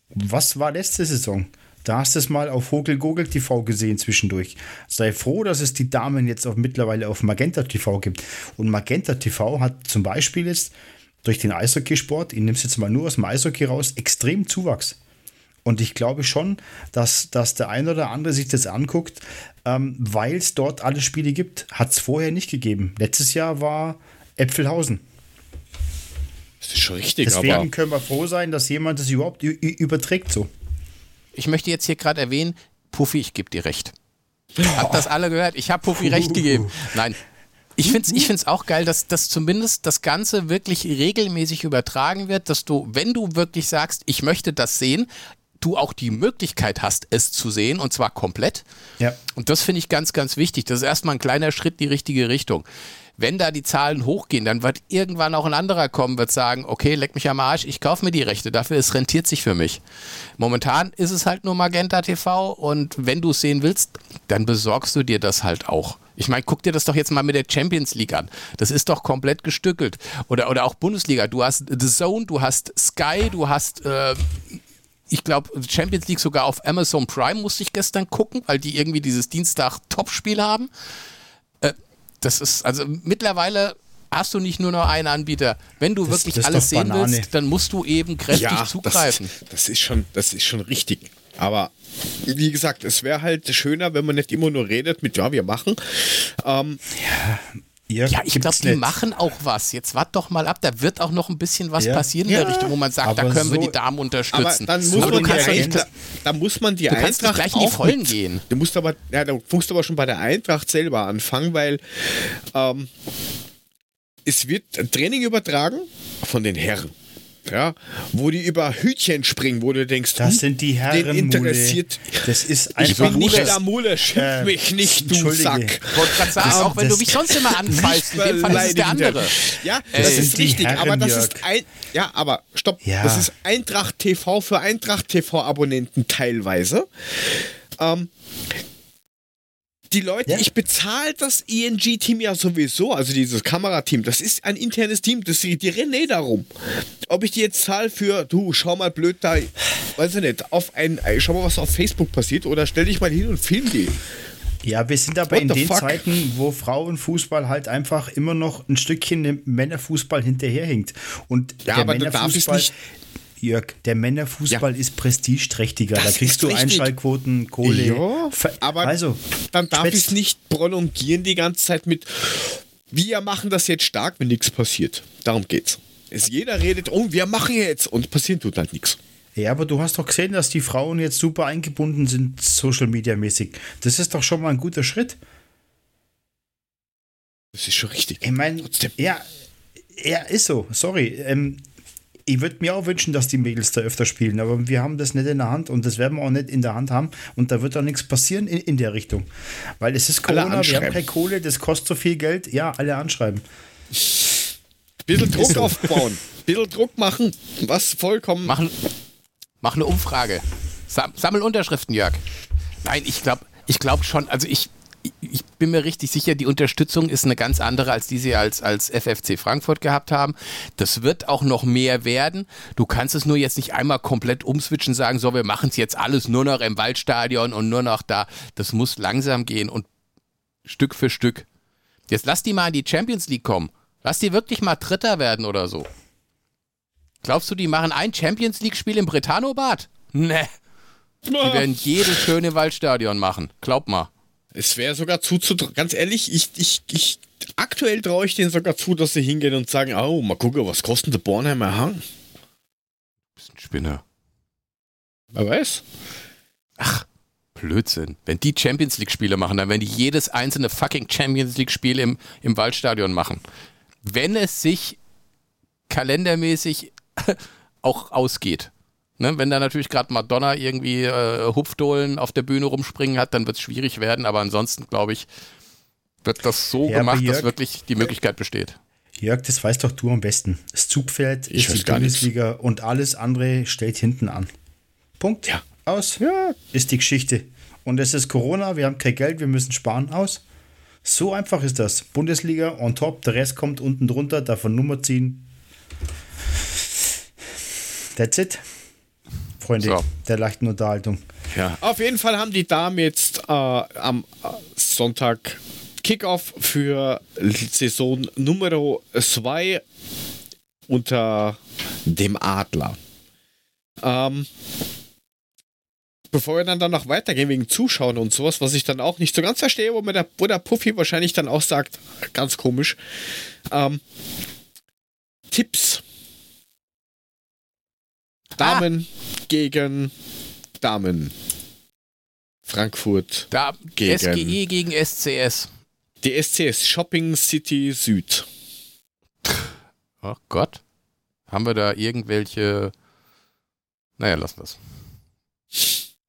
Speaker 3: Was war letzte Saison? Da hast du es mal auf Vogel TV gesehen zwischendurch. Sei froh, dass es die Damen jetzt auch mittlerweile auf Magenta TV gibt. Und Magenta TV hat zum Beispiel jetzt durch den Eishockeysport, ich nehme es jetzt mal nur aus dem Eishockey raus, extrem Zuwachs. Und ich glaube schon, dass, dass der ein oder andere sich das anguckt, ähm, weil es dort alle Spiele gibt. Hat es vorher nicht gegeben. Letztes Jahr war Äpfelhausen.
Speaker 1: Das ist schon richtig.
Speaker 3: Deswegen aber können wir froh sein, dass jemand das überhaupt überträgt so.
Speaker 2: Ich möchte jetzt hier gerade erwähnen, Puffy, ich gebe dir recht. Habt das alle gehört? Ich habe Puffy recht gegeben. Nein, ich finde es ich find's auch geil, dass, dass zumindest das Ganze wirklich regelmäßig übertragen wird, dass du, wenn du wirklich sagst, ich möchte das sehen, du auch die Möglichkeit hast, es zu sehen und zwar komplett. Ja. Und das finde ich ganz, ganz wichtig. Das ist erstmal ein kleiner Schritt in die richtige Richtung. Wenn da die Zahlen hochgehen, dann wird irgendwann auch ein anderer kommen, wird sagen, okay, leck mich am Arsch, ich kaufe mir die Rechte, dafür es rentiert sich für mich. Momentan ist es halt nur Magenta TV und wenn du es sehen willst, dann besorgst du dir das halt auch. Ich meine, guck dir das doch jetzt mal mit der Champions League an. Das ist doch komplett gestückelt. Oder, oder auch Bundesliga. Du hast The Zone, du hast Sky, du hast äh, ich glaube, Champions League sogar auf Amazon Prime musste ich gestern gucken, weil die irgendwie dieses Dienstag-Topspiel haben. Das ist, also mittlerweile hast du nicht nur noch einen Anbieter. Wenn du das, wirklich das alles sehen Banane. willst, dann musst du eben kräftig ja, zugreifen.
Speaker 1: Das, das, ist schon, das ist schon richtig. Aber wie gesagt, es wäre halt schöner, wenn man nicht immer nur redet mit, ja, wir machen. Ähm,
Speaker 2: ja, ja, ja ich glaube, die machen auch was. Jetzt wart doch mal ab, da wird auch noch ein bisschen was ja. passieren in der Richtung, wo man sagt, da können so, wir die Damen unterstützen.
Speaker 1: Aber dann muss, aber man, die Eintracht, da muss man die
Speaker 2: du
Speaker 1: Eintracht
Speaker 2: gleich in die Vollen mit, gehen.
Speaker 1: Du musst aber, ja, da musst du aber schon bei der Eintracht selber anfangen, weil ähm, es wird ein Training übertragen von den Herren ja, wo die über Hütchen springen, wo du denkst,
Speaker 3: das hm, sind die Herren den
Speaker 1: interessiert.
Speaker 3: Das ist
Speaker 1: einfach ich bin nicht der Mule, schimpf äh, mich nicht, du Sack.
Speaker 2: Ich wollte gerade sagen, auch wenn du mich sonst immer anfallst, in dem Fall ist es der andere.
Speaker 1: Ja, das äh, ist richtig, Herren, aber das Jörg. ist ein, ja, aber stopp, ja. das ist Eintracht TV für Eintracht TV Abonnenten teilweise. Ähm, die Leute, ja. ich bezahle das ENG-Team ja sowieso, also dieses Kamerateam, das ist ein internes Team, das die, die eh darum. Ob ich die jetzt zahle für, du, schau mal blöd da, weiß ich nicht, auf ein, schau mal, was auf Facebook passiert, oder stell dich mal hin und film die.
Speaker 3: Ja, wir sind aber What in den fuck? Zeiten, wo Frauenfußball halt einfach immer noch ein Stückchen dem Männerfußball hinterherhinkt. Und
Speaker 1: ja, der aber Männerfußball, nicht
Speaker 3: Jörg, der Männerfußball ja. ist prestigeträchtiger. Da kriegst du Einschaltquoten, Kohle. Ja,
Speaker 1: aber also, dann darf ich es nicht prolongieren die ganze Zeit mit, wir machen das jetzt stark, wenn nichts passiert. Darum geht's. Es jeder redet, oh, wir machen jetzt und passiert tut halt nichts.
Speaker 3: Ja, aber du hast doch gesehen, dass die Frauen jetzt super eingebunden sind, Social Media mäßig. Das ist doch schon mal ein guter Schritt.
Speaker 1: Das ist schon richtig.
Speaker 3: Ich meine, ja, ja, ist so. Sorry. Ähm, ich würde mir auch wünschen, dass die Mädels da öfter spielen, aber wir haben das nicht in der Hand und das werden wir auch nicht in der Hand haben und da wird auch nichts passieren in, in der Richtung. Weil es ist Corona, wir haben keine Kohle, das kostet so viel Geld. Ja, alle anschreiben.
Speaker 1: Bisschen Druck aufbauen, bisschen Druck machen, was vollkommen.
Speaker 2: Machen, mach eine Umfrage. Sammel Unterschriften, Jörg. Nein, ich glaube ich glaub schon, also ich, ich bin mir richtig sicher, die Unterstützung ist eine ganz andere, als die sie als, als FFC Frankfurt gehabt haben. Das wird auch noch mehr werden. Du kannst es nur jetzt nicht einmal komplett umswitchen, sagen, so, wir machen es jetzt alles nur noch im Waldstadion und nur noch da. Das muss langsam gehen und Stück für Stück. Jetzt lass die mal in die Champions League kommen. Lass die wirklich mal Dritter werden oder so. Glaubst du, die machen ein Champions League-Spiel im Bretano-Bad? Ne. Die werden jedes schöne Waldstadion machen. Glaub mal.
Speaker 1: Es wäre sogar zuzutrauen. Ganz ehrlich, ich, ich, ich, aktuell traue ich denen sogar zu, dass sie hingehen und sagen, oh, mal gucken, was kostet der Bornheimer Hang?
Speaker 2: Bist ein Spinner.
Speaker 1: Wer weiß.
Speaker 2: Ach, Blödsinn. Wenn die Champions League-Spiele machen, dann werden die jedes einzelne fucking Champions League-Spiel im, im Waldstadion machen. Wenn es sich kalendermäßig auch ausgeht. Ne, wenn da natürlich gerade Madonna irgendwie äh, Hupfdohlen auf der Bühne rumspringen hat, dann wird es schwierig werden. Aber ansonsten, glaube ich, wird das so ja, gemacht, Jörg, dass wirklich die Möglichkeit besteht.
Speaker 3: Jörg, das weißt doch du am besten. Das Zugpferd ist die Bundesliga nichts. und alles andere stellt hinten an. Punkt. Ja. Aus. Ja. Ist die Geschichte. Und es ist Corona, wir haben kein Geld, wir müssen sparen. Aus. So einfach ist das. Bundesliga on top, der Rest kommt unten drunter, davon Nummer ziehen. That's it. Freunde so. der leichten Unterhaltung.
Speaker 1: Ja, auf jeden Fall haben die Damen jetzt äh, am Sonntag Kickoff für Saison Nummer 2 unter dem Adler. Ähm, bevor wir dann, dann noch weitergehen wegen Zuschauen und sowas, was ich dann auch nicht so ganz verstehe, wo mir der, wo der Puffy wahrscheinlich dann auch sagt, ganz komisch. Ähm, Tipps. Damen ah gegen Damen. Frankfurt
Speaker 2: da, gegen SGE gegen SCS.
Speaker 1: Die SCS Shopping City Süd.
Speaker 2: Ach Gott. Haben wir da irgendwelche. Naja, lassen wir es.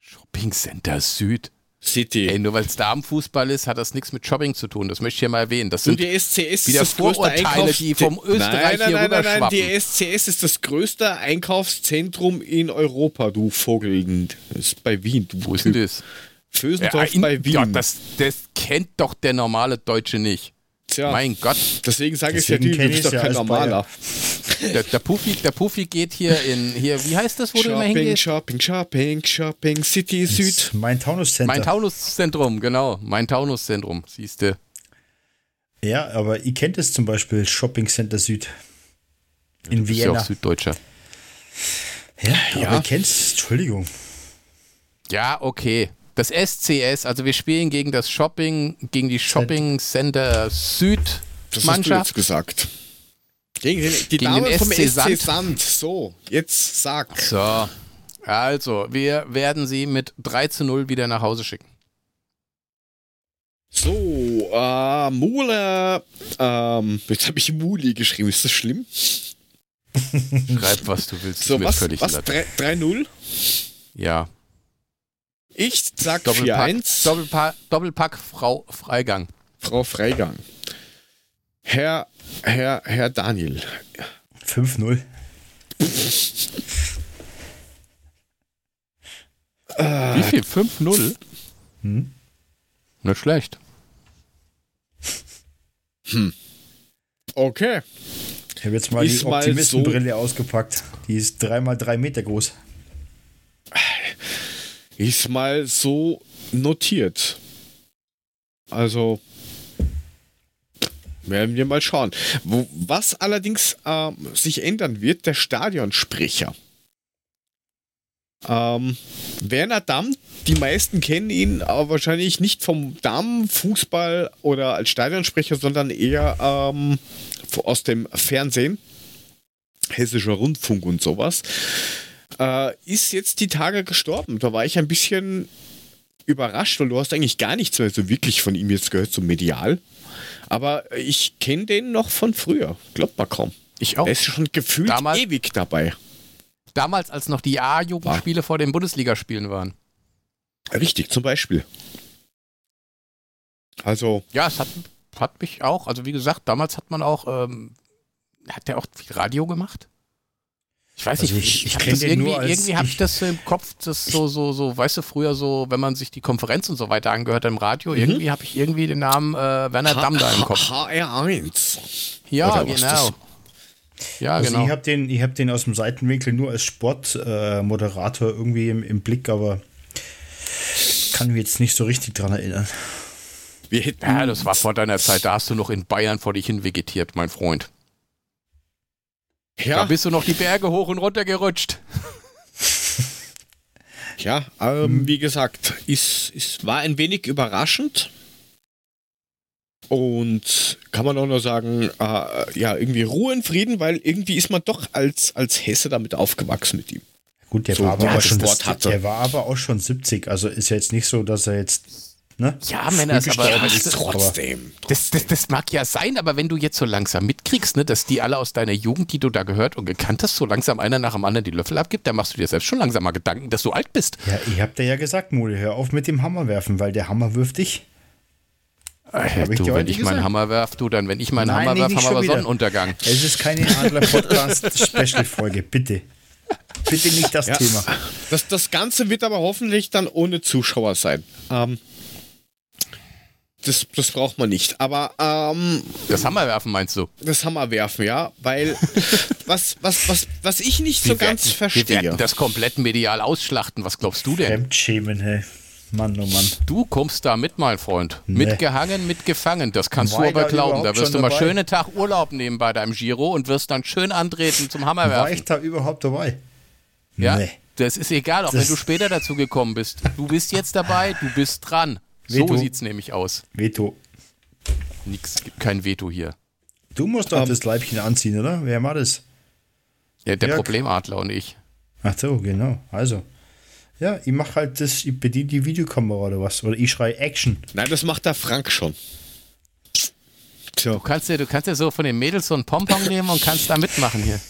Speaker 2: Shopping Center Süd. City. Ey, nur weil es Damenfußball ist, hat das nichts mit Shopping zu tun. Das möchte ich hier mal erwähnen. Das sind
Speaker 1: die SCS
Speaker 2: wieder ist das Vorurteile, Einkaufs die vom Österreich nein, nein, hier nein, nein,
Speaker 1: Die SCS ist das größte Einkaufszentrum in Europa, du Vogel. Das ist bei Wien. Du
Speaker 2: Wo ist denn das?
Speaker 1: Fösendorf ja, bei Wien. Ja,
Speaker 2: das, das kennt doch der normale Deutsche nicht. Tja, mein Gott.
Speaker 1: Deswegen sage ich ja, du bist doch kein Normaler.
Speaker 2: Der, der, Puffy, der Puffy geht hier in, hier, wie heißt das, wo
Speaker 1: Shopping,
Speaker 2: du immer hingehst?
Speaker 1: Shopping, Shopping, Shopping, City Süd.
Speaker 3: Mein Taunuszentrum.
Speaker 2: Mein Taunuszentrum, genau. Mein Taunuszentrum, siehst du.
Speaker 3: Ja, aber ihr kennt es zum Beispiel, Shopping Center Süd. In Vienna.
Speaker 2: Ja auch Süddeutscher.
Speaker 3: Ja, ja. aber ihr kennt es, Entschuldigung.
Speaker 2: Ja, okay. Das SCS, also wir spielen gegen das Shopping, gegen die Shopping Center Süd
Speaker 1: das Mannschaft. Das hast du jetzt gesagt. Gegen den, die gegen Dame den vom SC Sand. Sand. So, jetzt sag.
Speaker 2: So, also, wir werden sie mit 3 zu 0 wieder nach Hause schicken.
Speaker 1: So, äh, Mule, ähm, jetzt habe ich Muli geschrieben, ist das schlimm?
Speaker 2: Schreib, was du willst.
Speaker 1: So, was, was 3-0?
Speaker 2: Ja.
Speaker 1: Ich sag 4-1.
Speaker 2: Doppelpack, Doppelpack Frau Freigang.
Speaker 1: Frau Freigang. Herr, Herr, Herr Daniel.
Speaker 3: 5-0.
Speaker 2: Wie viel? 5-0? Hm? Nicht schlecht.
Speaker 1: Hm. Okay.
Speaker 3: Ich habe jetzt mal ist die Optimistenbrille so ausgepackt. Die ist 3x3 Meter groß.
Speaker 1: Ist mal so notiert. Also, werden wir mal schauen. Wo, was allerdings äh, sich ändern wird, der Stadionsprecher. Ähm, Werner Damm, die meisten kennen ihn aber wahrscheinlich nicht vom Damenfußball oder als Stadionsprecher, sondern eher ähm, aus dem Fernsehen, hessischer Rundfunk und sowas. Äh, ist jetzt die Tage gestorben. Da war ich ein bisschen überrascht, weil du hast eigentlich gar nichts mehr so wirklich von ihm jetzt gehört, so medial. Aber ich kenne den noch von früher. Glaubt man kaum.
Speaker 2: Ich auch.
Speaker 1: Er ist schon gefühlt damals, ewig dabei.
Speaker 2: Damals, als noch die A-Jugendspiele vor den Bundesligaspielen waren.
Speaker 1: Richtig, zum Beispiel. Also.
Speaker 2: Ja, es hat, hat mich auch, also wie gesagt, damals hat man auch, ähm, hat der auch viel Radio gemacht? Ich weiß nicht, also ich, ich, ich das irgendwie, irgendwie habe ich das so im Kopf, das so, so, so, weißt du, früher so, wenn man sich die Konferenz und so weiter angehört hat im Radio, mhm. irgendwie habe ich irgendwie den Namen äh, Werner Damm da im Kopf.
Speaker 1: HR1.
Speaker 2: Ja, genau.
Speaker 3: Ja, also genau. Ich habe den, hab den aus dem Seitenwinkel nur als Sportmoderator äh, irgendwie im, im Blick, aber kann mich jetzt nicht so richtig dran erinnern.
Speaker 2: ja, das war vor deiner Zeit, da hast du noch in Bayern vor dich hin vegetiert, mein Freund. Ja. Da bist du noch die Berge hoch und runter gerutscht.
Speaker 1: Ja, ähm, wie gesagt, es, es war ein wenig überraschend. Und kann man auch noch sagen, äh, ja, irgendwie Ruhe und Frieden, weil irgendwie ist man doch als, als Hesse damit aufgewachsen mit ihm.
Speaker 3: Gut, der, so, war aber auch schon, der war aber auch schon 70, also ist ja jetzt nicht so, dass er jetzt Ne?
Speaker 2: Ja, Männer, aber, aber das, trotzdem. Das, das, das, mag ja sein, aber wenn du jetzt so langsam mitkriegst, ne, dass die alle aus deiner Jugend, die du da gehört und gekannt hast, so langsam einer nach dem anderen die Löffel abgibt, dann machst du dir selbst schon langsam mal Gedanken, dass du alt bist.
Speaker 3: Ja, ich hab dir ja gesagt, Mule, hör auf mit dem Hammer werfen, weil der Hammer wirft dich.
Speaker 2: Äh, du, wenn ich meinen Hammer werf, du, dann, wenn ich meinen Hammer werf, haben wir aber Sonnenuntergang.
Speaker 3: Es ist keine Adler-Podcast-Special-Folge, bitte. Bitte nicht das ja. Thema.
Speaker 1: Das, das Ganze wird aber hoffentlich dann ohne Zuschauer sein. Ähm, das, das braucht man nicht. Aber ähm,
Speaker 2: das Hammerwerfen meinst du?
Speaker 1: Das Hammerwerfen, ja, weil was, was, was, was ich nicht wir so werden, ganz verstehe. Wir werden
Speaker 2: das komplett medial ausschlachten. Was glaubst du denn?
Speaker 3: Fremdschämen, hey. Mann, oh Mann.
Speaker 2: Du kommst da mit, mein Freund. Nee. Mitgehangen, mitgefangen. Das kannst War du aber glauben. Da wirst du mal dabei? schöne Tag Urlaub nehmen bei deinem Giro und wirst dann schön antreten zum Hammerwerfen. War
Speaker 3: ich da überhaupt dabei?
Speaker 2: Ja. Nee. Das ist egal, auch das wenn du später dazu gekommen bist. Du bist jetzt dabei, du bist dran. Veto. So es nämlich aus.
Speaker 3: Veto.
Speaker 2: Nix, gibt kein Veto hier.
Speaker 3: Du musst doch um, das Leibchen anziehen, oder? Wer macht das?
Speaker 2: Ja, der Jörg. Problemadler und ich.
Speaker 3: Ach so, genau. Also. Ja, ich mache halt das, ich bediene die Videokamera oder was. Oder ich schreie Action.
Speaker 1: Nein, das macht der Frank schon.
Speaker 2: So. Du kannst ja, du kannst ja so von den Mädels so einen Pompon nehmen und kannst da mitmachen hier.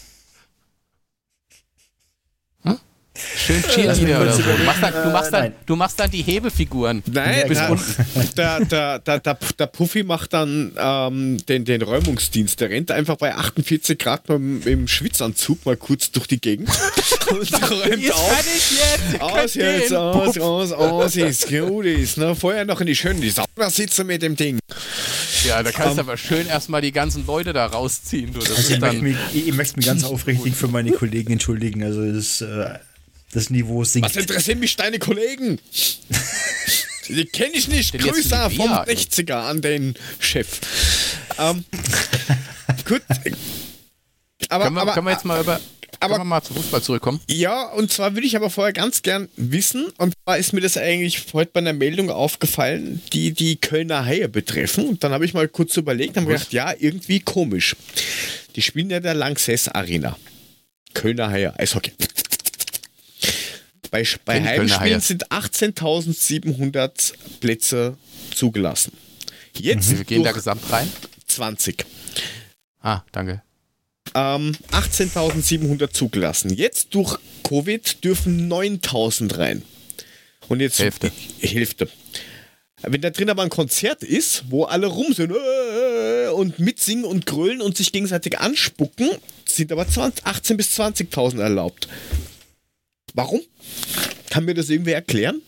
Speaker 2: Schön Cheerleader oder so. Du machst, dann, du, machst dann, du machst dann die Hebefiguren.
Speaker 1: Nein, na, der, der, der, der, der Puffy macht dann ähm, den, den Räumungsdienst. Der rennt einfach bei 48 Grad mit dem Schwitzanzug mal kurz durch die Gegend und räumt jetzt auf. Jetzt. Aus jetzt, aus, aus, aus, ist gut ist. Ne? Vorher noch in die schönen die Sauna sitzen mit dem Ding.
Speaker 2: Ja, da kannst du um, aber schön erstmal die ganzen Leute da rausziehen. Du. Das
Speaker 3: also ich, möchte mich, ich, möchte mich ganz aufrichtig für meine Kollegen entschuldigen. Also das ist äh, das Niveau sinkt.
Speaker 1: Was interessieren mich deine Kollegen? Die kenne ich nicht. Grüße vom 60er an den Chef. Ähm, gut.
Speaker 2: Aber, können, wir, aber, können wir jetzt mal über. Aber, können wir mal zu Fußball zurückkommen?
Speaker 1: Ja, und zwar würde ich aber vorher ganz gern wissen, und zwar ist mir das eigentlich heute bei einer Meldung aufgefallen, die die Kölner Haie betreffen. Und dann habe ich mal kurz überlegt und gedacht, ja, irgendwie komisch. Die spielen ja der Lanxess Arena. Kölner Haie, Eishockey. Bei, bei Heimspielen sind 18.700 Plätze zugelassen.
Speaker 2: Jetzt Wie viel gehen da gesamt rein?
Speaker 1: 20.
Speaker 2: Ah, danke.
Speaker 1: Ähm, 18.700 zugelassen. Jetzt durch Covid dürfen 9.000 rein. Und jetzt
Speaker 2: Hälfte.
Speaker 1: Hälfte. Wenn da drin aber ein Konzert ist, wo alle rum sind äh, und mitsingen und grölen und sich gegenseitig anspucken, sind aber 20, 18.000 bis 20.000 erlaubt. Warum? Kann mir das irgendwie erklären?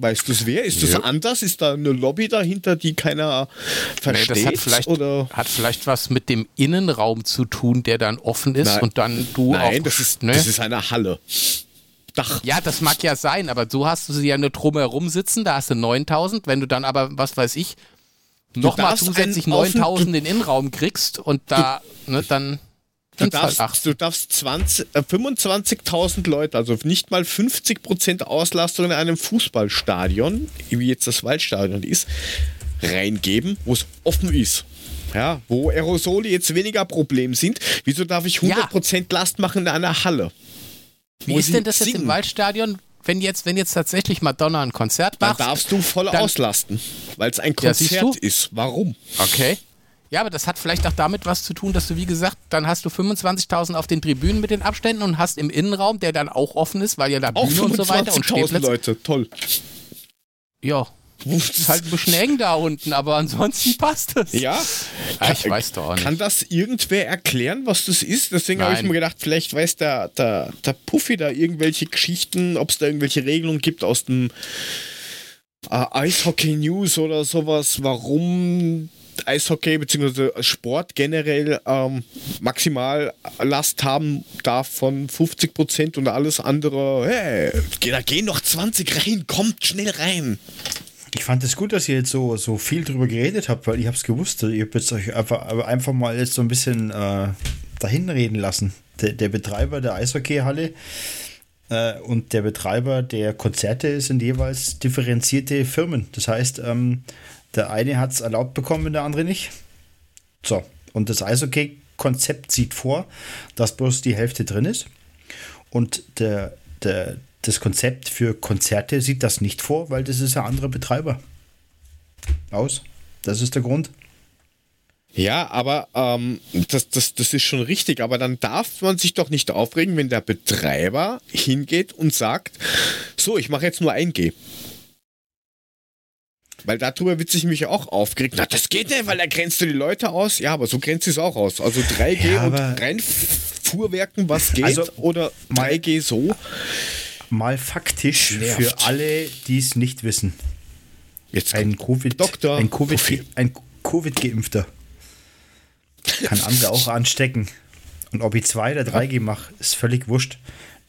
Speaker 1: Weißt du es wer? Ist das ja. anders? Ist da eine Lobby dahinter, die keiner versteht? Nee, das
Speaker 2: hat vielleicht,
Speaker 1: oder?
Speaker 2: hat vielleicht was mit dem Innenraum zu tun, der dann offen ist Nein. und dann du
Speaker 1: Nein, auch, das ist, ne? das ist eine Halle.
Speaker 2: Dach. Ja, das mag ja sein, aber so hast du sie ja nur drumherum sitzen, da hast du 9000, wenn du dann aber, was weiß ich, nochmal zusätzlich 9000 in den Innenraum kriegst und da, ne, dann
Speaker 1: Du darfst, halt du darfst 20, äh, 25.000 Leute, also nicht mal 50% Auslastung in einem Fußballstadion, wie jetzt das Waldstadion ist, reingeben, wo es offen ist. Ja, wo Aerosole jetzt weniger Problem sind. Wieso darf ich 100% ja. Last machen in einer Halle?
Speaker 2: Wie ist denn das singen? jetzt im Waldstadion? Wenn jetzt, wenn jetzt tatsächlich Madonna ein Konzert macht.
Speaker 1: Dann darfst du voll auslasten, weil es ein Konzert ja, ist. Warum?
Speaker 2: Okay. Ja, aber das hat vielleicht auch damit was zu tun, dass du, wie gesagt, dann hast du 25.000 auf den Tribünen mit den Abständen und hast im Innenraum, der dann auch offen ist, weil ja da
Speaker 1: Bühne und so weiter und Stehplätze. Leute, toll.
Speaker 2: Ja, ist halt ein bisschen eng da unten, aber ansonsten passt es.
Speaker 1: Ja,
Speaker 2: ja ich weiß doch auch nicht.
Speaker 1: Kann das irgendwer erklären, was das ist? Deswegen habe ich mir gedacht, vielleicht weiß der, der, der Puffy da irgendwelche Geschichten, ob es da irgendwelche Regelungen gibt aus dem äh, Eishockey News oder sowas, warum Eishockey bzw. Sport generell ähm, maximal Last haben darf von 50 Prozent und alles andere, hey, da gehen noch 20 rein, kommt schnell rein.
Speaker 3: Ich fand es gut, dass ihr jetzt so, so viel drüber geredet habt, weil ich habe es gewusst. Ihr habt jetzt euch einfach, einfach mal jetzt so ein bisschen äh, dahin reden lassen. Der, der Betreiber der Eishockeyhalle äh, und der Betreiber der Konzerte sind jeweils differenzierte Firmen. Das heißt, ähm, der eine hat es erlaubt bekommen, der andere nicht. So, und das Eishockey-Konzept sieht vor, dass bloß die Hälfte drin ist. Und der, der, das Konzept für Konzerte sieht das nicht vor, weil das ist ein anderer Betreiber. Aus. Das ist der Grund.
Speaker 1: Ja, aber ähm, das, das, das ist schon richtig. Aber dann darf man sich doch nicht aufregen, wenn der Betreiber hingeht und sagt, so, ich mache jetzt nur ein G. Weil darüber wird sich mich auch aufgeregt. Na, das geht nicht, weil da grenzt du die Leute aus. Ja, aber so grenzt es auch aus. Also 3G ja, und reinfuhrwerken, was geht also, oder 3G so
Speaker 3: mal faktisch Nervt. für alle, die es nicht wissen.
Speaker 1: Jetzt ein Covid,
Speaker 3: Doktor, ein Covid, ein Covid-Geimpfter kann andere auch anstecken. Und ob ich 2 oder 3G ja. mache, ist völlig wurscht.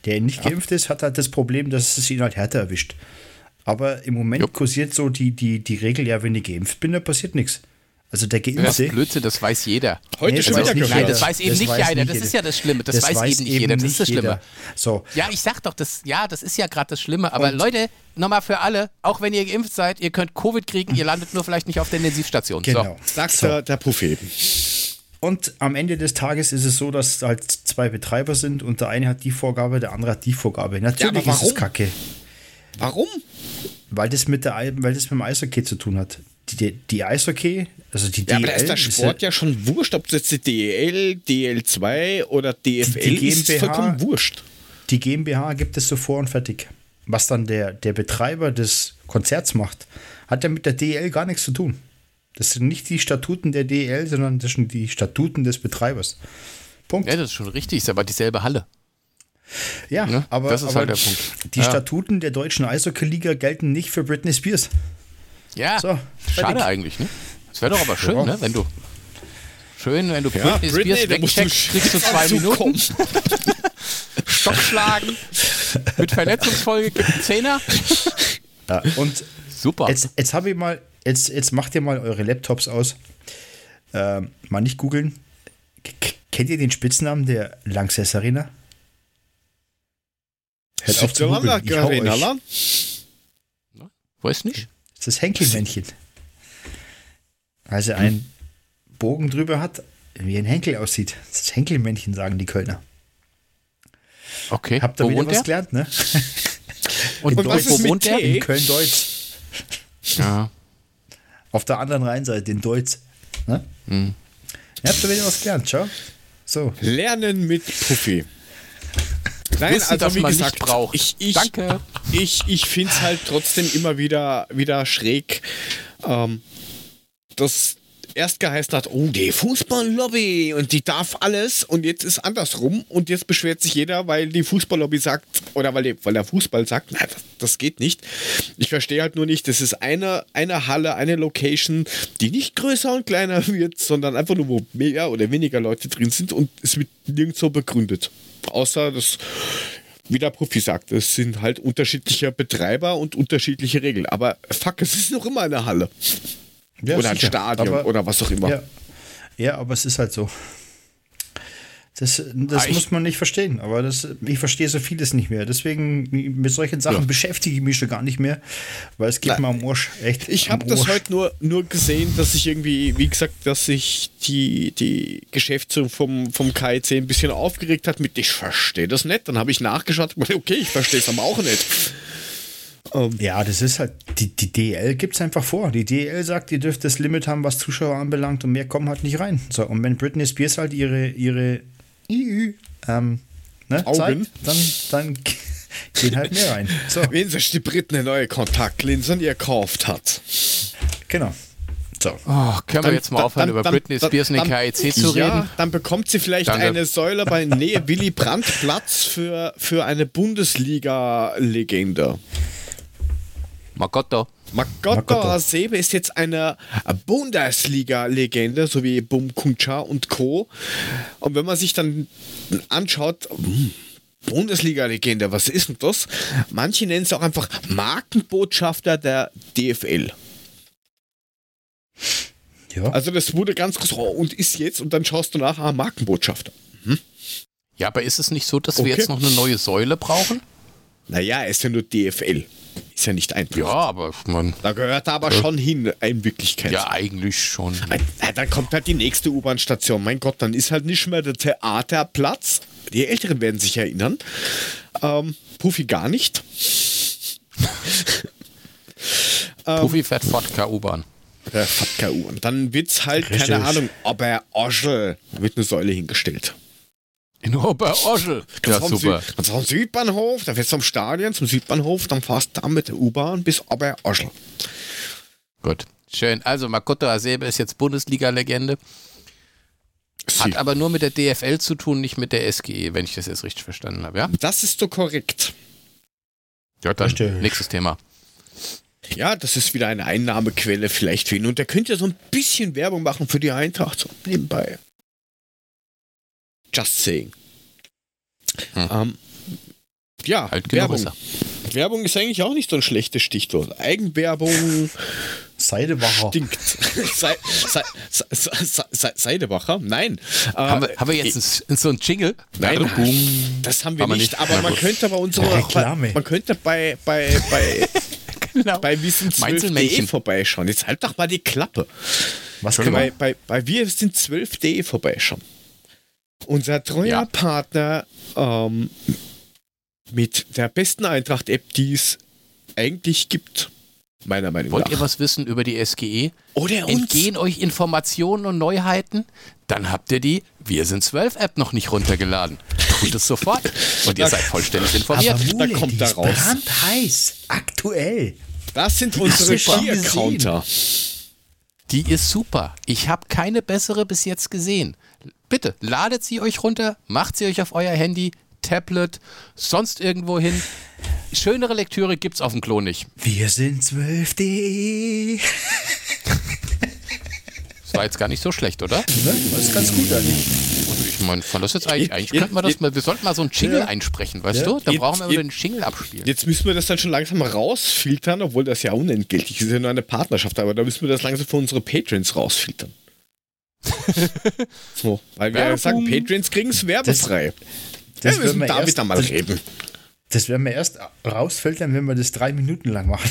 Speaker 3: Der nicht ja. geimpft ist, hat halt das Problem, dass es ihn halt härter erwischt. Aber im Moment Jupp. kursiert so die, die, die Regel, ja, wenn ich geimpft bin, dann passiert nichts. Also der Geimpfte.
Speaker 2: Das ist Blödsinn, das weiß jeder.
Speaker 1: Heute nee, schon
Speaker 2: wieder gehört. Nein, das weiß eben das nicht weiß jeder. Nicht das ist ja das Schlimme. Das, das weiß, weiß, eben nicht jeder. Das ist das Schlimme.
Speaker 3: So.
Speaker 2: Ja, ich sag doch, das, ja, das ist ja gerade das Schlimme. Aber Und Leute, nochmal für alle, auch wenn ihr geimpft seid, ihr könnt Covid kriegen, ihr landet nur vielleicht nicht auf der Intensivstation.
Speaker 1: Genau. So. Sagt so. der, der Prophet.
Speaker 3: Und am Ende des Tages ist es so, dass halt zwei Betreiber sind und der eine hat die Vorgabe, der andere hat die Vorgabe. Natürlich ja, ist es kacke.
Speaker 1: Warum?
Speaker 3: Weil das mit der weil das mit dem Eishockey zu tun hat die, die Eishockey, also die
Speaker 1: DL. Ja, aber da ist der Sport ist ja, ja, schon wurscht, ob das jetzt die DEL, DL2 oder DFL die, die GmbH, ist, vollkommen wurscht.
Speaker 3: Die GmbH gibt es so vor und fertig. Was dann der, der Betreiber des Konzerts macht, hat ja mit der DL gar nichts zu tun. Das sind nicht die Statuten der DL, sondern das sind die Statuten des Betreibers.
Speaker 2: Punkt. Ja, das ist schon richtig, ist aber dieselbe Halle.
Speaker 3: Ja, ne? aber,
Speaker 2: das ist
Speaker 3: aber
Speaker 2: halt der Punkt.
Speaker 3: Die ja. Statuten der deutschen Eishockey-Liga gelten nicht für Britney Spears.
Speaker 2: Ja, so, schade eigentlich, ne? Das wäre doch aber schön, ja. ne? Wenn du schön, wenn du
Speaker 1: ja, Britney, Britney Spears
Speaker 2: wegcheckst, kriegst du zwei Minuten. Stockschlagen. Mit Verletzungsfolge gibt einen Zehner.
Speaker 3: Ja, und super. Jetzt, jetzt habe ich mal, jetzt, jetzt macht ihr mal eure Laptops aus. Äh, mal nicht googeln. Kennt ihr den Spitznamen der Lanxess Arena?
Speaker 1: Hört auf zu googeln. Ich hau euch.
Speaker 2: Weiß nicht.
Speaker 3: Das ist das Henkelmännchen. Also ein Bogen drüber hat, wie ein Henkel aussieht. Das ist Henkelmännchen, sagen die Kölner.
Speaker 2: Okay.
Speaker 3: Habt ihr wieder was gelernt, ne?
Speaker 1: Und, Und was ist mit
Speaker 3: der? In Köln-Deutz.
Speaker 2: Ja.
Speaker 3: Auf der anderen Rheinseite, in Deutz. Ne? Hm. Ihr habt ihr wieder was gelernt, schau. So.
Speaker 1: Lernen mit Puffy.
Speaker 2: Nein, Wissen, also wie gesagt,
Speaker 1: braucht. Ich, ich, Danke. Ich, ich finde es halt trotzdem immer wieder, wieder schräg, ähm, dass erst geheißen hat, oh, die Fußballlobby und die darf alles und jetzt ist andersrum und jetzt beschwert sich jeder, weil die Fußballlobby sagt oder weil, die, weil der Fußball sagt, nein, das, das geht nicht. Ich verstehe halt nur nicht, das ist eine, eine Halle, eine Location, die nicht größer und kleiner wird, sondern einfach nur, wo mehr oder weniger Leute drin sind und es wird nirgendwo begründet. Außer das wie der Profi sagt, es sind halt unterschiedliche Betreiber und unterschiedliche Regeln. Aber fuck, es ist noch immer eine Halle. Ja, oder sicher. ein Stadion aber, oder was auch immer.
Speaker 3: Ja. ja, aber es ist halt so. Das, das ah, muss man nicht verstehen, aber das, ich verstehe so vieles nicht mehr. Deswegen mit solchen Sachen ja. beschäftige ich mich schon gar nicht mehr, weil es geht Nein. mir am Arsch. Echt.
Speaker 1: Ich habe das heute nur, nur gesehen, dass sich irgendwie, wie gesagt, dass sich die, die Geschäftsführung vom, vom KIC ein bisschen aufgeregt hat mit, ich verstehe das nicht. Dann habe ich nachgeschaut und okay, ich verstehe es aber auch nicht.
Speaker 3: Um, ja, das ist halt, die, die DL gibt es einfach vor. Die DL sagt, ihr dürft das Limit haben, was Zuschauer anbelangt und mehr kommen halt nicht rein. So, und wenn Britney Spears halt ihre, ihre ähm, ne, zeigt, dann, dann gehen halt mehr rein.
Speaker 1: So. Wenn sich die Briten eine neue Kontaktlinsen gekauft hat.
Speaker 3: Genau.
Speaker 2: So. Oh, können wir jetzt mal aufhören, dann, über dann, Britney Spears und den KIC zu reden? Ja,
Speaker 1: dann bekommt sie vielleicht Danke. eine Säule bei Nähe Willy Brandt Platz für, für eine Bundesliga-Legende.
Speaker 2: Magotto.
Speaker 1: Magotto Hasebe ist jetzt eine Bundesliga-Legende, so wie Bum Kuncha und Co. Und wenn man sich dann anschaut, hm, Bundesliga-Legende, was ist denn das? Manche nennen es auch einfach Markenbotschafter der DFL. Ja. Also das wurde ganz groß oh, und ist jetzt und dann schaust du nach, ah, Markenbotschafter. Mhm.
Speaker 2: Ja, aber ist es nicht so, dass okay. wir jetzt noch eine neue Säule brauchen?
Speaker 1: Naja, es ist ja nur DFL. Ist ja nicht einfach.
Speaker 2: Ja, aber man.
Speaker 1: Da gehört er aber ja. schon hin, in Wirklichkeit.
Speaker 2: Ja, eigentlich schon.
Speaker 1: Dann kommt halt die nächste U-Bahn-Station. Mein Gott, dann ist halt nicht mehr der Theaterplatz. Die Älteren werden sich erinnern. Ähm, Puffy gar nicht.
Speaker 2: Puffy fährt Vodka U-Bahn.
Speaker 1: Der Fatka U. Und dann wird's halt, Richtig. keine Ahnung, Oberoschel, wird eine Säule hingestellt.
Speaker 2: In Oberoschel.
Speaker 1: Ja, super. Süd, am Südbahnhof, dann fährst du am Stadion zum Südbahnhof, dann fährst du da mit der U-Bahn bis Oberoschel.
Speaker 2: Gut, schön. Also Makoto Asebe ist jetzt Bundesliga-Legende. Hat aber nur mit der DFL zu tun, nicht mit der SGE, wenn ich das jetzt richtig verstanden habe, ja?
Speaker 1: Das ist so korrekt.
Speaker 2: Ja, dann nächstes Thema.
Speaker 1: Ja, das ist wieder eine Einnahmequelle vielleicht für ihn. Und der könnte ja so ein bisschen Werbung machen für die Eintracht, so nebenbei. Just saying. Hm. Ähm, ja, halt Werbung. Werbung ist eigentlich auch nicht so ein schlechtes Stichwort. Eigenwerbung.
Speaker 3: Seidebacher.
Speaker 1: Stinkt. Se, Se, Se, Seidebacher? Nein.
Speaker 2: Haben, wir, haben wir jetzt äh, so ein Jingle?
Speaker 1: Nein, das haben wir nicht, nicht. Aber man könnte bei unserer. Reklame. Man könnte bei, bei, bei genau. bei Wissen 12.de vorbeischauen. Jetzt halt doch mal die Klappe. Was können bei, bei, bei Wir sind 12.de vorbeischauen. Unser treuer ja. Partner ähm, mit der besten Eintracht-App, die es eigentlich gibt. Meiner Meinung
Speaker 2: Wollt
Speaker 1: nach.
Speaker 2: ihr was wissen über die SGE?
Speaker 1: Oder uns?
Speaker 2: Entgehen euch Informationen und Neuheiten? Dann habt ihr die Wir sind 12 App noch nicht runtergeladen. Tut es sofort. Und ihr seid vollständig informiert.
Speaker 3: Aber Mule, da kommt da raus. Brandheiß. Aktuell.
Speaker 1: Das sind unsere Ski-Counter.
Speaker 2: Die ist super. Ich habe keine bessere bis jetzt gesehen. Bitte, ladet sie euch runter, macht sie euch auf euer Handy, Tablet, sonst irgendwo hin. Schönere Lektüre gibt's auf dem Klo nicht.
Speaker 3: Wir sind 12D.
Speaker 2: Das war jetzt gar nicht so schlecht, oder?
Speaker 3: Das ist ganz gut eigentlich.
Speaker 2: Ich meine, fand das jetzt eigentlich, eigentlich könnten wir das mal, wir sollten mal so einen Jingle ja. einsprechen, weißt ja. du? Da brauchen wir den Jingle abspielen.
Speaker 1: Jetzt müssen wir das dann schon langsam rausfiltern, obwohl das ja unentgeltlich ist, ist ja nur eine Partnerschaft, aber da müssen wir das langsam für unsere Patrons rausfiltern. so, weil wir Werbung. sagen, Patrons kriegen es werbefrei. Das, das ja, wir müssen damit erst, einmal reden.
Speaker 3: Das werden wir erst rausfiltern, wenn wir das drei Minuten lang machen.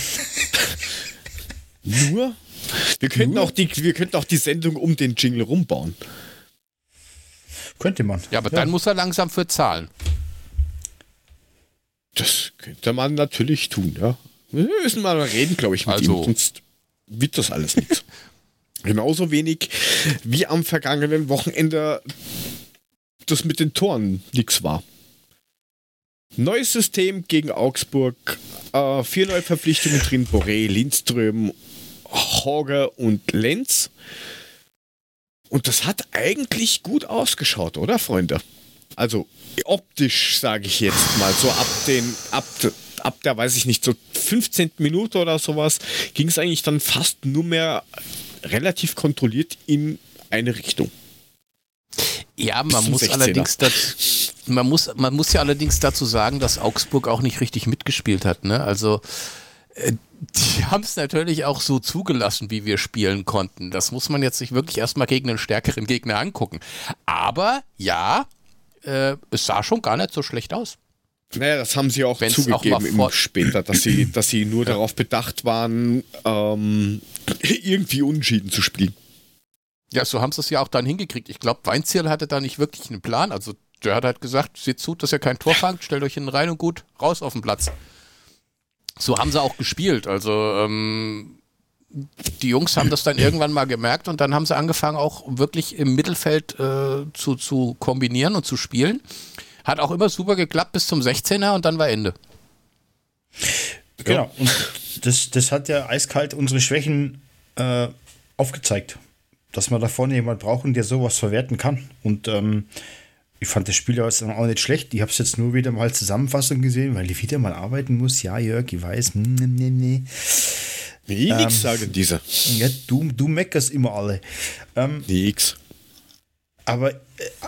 Speaker 1: Nur? Wir könnten, Nur? Auch die, wir könnten auch die Sendung um den Jingle rumbauen.
Speaker 3: Könnte man.
Speaker 2: Ja, aber ja. dann muss er langsam für zahlen.
Speaker 1: Das könnte man natürlich tun, ja. Wir müssen mal reden, glaube ich, mit also. ihm, sonst wird das alles nichts. Genauso wenig wie am vergangenen Wochenende das mit den Toren nichts war. Neues System gegen Augsburg, äh, vier neue Verpflichtungen drin, Boré, Lindström, Horger und Lenz. Und das hat eigentlich gut ausgeschaut, oder Freunde? Also optisch sage ich jetzt mal so ab den ab, ab der weiß ich nicht so 15. Minute oder sowas ging es eigentlich dann fast nur mehr relativ kontrolliert in eine Richtung.
Speaker 2: Ja, man muss allerdings dazu, man muss man muss ja allerdings dazu sagen, dass Augsburg auch nicht richtig mitgespielt hat, ne? Also äh, die haben es natürlich auch so zugelassen, wie wir spielen konnten. Das muss man jetzt sich wirklich erstmal gegen einen stärkeren Gegner angucken. Aber ja, äh, es sah schon gar nicht so schlecht aus.
Speaker 1: Naja, das haben sie auch Wenn's zugegeben auch später, dass sie, dass sie nur ja. darauf bedacht waren, ähm, irgendwie unentschieden zu spielen.
Speaker 2: Ja, so haben sie es ja auch dann hingekriegt. Ich glaube, Weinzierl hatte da nicht wirklich einen Plan. Also der hat halt gesagt, seht zu, dass ihr kein Tor fangt, stellt euch hinten rein und gut, raus auf den Platz so haben sie auch gespielt. Also ähm, die Jungs haben das dann irgendwann mal gemerkt und dann haben sie angefangen, auch wirklich im Mittelfeld äh, zu, zu kombinieren und zu spielen. Hat auch immer super geklappt bis zum 16er und dann war Ende.
Speaker 3: Genau. Und das, das hat ja eiskalt unsere Schwächen äh, aufgezeigt. Dass wir da vorne jemand brauchen, der sowas verwerten kann. Und ähm, ich fand das Spiel auch nicht schlecht. Ich habe es jetzt nur wieder mal Zusammenfassung gesehen, weil ich wieder mal arbeiten muss. Ja, Jörg, ich weiß. Nee, nee, nee.
Speaker 1: Nee, ähm, nix sagen diese.
Speaker 3: Ja, du, du meckerst immer alle.
Speaker 1: Ähm, nix.
Speaker 3: Aber äh,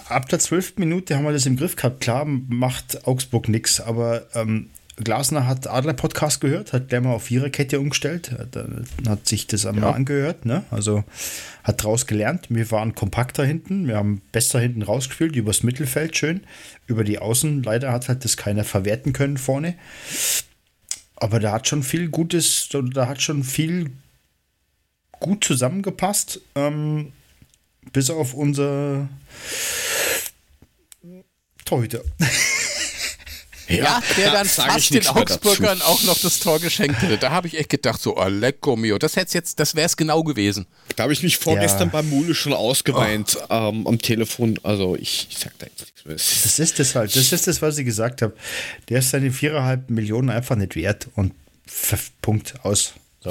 Speaker 3: ab der zwölften Minute haben wir das im Griff gehabt. Klar macht Augsburg nichts, aber ähm, Glasner hat Adler Podcast gehört, hat gleich mal auf Viererkette umgestellt, hat, äh, hat sich das einmal ja. angehört, ne? Also hat daraus gelernt. Wir waren kompakter hinten, wir haben besser hinten rausgefühlt, übers Mittelfeld schön, über die Außen. Leider hat halt das keiner verwerten können vorne. Aber da hat schon viel Gutes, da hat schon viel gut zusammengepasst. Ähm, bis auf unser Torhüter.
Speaker 2: Ja, ja, der dann fast den Augsburgern auch noch das Tor geschenkt hätte. Da habe ich echt gedacht, so, oh, lecco mio, das jetzt, das wäre es genau gewesen.
Speaker 1: Da habe ich mich vorgestern ja. beim Mule schon ausgeweint oh. ähm, am Telefon. Also ich, ich sag da jetzt nichts mehr.
Speaker 3: Das ist das halt, das ist das, was ich gesagt habe. Der ist seine viereinhalb Millionen einfach nicht wert und Punkt aus. So.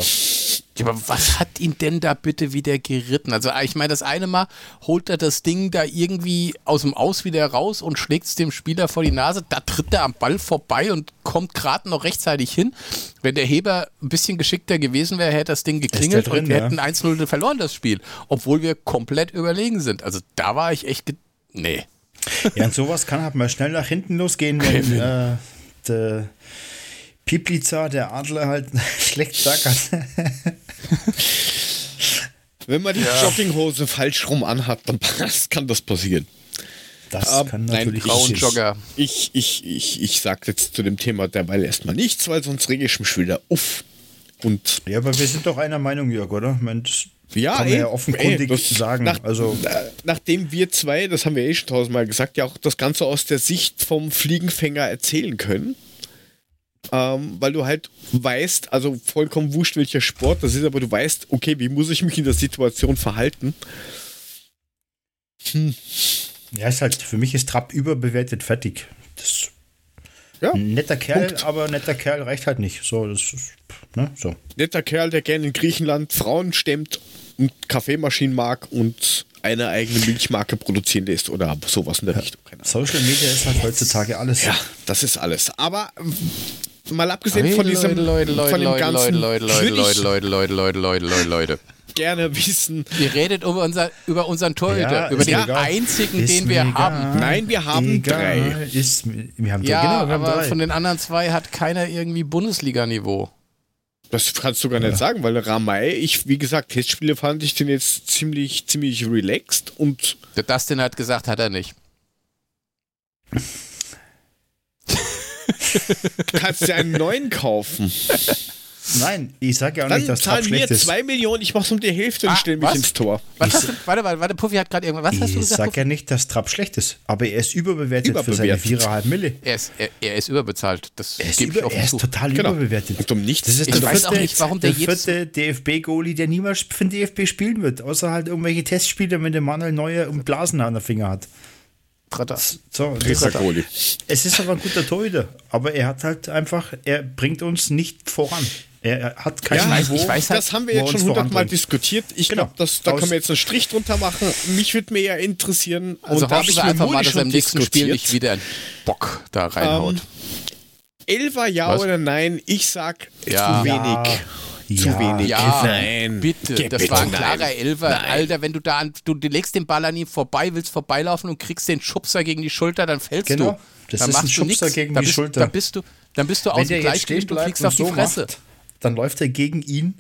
Speaker 2: Ja, aber was hat ihn denn da bitte wieder geritten? Also ich meine, das eine Mal holt er das Ding da irgendwie aus dem Aus wieder raus und schlägt es dem Spieler vor die Nase. Da tritt er am Ball vorbei und kommt gerade noch rechtzeitig hin. Wenn der Heber ein bisschen geschickter gewesen wäre, hätte das Ding geklingelt drin, und wir ja. hätten 1-0 verloren, das Spiel. Obwohl wir komplett überlegen sind. Also da war ich echt... Nee.
Speaker 3: Ja, und sowas kann halt mal schnell nach hinten losgehen, wenn äh, Pipliza, der Adler, halt schlecht sackert.
Speaker 1: Wenn man die ja. Jogginghose falsch rum anhat, dann kann das passieren.
Speaker 3: Das ähm, kann natürlich
Speaker 1: nein, Jogger. Ich, ich, ich, ich sag jetzt zu dem Thema derweil erstmal nichts, weil sonst rege ich mich wieder uff. Und
Speaker 3: ja, aber wir sind doch einer Meinung, Jörg, oder? Mensch, ja, kann man ey, ja offenkundig ey, sagen.
Speaker 1: Nach,
Speaker 3: also,
Speaker 1: nachdem wir zwei, das haben wir eh schon tausendmal gesagt, ja auch das Ganze aus der Sicht vom Fliegenfänger erzählen können, ähm, weil du halt weißt, also vollkommen wurscht, welcher Sport das ist, aber du weißt, okay, wie muss ich mich in der Situation verhalten?
Speaker 3: Hm. Ja, ist halt, für mich ist Trapp überbewertet, fertig. Das ja, netter Kerl, Punkt. aber netter Kerl reicht halt nicht. So, das ist, ne, so.
Speaker 1: Netter Kerl, der gerne in Griechenland Frauen stemmt und Kaffeemaschinen mag und eine eigene Milchmarke produzieren lässt oder sowas in der ja. Richtung.
Speaker 3: Social Media ist halt heutzutage alles.
Speaker 1: Ja, das ist alles. Aber mal abgesehen hey, von diesem Leute, Leute, von dem Leute, ganzen
Speaker 2: Leute, Leute, Leute, Leute, Leute, Leute, Leute, Leute, Leute.
Speaker 1: Gerne wissen.
Speaker 2: Ihr redet über, unser, über unseren Torhüter, ja, über den egal. einzigen, ist den wir egal. haben.
Speaker 1: Nein, wir haben egal. drei.
Speaker 3: Ist, wir haben
Speaker 2: ja, genau, wir aber drei. von den anderen zwei hat keiner irgendwie Bundesliga-Niveau.
Speaker 1: Das kannst du gar nicht ja. sagen, weil Ramay, ich, wie gesagt, Testspiele fand ich den jetzt ziemlich, ziemlich relaxed und.
Speaker 2: Der Dustin hat gesagt, hat er nicht.
Speaker 1: Du kannst ja einen neuen kaufen.
Speaker 3: Nein, ich sage ja auch
Speaker 1: Dann
Speaker 3: nicht, dass
Speaker 1: Trapp schlecht ist. zwei Millionen, ich mach's um die Hälfte und ah, stelle mich was? ins Tor.
Speaker 2: Was hast du, warte, warte, warte, Puffy hat gerade irgendwas. Was hast du
Speaker 3: gesagt? Ich sage ja nicht, dass Trapp schlecht ist, aber er ist überbewertet, überbewertet. für seine 4,5 Mille.
Speaker 2: Er ist, er, er, ist überbezahlt. Das
Speaker 3: er ist, über, er ist total genau. überbewertet.
Speaker 1: Und um nichts.
Speaker 3: Das ist ich weiß auch nicht, warum der, der vierte DFB-Goalie, der niemals für den DFB spielen wird, außer halt irgendwelche Testspiele, wenn der Manuel Neuer und Blasen an der Finger hat.
Speaker 2: Dritter.
Speaker 3: So, dritter. Es ist aber ein guter Torhüter, aber er hat halt einfach, er bringt uns nicht voran. Er hat kein ja,
Speaker 1: Niveau. Ich weiß halt, das haben wir jetzt schon hundertmal diskutiert. Ich genau. glaube, da können wir jetzt einen Strich drunter machen. Mich würde mir ja interessieren.
Speaker 2: Also und da habe ich einfach mal, dass er im nächsten Spiel nicht wieder einen Bock da reinhaut. Ähm,
Speaker 1: Elfer ja Was? oder nein? Ich sag ja. zu wenig. Ja. Zu ja, wenig.
Speaker 2: Ja, nein. Bitte. Geh das bitte war ein klarer nein. Elfer. Nein. Alter, wenn du da an, du, du legst den Ball an ihm vorbei, willst vorbeilaufen und kriegst den Schubser gegen die Schulter, dann fällst genau. du.
Speaker 3: Das dann ist ein Schubser gegen
Speaker 2: da
Speaker 3: die
Speaker 2: bist,
Speaker 3: Schulter.
Speaker 2: Da bist du, dann bist du aus dem Gleichgewicht, du fliegst auf die so Fresse.
Speaker 3: Macht, dann läuft er gegen ihn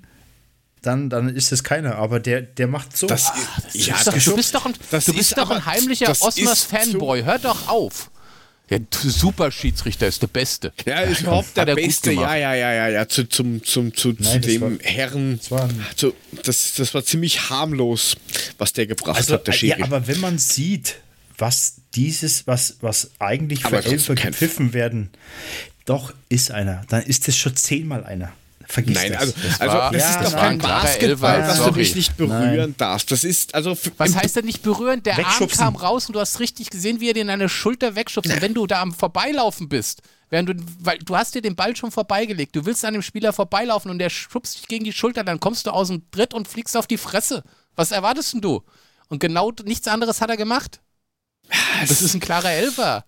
Speaker 3: dann, dann ist es keiner. Aber der, der macht so.
Speaker 2: Das, ah, das ja, doch, du bist doch ein, du bist doch ein heimlicher Osmers-Fanboy. Hör doch auf. Der super Schiedsrichter ist der Beste.
Speaker 1: Ja, ist überhaupt der Beste. Ja, ja, ja, ja, ja. Zu, zum, zum, zu, Nein, zu dem war, Herren. Das war, zu, das, das war ziemlich harmlos, was der gebracht also, hat, der Schiri.
Speaker 3: Ja, aber wenn man sieht, was dieses, was, was eigentlich für Elfer gepfiffen werden, doch ist einer, dann ist es schon zehnmal einer. Vergiss
Speaker 1: Nein,
Speaker 3: das.
Speaker 1: also das, also, war, das ja, ist doch kein Basketball, was du dich nicht berühren Nein. darfst. Das ist also.
Speaker 2: Was heißt denn nicht berühren? Der Arm kam raus und du hast richtig gesehen, wie er dir in deine Schulter wegschubst. Und wenn du da am Vorbeilaufen bist, Während du, weil du hast dir den Ball schon vorbeigelegt. Du willst an dem Spieler vorbeilaufen und der schubst dich gegen die Schulter, dann kommst du aus dem Dritt und fliegst auf die Fresse. Was erwartest denn du? Und genau nichts anderes hat er gemacht. Das ist ein klarer Elfer.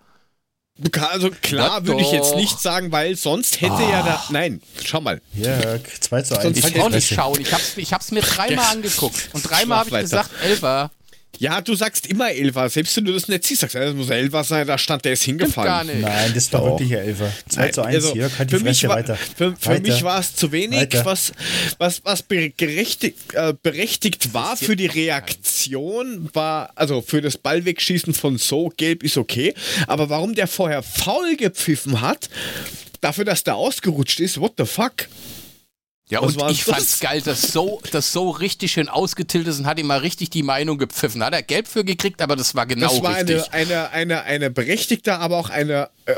Speaker 1: Also klar würde ich jetzt nicht sagen, weil sonst hätte ah. ja da. Nein, schau mal.
Speaker 3: Ja, 2 zu 1.
Speaker 2: Ich kann auch nicht schauen. Ich hab's, ich hab's mir dreimal angeguckt. Und dreimal habe ich gesagt, Elfer.
Speaker 1: Ja, du sagst immer Elfer, selbst wenn du das nicht siehst, sagst das muss Elfer sein, da stand der ist hingefallen. Gar
Speaker 3: nicht. Nein, das war wirklich Elfer. 2 zu 1, also, hier,
Speaker 1: für mich war, weiter. Für, für weiter. mich war es zu wenig, was, was, was berechtigt, äh, berechtigt war für die Reaktion, war, also für das Ballwegschießen von so gelb ist okay, aber warum der vorher faul gepfiffen hat, dafür, dass der ausgerutscht ist, what the fuck?
Speaker 2: Ja, und ich das? fand's geil, dass so, das so richtig schön ausgetiltet ist und hat ihm mal richtig die Meinung gepfiffen. Hat er Gelb für gekriegt, aber das war genau richtig. Das war
Speaker 1: richtig. Eine, eine, eine, eine berechtigte, aber auch eine äh,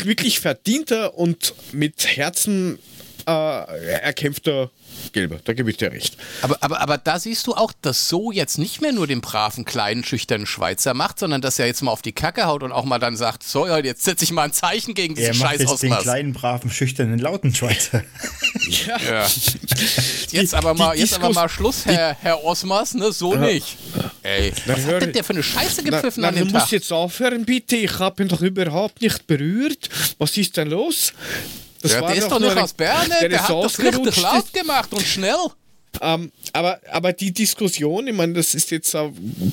Speaker 1: wirklich verdiente und mit Herzen äh, erkämpfte Gelbe, da gebe ich dir recht.
Speaker 2: Aber, aber, aber da siehst du auch, dass so jetzt nicht mehr nur den braven, kleinen, schüchternen Schweizer macht, sondern dass er jetzt mal auf die Kacke haut und auch mal dann sagt, so, jetzt setze ich mal ein Zeichen gegen diesen Scheiß aus.
Speaker 3: den kleinen, braven, schüchternen, lauten Schweizer.
Speaker 2: ja. ja. Jetzt, aber mal, jetzt aber mal Schluss, Herr, Herr Osmers, ne, so nicht. Ey, was hat denn der für eine Scheiße gepfiffen na, na, an dem
Speaker 1: Du musst jetzt aufhören, bitte, ich habe ihn doch überhaupt nicht berührt. Was ist denn los?
Speaker 2: Das ja, der ist doch nicht aus Bern, der, der hat das richtig laut gemacht und schnell.
Speaker 1: Ähm, aber, aber die Diskussion, ich meine, das ist jetzt ein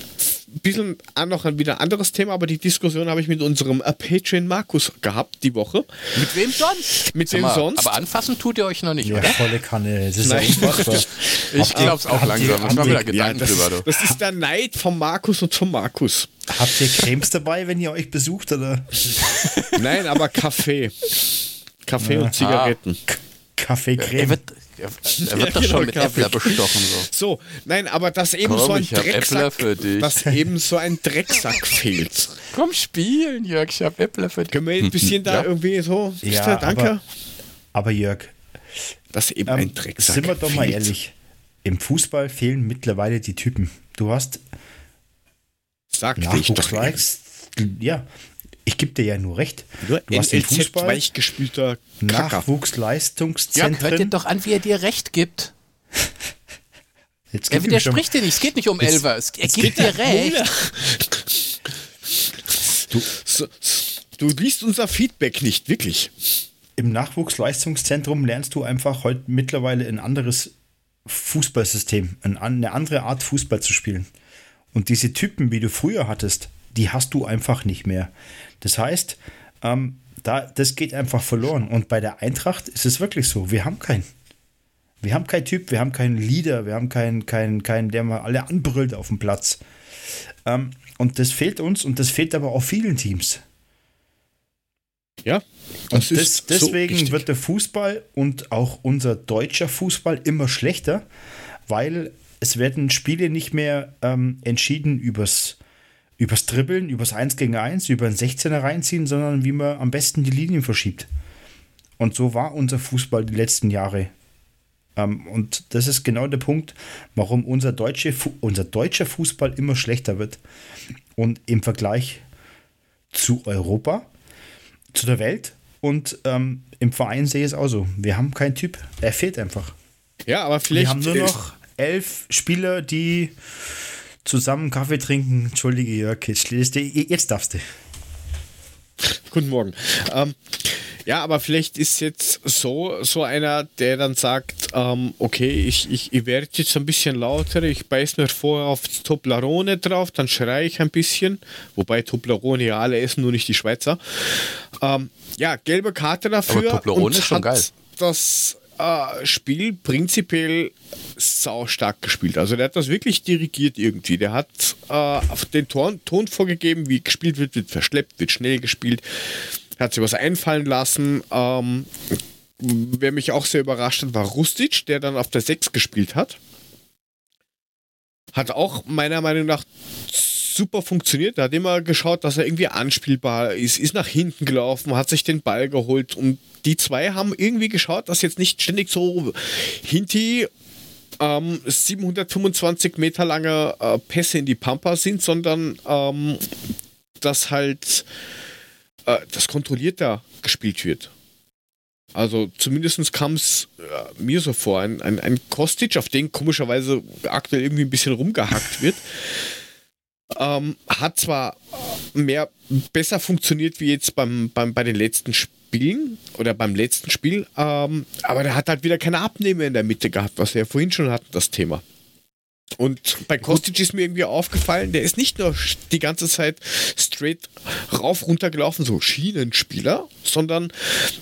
Speaker 1: bisschen noch ein wieder anderes Thema, aber die Diskussion habe ich mit unserem äh, Patreon Markus gehabt die Woche.
Speaker 2: Mit wem sonst?
Speaker 1: Mit wem sonst?
Speaker 2: Aber anfassen tut ihr euch noch nicht,
Speaker 3: ja,
Speaker 2: oder?
Speaker 3: volle Kanne. Das ist
Speaker 1: Nein.
Speaker 2: ich glaube es auch langsam. Ich mache mir da Gedanken
Speaker 1: ja, das,
Speaker 2: drüber.
Speaker 1: Das ist der Neid vom Markus und vom Markus.
Speaker 3: Habt ihr Cremes dabei, wenn ihr euch besucht, oder?
Speaker 1: Nein, aber Kaffee. Kaffee ja. und Zigaretten. Ah.
Speaker 3: Kaffeecreme.
Speaker 2: Er wird, er, er wird ja, doch genau, schon mit Äppler bestochen. So.
Speaker 1: so, nein, aber dass eben Komm, so ein Drecksack, dass eben so ein Drecksack fehlt.
Speaker 2: Komm spielen, Jörg, ich habe Äppler für dich.
Speaker 1: Können wir ein bisschen da ja. irgendwie so,
Speaker 3: ja, danke. Aber, aber Jörg,
Speaker 1: dass eben ähm, ein Drecksack
Speaker 3: Sind wir doch mal ehrlich, im Fußball fehlen mittlerweile die Typen. Du hast
Speaker 1: Sag ich doch.
Speaker 3: Ja, ich gebe dir ja nur recht.
Speaker 1: Du hast den Fußball weichgespülter
Speaker 3: Nachwuchsleistungszentren.
Speaker 2: Ja, hört dir doch an, wie er dir recht gibt. er widerspricht dir nicht. Es geht nicht um jetzt, Elfer. Es, er gibt dir recht.
Speaker 1: Du, so, du liest unser Feedback nicht, wirklich.
Speaker 3: Im Nachwuchsleistungszentrum lernst du einfach heute mittlerweile ein anderes Fußballsystem, eine andere Art Fußball zu spielen. Und diese Typen, wie du früher hattest, die hast du einfach nicht mehr. Das heißt, ähm, da, das geht einfach verloren. Und bei der Eintracht ist es wirklich so. Wir haben keinen. Wir haben keinen Typ, wir haben keinen Leader, wir haben keinen, keinen, keinen der mal alle anbrüllt auf dem Platz. Ähm, und das fehlt uns und das fehlt aber auch vielen Teams.
Speaker 1: Ja.
Speaker 3: Und das, deswegen so wird der Fußball und auch unser deutscher Fußball immer schlechter, weil es werden Spiele nicht mehr ähm, entschieden übers übers Dribbeln, übers 1 gegen 1, über ein 16er reinziehen, sondern wie man am besten die Linien verschiebt. Und so war unser Fußball die letzten Jahre. Ähm, und das ist genau der Punkt, warum unser, deutsche, unser deutscher Fußball immer schlechter wird. Und im Vergleich zu Europa, zu der Welt und ähm, im Verein sehe ich es auch so. Wir haben keinen Typ. Er fehlt einfach.
Speaker 1: Ja, aber vielleicht.
Speaker 3: Wir haben nur noch elf Spieler, die zusammen Kaffee trinken. Entschuldige, Jörg, jetzt darfst du.
Speaker 1: Guten Morgen. Ähm, ja, aber vielleicht ist jetzt so, so einer, der dann sagt, ähm, okay, ich, ich, ich werde jetzt ein bisschen lauter, ich beiß mir vorher auf Toblerone drauf, dann schreie ich ein bisschen, wobei Toblerone ja alle essen, nur nicht die Schweizer. Ähm, ja, gelbe Karte dafür.
Speaker 2: Aber Toblerone ist schon geil.
Speaker 1: Das äh, Spiel prinzipiell sau stark gespielt. Also der hat das wirklich dirigiert irgendwie. Der hat äh, den Ton, Ton vorgegeben, wie gespielt wird, wird verschleppt, wird schnell gespielt. Hat sich was einfallen lassen. Ähm, wer mich auch sehr überrascht hat, war Rustic, der dann auf der 6 gespielt hat. Hat auch meiner Meinung nach super funktioniert. Er hat immer geschaut, dass er irgendwie anspielbar ist, ist nach hinten gelaufen, hat sich den Ball geholt und die zwei haben irgendwie geschaut, dass jetzt nicht ständig so Hinti ähm, 725 Meter lange äh, Pässe in die Pampa sind, sondern ähm, dass halt äh, das kontrollierter gespielt wird. Also zumindest kam es äh, mir so vor. Ein, ein, ein Kostic, auf den komischerweise aktuell irgendwie ein bisschen rumgehackt wird, ähm, hat zwar mehr besser funktioniert wie jetzt beim, beim, bei den letzten Spielen oder beim letzten Spiel, ähm, aber der hat halt wieder keine Abnehmer in der Mitte gehabt, was wir ja vorhin schon hatten, das Thema. Und bei Kostic ist mir irgendwie aufgefallen, der ist nicht nur die ganze Zeit straight rauf runter gelaufen, so Schienenspieler, sondern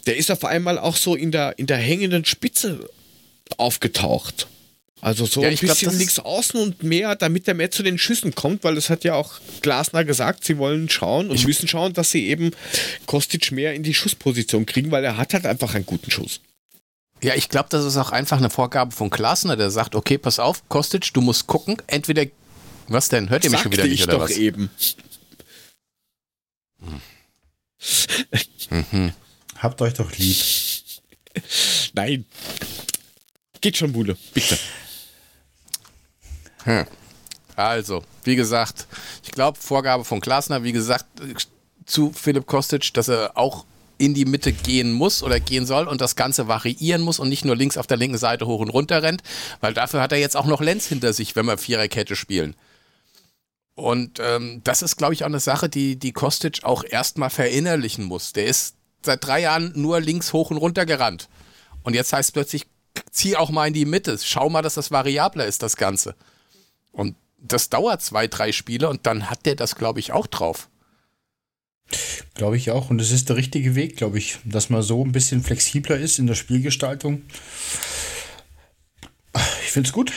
Speaker 1: der ist auf einmal auch so in der, in der hängenden Spitze aufgetaucht. Also so ja, ein bisschen nichts außen und mehr, damit er mehr zu den Schüssen kommt, weil das hat ja auch Glasner gesagt, sie wollen schauen und müssen schauen, dass sie eben Kostic mehr in die Schussposition kriegen, weil er hat halt einfach einen guten Schuss.
Speaker 2: Ja, ich glaube, das ist auch einfach eine Vorgabe von Glasner, der sagt, okay, pass auf, Kostic, du musst gucken, entweder, was denn, hört ihr mich schon wieder nicht,
Speaker 1: ich oder doch was? eben.
Speaker 3: Mhm. Habt euch doch lieb.
Speaker 1: Nein. Geht schon, Bude, bitte.
Speaker 2: Hm. Also, wie gesagt, ich glaube, Vorgabe von Glasner, wie gesagt, zu Philipp Kostic, dass er auch in die Mitte gehen muss oder gehen soll und das Ganze variieren muss und nicht nur links auf der linken Seite hoch und runter rennt, weil dafür hat er jetzt auch noch Lenz hinter sich, wenn wir Viererkette spielen. Und ähm, das ist, glaube ich, auch eine Sache, die, die Kostic auch erstmal verinnerlichen muss. Der ist seit drei Jahren nur links hoch und runter gerannt. Und jetzt heißt es plötzlich, zieh auch mal in die Mitte. Schau mal, dass das variabler ist, das Ganze. Und das dauert zwei, drei Spiele und dann hat der das, glaube ich, auch drauf.
Speaker 3: Glaube ich auch. Und es ist der richtige Weg, glaube ich, dass man so ein bisschen flexibler ist in der Spielgestaltung. Ich finde es gut.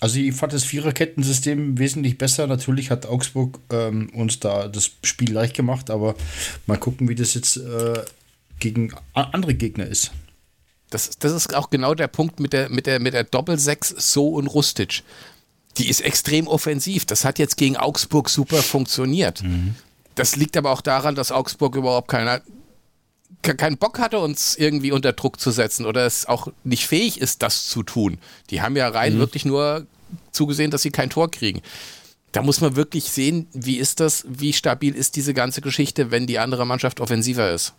Speaker 3: Also ich fand das Viererkettensystem wesentlich besser. Natürlich hat Augsburg ähm, uns da das Spiel leicht gemacht, aber mal gucken, wie das jetzt äh, gegen andere Gegner ist.
Speaker 2: Das, das ist auch genau der Punkt mit der, mit der, mit der Doppel-6 So und Rustic. Die ist extrem offensiv. Das hat jetzt gegen Augsburg super funktioniert. Mhm. Das liegt aber auch daran, dass Augsburg überhaupt keiner, keinen Bock hatte, uns irgendwie unter Druck zu setzen oder es auch nicht fähig ist, das zu tun. Die haben ja rein mhm. wirklich nur zugesehen, dass sie kein Tor kriegen. Da muss man wirklich sehen, wie ist das, wie stabil ist diese ganze Geschichte, wenn die andere Mannschaft offensiver ist.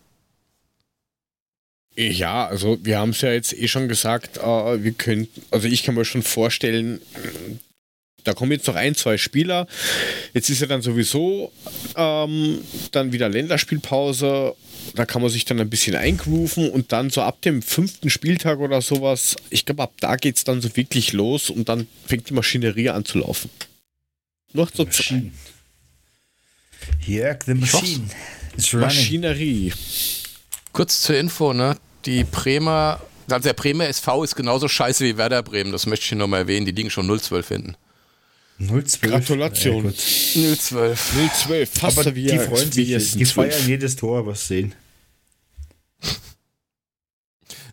Speaker 1: Ja, also wir haben es ja jetzt eh schon gesagt, äh, wir könnten, also ich kann mir schon vorstellen, da kommen jetzt noch ein, zwei Spieler. Jetzt ist ja dann sowieso ähm, dann wieder Länderspielpause. Da kann man sich dann ein bisschen eingrooven und dann so ab dem fünften Spieltag oder sowas, ich glaube, ab da geht es dann so wirklich los und dann fängt die Maschinerie an zu laufen. Noch so Machine.
Speaker 3: Here, the machine.
Speaker 1: Maschinerie.
Speaker 2: Kurz zur Info, ne? Die Bremer, also der Bremer SV ist genauso scheiße wie Werder Bremen, das möchte ich hier nochmal erwähnen. Die liegen schon 0-12 hinten.
Speaker 3: 012.
Speaker 1: Gratulation.
Speaker 2: Ja, 012.
Speaker 1: 012. Fast
Speaker 3: Aber die freuen sich, die feiern jedes Tor, was sehen.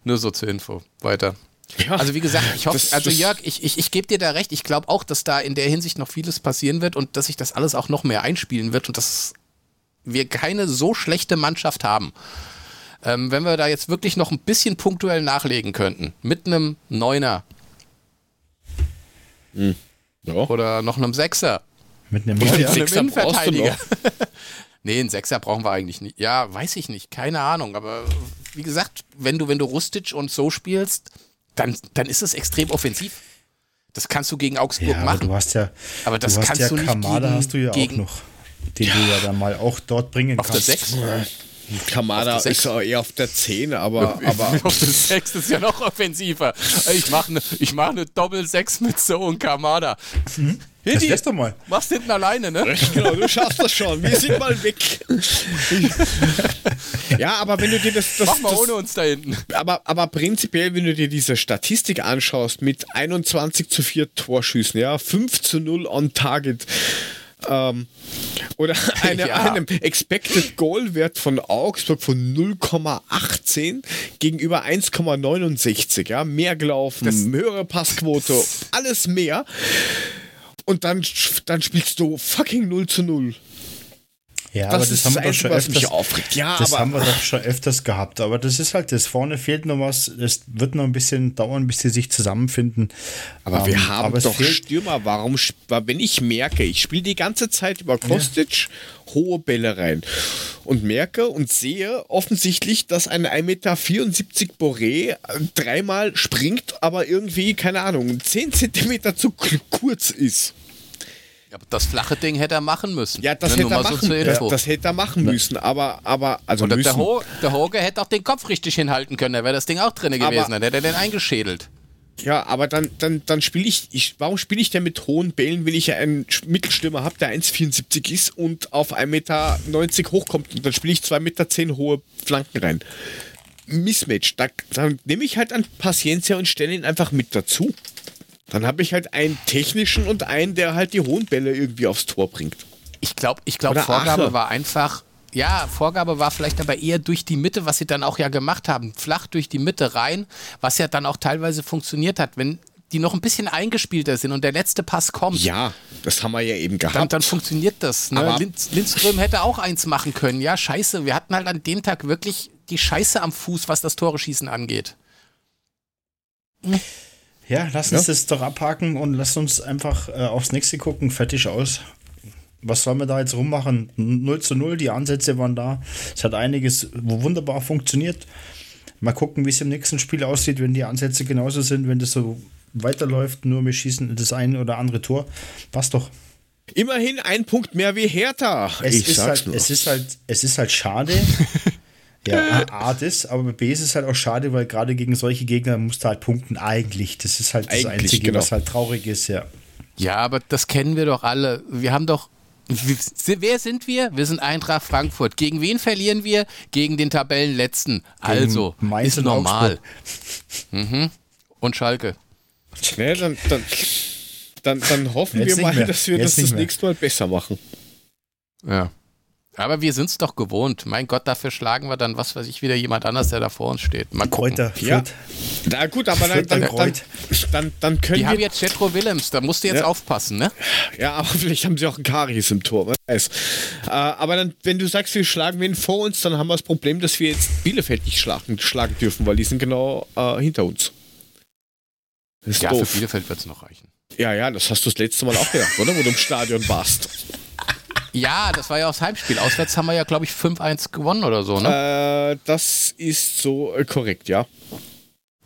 Speaker 2: Nur so zur Info. Weiter. Ja, also wie gesagt, ich hoffe, das, also Jörg, ich, ich, ich gebe dir da recht. Ich glaube auch, dass da in der Hinsicht noch vieles passieren wird und dass sich das alles auch noch mehr einspielen wird und dass wir keine so schlechte Mannschaft haben. Ähm, wenn wir da jetzt wirklich noch ein bisschen punktuell nachlegen könnten, mit einem Neuner. Hm. Ja. Oder noch einem Sechser.
Speaker 3: Mit einem, Oder
Speaker 2: einem Innenverteidiger. nee, einen Sechser brauchen wir eigentlich nicht. Ja, weiß ich nicht. Keine Ahnung. Aber wie gesagt, wenn du, wenn du Rustic und so spielst, dann, dann ist es extrem offensiv. Das kannst du gegen Augsburg ja, machen.
Speaker 3: Du hast ja,
Speaker 2: aber das
Speaker 3: du
Speaker 2: hast kannst
Speaker 3: ja
Speaker 2: du nicht
Speaker 3: Kamada gegen, hast du ja auch noch, den ja. du ja dann mal auch dort bringen
Speaker 2: auf
Speaker 3: kannst.
Speaker 2: Der 6?
Speaker 1: Kamada ist auch eher auf der 10, aber. aber
Speaker 2: auf der 6 ist ja noch offensiver. Ich mache eine mach ne Doppel-6 mit So und Kamada.
Speaker 3: Mhm. Hindi, das doch mal.
Speaker 2: Machst hinten alleine, ne?
Speaker 1: Genau, du schaffst das schon. Wir sind mal weg. ja, aber wenn du dir das. das
Speaker 2: Mach mal
Speaker 1: das,
Speaker 2: ohne uns da hinten.
Speaker 1: Aber, aber prinzipiell, wenn du dir diese Statistik anschaust mit 21 zu 4 Torschüssen, ja, 5 zu 0 on Target ähm, oder eine, ja. einem Expected Goal Wert von Augsburg von 0,18 gegenüber 1,69. Ja, mehr gelaufen, das höhere Passquote, alles mehr. Und dann, dann spielst du fucking 0 zu 0.
Speaker 3: Ja, das aber das haben wir doch schon öfters,
Speaker 1: aufregt. Ja,
Speaker 3: das haben wir doch schon öfters gehabt. Aber das ist halt, das vorne fehlt noch was. Es wird noch ein bisschen dauern, bis sie sich zusammenfinden.
Speaker 1: Aber um, wir ähm, haben aber doch Stürmer. Warum, wenn ich merke, ich spiele die ganze Zeit über Kostic ja. hohe Bälle rein und merke und sehe offensichtlich, dass ein 1,74 Meter Boré dreimal springt, aber irgendwie, keine Ahnung, 10 Zentimeter zu kurz ist.
Speaker 2: Ja, das flache Ding hätte er machen müssen.
Speaker 1: Ja, das, ne, hätte, er machen, so das, das hätte er machen müssen, aber, aber also
Speaker 2: müssen. Der, Ho der Hoge hätte auch den Kopf richtig hinhalten können, da wäre das Ding auch drin gewesen, dann hätte er den eingeschädelt.
Speaker 1: Ja, aber dann, dann, dann spiele ich, ich, warum spiele ich denn mit hohen Bällen, wenn ich ja einen Mittelstürmer habe, der 1,74 ist und auf 1,90 Meter hochkommt und dann spiele ich 2,10 Meter hohe Flanken rein. Mismatch, da, dann nehme ich halt an Paciencia und stelle ihn einfach mit dazu. Dann habe ich halt einen technischen und einen, der halt die hohen Bälle irgendwie aufs Tor bringt.
Speaker 2: Ich glaube, ich glaub, Vorgabe Ache. war einfach, ja, Vorgabe war vielleicht aber eher durch die Mitte, was sie dann auch ja gemacht haben. Flach durch die Mitte rein, was ja dann auch teilweise funktioniert hat. Wenn die noch ein bisschen eingespielter sind und der letzte Pass kommt.
Speaker 1: Ja, das haben wir ja eben gehabt.
Speaker 2: Dann, dann funktioniert das. Ne? Linz, Lindström hätte auch eins machen können. Ja, scheiße. Wir hatten halt an dem Tag wirklich die Scheiße am Fuß, was das Tore schießen angeht.
Speaker 3: Ja, lass uns ja. das doch abhaken und lass uns einfach äh, aufs nächste gucken. Fertig aus was sollen wir da jetzt rummachen? 0 zu 0, die Ansätze waren da. Es hat einiges wunderbar funktioniert. Mal gucken, wie es im nächsten Spiel aussieht, wenn die Ansätze genauso sind, wenn das so weiterläuft, nur wir schießen das ein oder andere Tor. Passt doch.
Speaker 1: Immerhin ein Punkt mehr wie Hertha.
Speaker 3: Es, ich ist, halt, es ist halt, es ist halt schade. ja, A, das, aber B ist es halt auch schade, weil gerade gegen solche Gegner musst du halt punkten eigentlich. Das ist halt das eigentlich, Einzige, genau. was halt traurig ist, ja.
Speaker 2: Ja, aber das kennen wir doch alle. Wir haben doch Wer sind wir? Wir sind Eintracht Frankfurt. Gegen wen verlieren wir? Gegen den Tabellenletzten. Also, ist normal. Mhm. Und Schalke.
Speaker 1: Ja, dann, dann, dann, dann hoffen Jetzt wir mal, dass wir Jetzt das das nächste Mal besser machen.
Speaker 2: Ja. Aber wir sind es doch gewohnt. Mein Gott, dafür schlagen wir dann, was weiß ich, wieder jemand anders, der da vor uns steht.
Speaker 3: Mal Kräuter,
Speaker 1: ja. Na gut, aber dann, dann, dann, dann, dann können
Speaker 2: Die wir haben jetzt Jetro Willems, da musst du jetzt ja. aufpassen, ne?
Speaker 1: Ja, aber vielleicht haben sie auch einen Karies im Tor, wer weiß. Äh, aber dann, wenn du sagst, wir schlagen wen vor uns, dann haben wir das Problem, dass wir jetzt Bielefeld nicht schlagen, schlagen dürfen, weil die sind genau äh, hinter uns.
Speaker 2: ja, doof. für Bielefeld wird es noch reichen.
Speaker 1: Ja, ja, das hast du das letzte Mal auch gedacht, oder? Wo du im Stadion warst.
Speaker 2: Ja, das war ja auch das Heimspiel. Auswärts haben wir ja, glaube ich, 5-1 gewonnen oder so, ne?
Speaker 1: Äh, das ist so äh, korrekt, ja.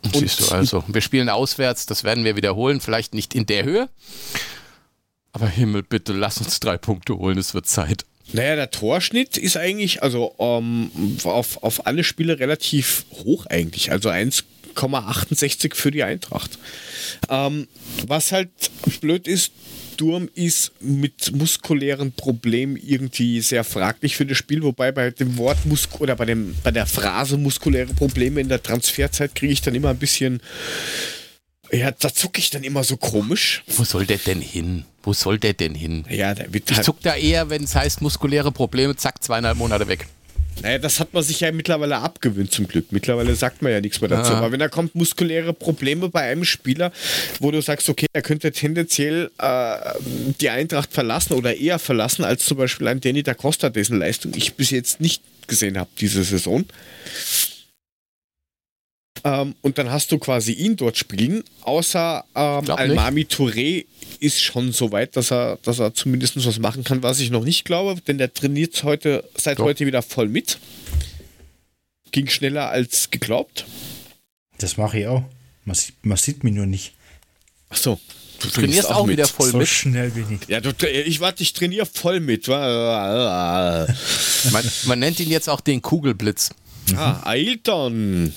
Speaker 2: Und Siehst du also. Wir spielen auswärts, das werden wir wiederholen, vielleicht nicht in der Höhe. Aber Himmel, bitte lass uns drei Punkte holen, es wird Zeit.
Speaker 1: Naja, der Torschnitt ist eigentlich, also ähm, auf, auf alle Spiele relativ hoch eigentlich. Also 1,68 für die Eintracht. Ähm, was halt blöd ist, Sturm ist mit muskulären Problemen irgendwie sehr fraglich für das Spiel, wobei bei dem Wort Musk oder bei, dem, bei der Phrase muskuläre Probleme in der Transferzeit kriege ich dann immer ein bisschen. Ja, da zucke ich dann immer so komisch.
Speaker 2: Wo soll der denn hin? Wo soll der denn hin?
Speaker 1: Ja, der wird
Speaker 2: Ich halt zuck da eher, wenn es heißt muskuläre Probleme, zack, zweieinhalb Monate weg.
Speaker 1: Naja, das hat man sich ja mittlerweile abgewöhnt zum Glück. Mittlerweile sagt man ja nichts mehr dazu. Ah. Aber wenn da kommt muskuläre Probleme bei einem Spieler, wo du sagst, okay, er könnte tendenziell äh, die Eintracht verlassen oder eher verlassen als zum Beispiel ein Danny da Costa, dessen Leistung ich bis jetzt nicht gesehen habe diese Saison. Ähm, und dann hast du quasi ihn dort spielen, außer ähm, Almami Touré ist schon so weit, dass er, dass er zumindest was machen kann, was ich noch nicht glaube, denn der trainiert heute, seit Doch. heute wieder voll mit. Ging schneller als geglaubt.
Speaker 3: Das mache ich auch. Man, man sieht mich nur nicht.
Speaker 1: Ach so.
Speaker 2: Du trainierst auch, auch wieder voll so mit.
Speaker 3: schnell bin ich.
Speaker 1: Ja, du, ich warte, ich trainiere voll mit.
Speaker 2: man, man nennt ihn jetzt auch den Kugelblitz.
Speaker 1: Ah, Ailton.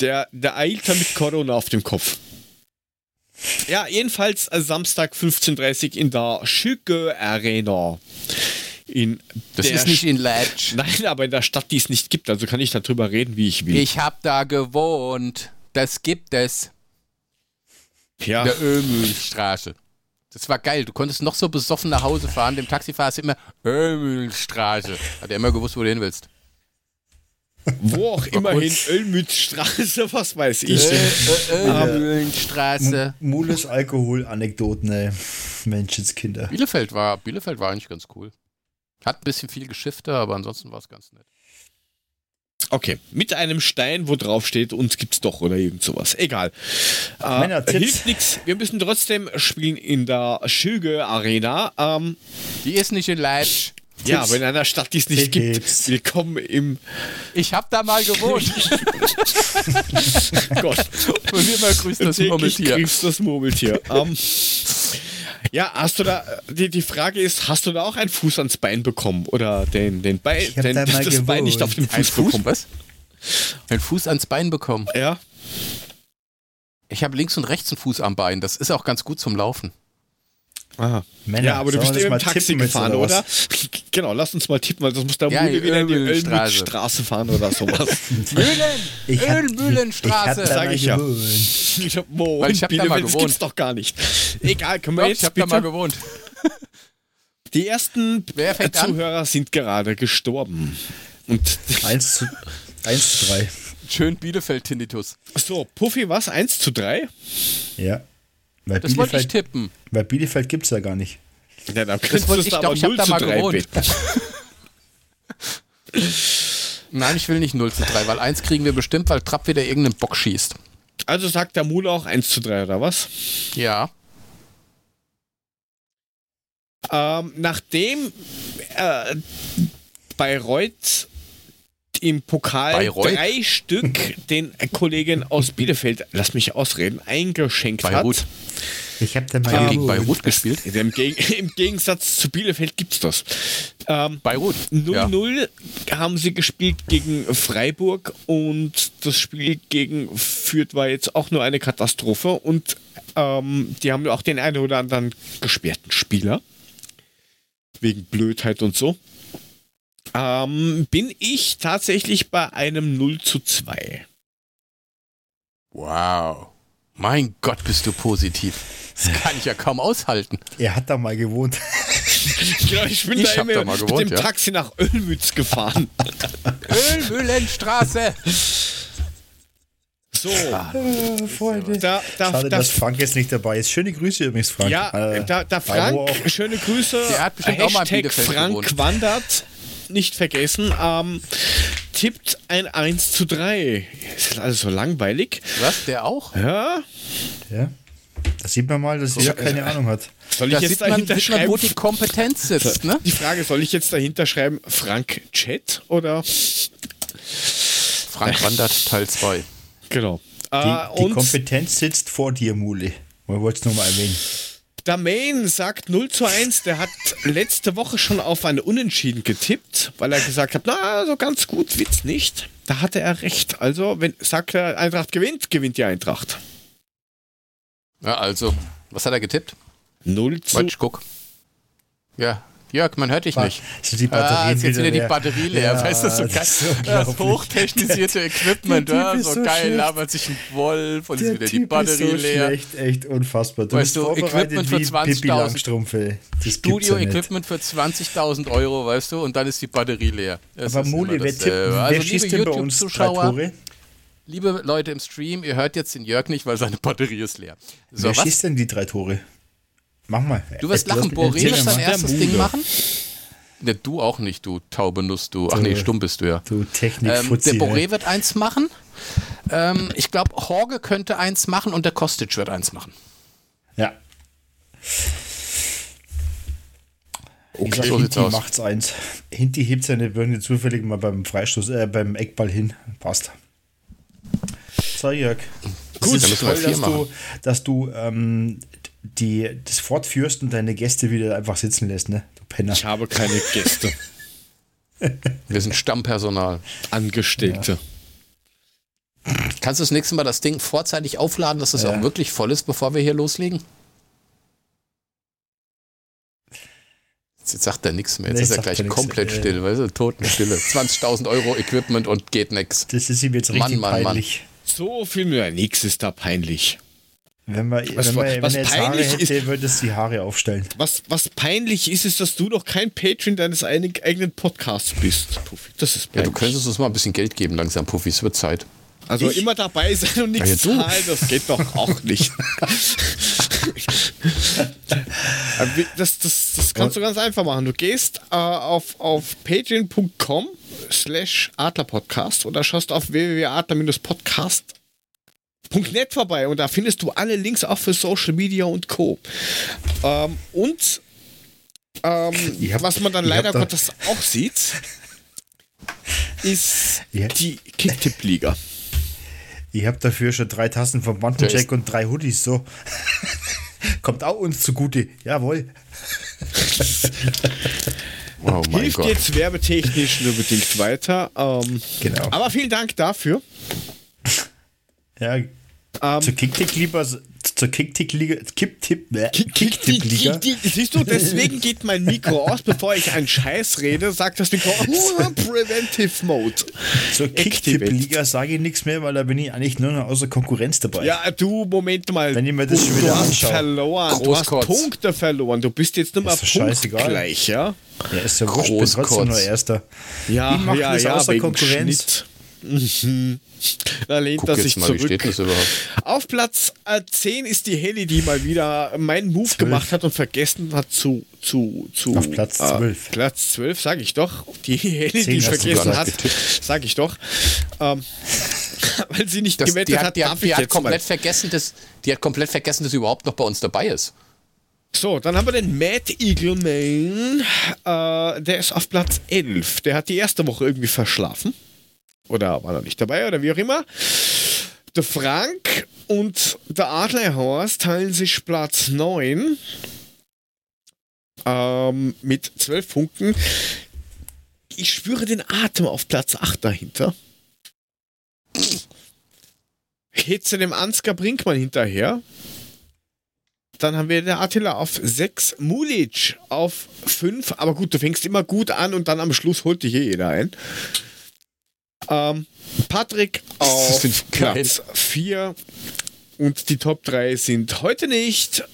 Speaker 1: Der, der Ailton mit Corona auf dem Kopf. Ja, jedenfalls äh, Samstag 15.30 Uhr in der Schücke Arena.
Speaker 2: In das ist nicht in Ledge.
Speaker 1: Nein, aber in der Stadt, die es nicht gibt. Also kann ich darüber reden, wie ich will.
Speaker 2: Ich habe da gewohnt. Das gibt es.
Speaker 1: Ja.
Speaker 2: In der Ömülstraße. Das war geil. Du konntest noch so besoffen nach Hause fahren. Dem Taxifahrer ist immer Ömülstraße. Hat er immer gewusst, wo du hin willst.
Speaker 1: Wo auch immerhin Ölmützstraße, was weiß ich.
Speaker 2: Ölmützstraße.
Speaker 3: Mules Alkohol-Anekdoten, ey. Menschenskinder.
Speaker 2: Bielefeld war, Bielefeld war eigentlich ganz cool. Hat ein bisschen viel Geschifte, aber ansonsten war es ganz nett.
Speaker 1: Okay, mit einem Stein, wo drauf steht, uns gibt's doch oder irgend sowas. Egal. Äh, hilft nichts. Wir müssen trotzdem spielen in der Schüge Arena. Ähm,
Speaker 2: Die ist nicht in Leitsch.
Speaker 1: Ja, aber in einer Stadt, die es nicht gibt. Willkommen im.
Speaker 2: Ich habe da mal gewohnt.
Speaker 1: Gott. Und immer grüßt das Murmeltier. Grüßt das Murmeltier. Um, ja, hast du da, die, die Frage ist, hast du da auch einen Fuß ans Bein bekommen? Oder den, den Bein, den, da das gewohnt. Bein nicht auf dem Fuß, Ein Fuß bekommen? Was?
Speaker 2: Ein Fuß ans Bein bekommen?
Speaker 1: Ja.
Speaker 2: Ich habe links und rechts einen Fuß am Bein. Das ist auch ganz gut zum Laufen.
Speaker 1: Aha. Männer, ja, aber du bist eben Taxi gefahren, oder? oder? genau, lass uns mal tippen, weil sonst muss der ja, Mule wieder in die Ölmühlstraße fahren oder sowas.
Speaker 2: Mühlen! Ölmühlenstraße!
Speaker 1: Sag ich ja. Ich hab, wo,
Speaker 2: weil ich hab da mal gewohnt. gibt's
Speaker 1: doch gar nicht. Egal, können wir Doch, jetzt
Speaker 2: Ich hab bitte? da mal gewohnt.
Speaker 1: Die ersten Zuhörer an? sind gerade gestorben. Und
Speaker 3: 1 zu, 1 zu 3.
Speaker 2: Schön Bielefeld-Tinnitus.
Speaker 1: So, Puffy, was? 1 zu 3?
Speaker 3: Ja.
Speaker 2: Weil das wollte ich tippen.
Speaker 3: Weil Bielefeld gibt es ja gar nicht.
Speaker 1: Ja, dann das wollte ich doch, ich habe da mal gewohnt.
Speaker 2: Nein, ich will nicht 0 zu 3, weil 1 kriegen wir bestimmt, weil Trapp wieder irgendeinen Bock schießt.
Speaker 1: Also sagt der Mule auch 1 zu 3, oder was?
Speaker 2: Ja.
Speaker 1: Ähm, nachdem äh, Bayreuth im Pokal Bayreuth? drei Stück den Kollegen aus Bielefeld, lass mich ausreden, eingeschenkt Bayreuth. hat.
Speaker 3: Ich habe mal
Speaker 2: ähm, gegen Beirut gespielt.
Speaker 1: Im, Im, Gegensatz zu Bielefeld gibt es das.
Speaker 2: Ähm, Beirut.
Speaker 1: 0-0 ja. haben sie gespielt gegen Freiburg und das Spiel gegen Fürth war jetzt auch nur eine Katastrophe und ähm, die haben auch den einen oder anderen gesperrten Spieler. Wegen Blödheit und so ähm, bin ich tatsächlich bei einem 0 zu 2.
Speaker 2: Wow. Mein Gott, bist du positiv. Das kann ich ja kaum aushalten.
Speaker 3: Er hat da mal gewohnt.
Speaker 1: genau, ich bin ich da immer da mal gewohnt, mit dem ja. Taxi nach Ölmütz gefahren.
Speaker 2: Ölmühlenstraße.
Speaker 1: So,
Speaker 3: äh, Freunde. Da, da, Schade, dass Frank jetzt nicht dabei ist. Schöne Grüße übrigens, Frank.
Speaker 1: Ja, äh, da, da Frank, schöne Grüße.
Speaker 2: Der hat bestimmt Hashtag auch mal
Speaker 1: Frank gewohnt. wandert nicht vergessen, ähm, tippt ein 1 zu 3. Ist das alles so langweilig?
Speaker 2: Was, der auch?
Speaker 1: Ja.
Speaker 3: Ja. Das sieht man mal, dass er keine Ahnung hat.
Speaker 1: Soll ich das jetzt dahinter man, schreiben,
Speaker 2: wo die Kompetenz sitzt, ne?
Speaker 1: Die Frage, soll ich jetzt dahinter schreiben, Frank Chat oder?
Speaker 2: Frank wandert Teil 2.
Speaker 1: Genau.
Speaker 3: Die, äh, die Kompetenz sitzt vor dir, Mule. Man wollte es nur mal erwähnen.
Speaker 1: Der Main sagt 0 zu 1. Der hat letzte Woche schon auf eine Unentschieden getippt, weil er gesagt hat, na, so ganz gut wird's nicht. Da hatte er recht. Also, wenn sagt er, Eintracht gewinnt, gewinnt die Eintracht.
Speaker 2: Ja, also, was hat er getippt?
Speaker 1: 0 zu.
Speaker 2: Warte, guck. Ja, Jörg, man hört dich
Speaker 3: War,
Speaker 2: nicht.
Speaker 3: Die Batterien
Speaker 2: ah, ist jetzt wieder, die Batterie leer. Ja, weißt du, so geil. So das hochtechnisierte Equipment, ja, so, so geil, labert sich ein Wolf und ist wieder die Batterie ist so leer.
Speaker 3: Schlecht, echt unfassbar.
Speaker 2: Du weißt du, Equipment für 20.000 Studio-Equipment für 20.000 Euro, weißt du, und dann ist die Batterie leer.
Speaker 3: Das Aber Muli, wer, tippt, wer also, schießt denn bei uns Zuschauer,
Speaker 2: Liebe Leute im Stream, ihr hört jetzt den Jörg nicht, weil seine Batterie ist leer.
Speaker 3: So, wer was? schießt denn die drei Tore? Mach mal.
Speaker 2: Du wirst lachen, Boré wird sein erstes Ding machen. Ne, du auch nicht, du taube Nuss, du. Ach nee, stumm bist du ja.
Speaker 3: Du Technik
Speaker 2: ähm, Der Boré wird eins machen. Ähm, ich glaube, Horge könnte eins machen und der Kostic wird eins machen.
Speaker 3: Ja. Okay, so Hinti macht's eins. Hinti hebt seine Birne zufällig mal beim Freistoß, äh, beim Eckball hin. Passt. So, Jörg. Gut, ist toll, dass du, dass du ähm, die, das fortführst und deine Gäste wieder einfach sitzen lässt, ne? Du
Speaker 1: Penner. Ich habe keine Gäste.
Speaker 2: Wir sind Stammpersonal.
Speaker 1: Angestellte.
Speaker 2: Ja. Kannst du das nächste Mal das Ding vorzeitig aufladen, dass es ja. auch wirklich voll ist, bevor wir hier loslegen? Jetzt sagt er nichts mehr. Jetzt nee, ist er gleich komplett nix, still, weißt du, Totenstille. 20.000 Euro Equipment und geht nix.
Speaker 3: Das ist ihm jetzt richtig Mann, Mann, peinlich.
Speaker 1: Mann. So viel mehr. Nix ist da peinlich.
Speaker 3: Wenn man, was, wenn man, was wenn er Haare hätte, ist, würde es die Haare aufstellen.
Speaker 1: Was, was peinlich ist, ist, dass du noch kein Patron deines eigenen Podcasts bist, Puffy. Das ist
Speaker 2: peinlich. Ja, du könntest uns mal ein bisschen Geld geben langsam, Puffy. Es wird Zeit.
Speaker 1: Also ich? immer dabei sein und nichts ja, zahlen, das geht doch auch nicht. das, das, das kannst du ganz einfach machen. Du gehst äh, auf, auf patreon.com slash adlerpodcast oder schaust auf www.adler-podcast .net vorbei und da findest du alle Links auch für Social Media und Co. Ähm, und Ähm, hab, was man dann leider Gottes auch sieht, ist ja. die Kicktipp-Liga.
Speaker 3: Ich habe dafür schon drei Tassen vom Bandencheck und drei Hoodies, so. Kommt auch uns zugute. Jawohl.
Speaker 1: oh Hilft Gott. jetzt werbetechnisch nur bedingt weiter. Ähm, genau. Aber vielen Dank dafür.
Speaker 3: Ja, ähm, zur Kicktipp-Liga, zur Kicktipp-Liga, Kicktipp-Liga.
Speaker 1: Kick Siehst du, deswegen geht mein Mikro aus, bevor ich einen Scheiß rede, sagt das Mikro oh, Preventive Mode.
Speaker 3: Zur Kicktipp-Liga sage ich nichts mehr, weil da bin ich eigentlich nur noch außer Konkurrenz dabei.
Speaker 1: Ja, du, Moment mal.
Speaker 3: Wenn ich mir das schon wieder anschaue.
Speaker 1: verloren, du hast Punkte verloren, du bist jetzt nur mal punktgleich, ja?
Speaker 3: Ja, ist ja wurscht, bin trotzdem nur Erster.
Speaker 1: Ja, ich mache ja, das ja, außer Konkurrenz. Mhm. Da lehnt Guck er sich mal, zurück. Wie steht das überhaupt? Auf Platz äh, 10 ist die Heli, die mal wieder meinen Move 12. gemacht hat und vergessen hat zu. zu, zu
Speaker 3: Auf Platz 12.
Speaker 1: Äh, Platz 12, sage ich doch. Die Heli, die vergessen hat, sage ich doch. Ähm, weil sie nicht das, gewettet
Speaker 2: die
Speaker 1: hat, hat,
Speaker 2: die hat, die hat komplett vergessen, dass, die hat komplett vergessen, dass sie überhaupt noch bei uns dabei ist.
Speaker 1: So, dann haben wir den Mad Eagle Main. Äh, der ist auf Platz 11. Der hat die erste Woche irgendwie verschlafen. Oder war er nicht dabei oder wie auch immer. Der Frank und der Adlerhorst teilen sich Platz 9 ähm, mit 12 Punkten. Ich spüre den Atem auf Platz 8 dahinter. Hitze dem Ansgar Brinkmann hinterher. Dann haben wir der Attila auf 6, Mulic auf 5. Aber gut, du fängst immer gut an und dann am Schluss holt dich eh jeder ein. Ähm, Patrick auf Platz 4 und die Top 3 sind heute nicht.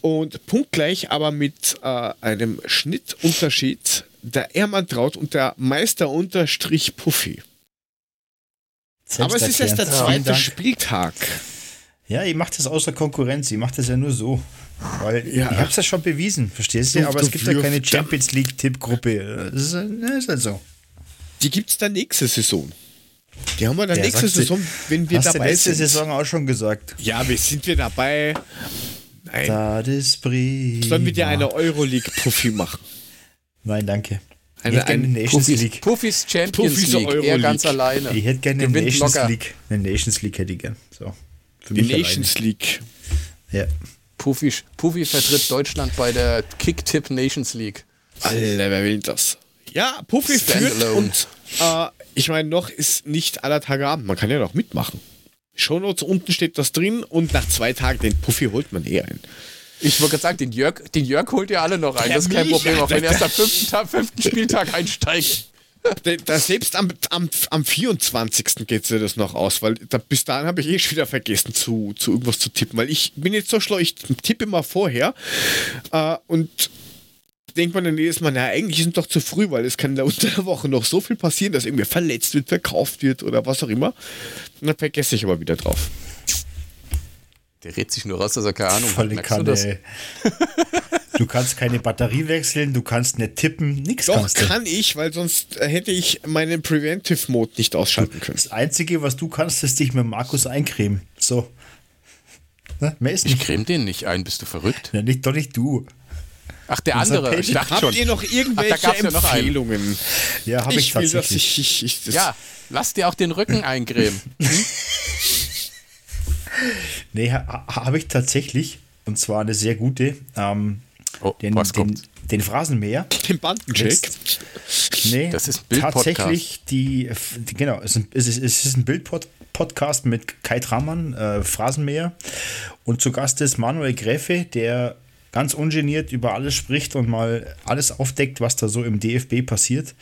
Speaker 1: Und punktgleich, aber mit äh, einem Schnittunterschied der Ermann Traut und der Meister unterstrich Puffy. aber es ist erst der zweite Spieltag.
Speaker 3: Ja, ich mache das außer Konkurrenz. Ich mache das ja nur so. Weil ja. ich habe es ja schon bewiesen, verstehst du? Aber es gibt ja keine Champions League-Tippgruppe. Das, ist, das ist halt so.
Speaker 1: Die gibt es dann nächste Saison. Die haben wir dann ja, nächste Saison, wenn wir dabei letzte
Speaker 3: sind. Saison auch schon gesagt.
Speaker 1: Ja, wir sind wir dabei.
Speaker 3: Nein. Das ist prima.
Speaker 1: Sollen wir dir eine Euroleague-Profi machen?
Speaker 3: Nein, danke.
Speaker 2: Eine, ich hätte gerne eine Nations Puffis, League. Puffis Champions Puffis League, Euroleague. er ganz alleine.
Speaker 3: Ich hätte gerne eine Nations locker. League. Eine Nations League hätte ich gern. So,
Speaker 1: Die Nations alleine. League.
Speaker 3: Ja.
Speaker 2: Puffy, Puffy vertritt Deutschland bei der Kick-Tip Nations League.
Speaker 1: Alter, wer will das? Ja, Puffy führt und äh, ich meine, noch ist nicht aller Tage Abend. Man kann ja noch mitmachen. Shownotes unten steht das drin und nach zwei Tagen den Puffy holt man eh ein.
Speaker 2: Ich wollte gerade sagen, den Jörg, den Jörg holt ihr alle noch ein. Ja, das ist kein Problem, auch wenn er erst am fünften, fünften Spieltag einsteigt.
Speaker 1: Da, selbst am, am, am 24. geht sie das noch aus, weil da, bis dahin habe ich eh schon wieder vergessen, zu, zu irgendwas zu tippen, weil ich bin jetzt so schlau, ich tippe immer vorher äh, und denkt man dann jedes Mal, na, eigentlich ist es doch zu früh, weil es kann in der unter der Woche noch so viel passieren, dass irgendwer verletzt wird, verkauft wird oder was auch immer. Und dann vergesse ich aber wieder drauf.
Speaker 2: Der redet sich nur raus, dass er keine Ahnung
Speaker 3: Volle hat. Kanne, du, du, kannst keine Batterie wechseln, du kannst nicht tippen, nichts
Speaker 1: Doch, kannst du. kann ich, weil sonst hätte ich meinen Preventive Mode nicht ausschalten können.
Speaker 3: Das Einzige, was du kannst, ist dich mit Markus eincremen. So.
Speaker 2: Ne? Mehr ist nicht. Ich creme den nicht ein, bist du verrückt?
Speaker 3: Ja, nicht, doch nicht du.
Speaker 2: Ach, der andere. Ich
Speaker 1: dachte Habt schon. ihr noch irgendwelche Ach, Empfehlungen?
Speaker 3: Ja, habe ich, ich tatsächlich.
Speaker 2: Ich, ich, ja, lass dir auch den Rücken eincremen. Hm?
Speaker 3: nee, ha, habe ich tatsächlich. Und zwar eine sehr gute. Ähm, oh, den, was den, den Phrasenmäher.
Speaker 1: Den Bandencheck.
Speaker 3: Nee, das ist ein tatsächlich die, genau, es ist, es ist, es ist ein Bildpodcast mit Kai Tramann, äh, Phrasenmäher. Und zu Gast ist Manuel Gräfe, der ganz ungeniert über alles spricht und mal alles aufdeckt, was da so im DFB passiert.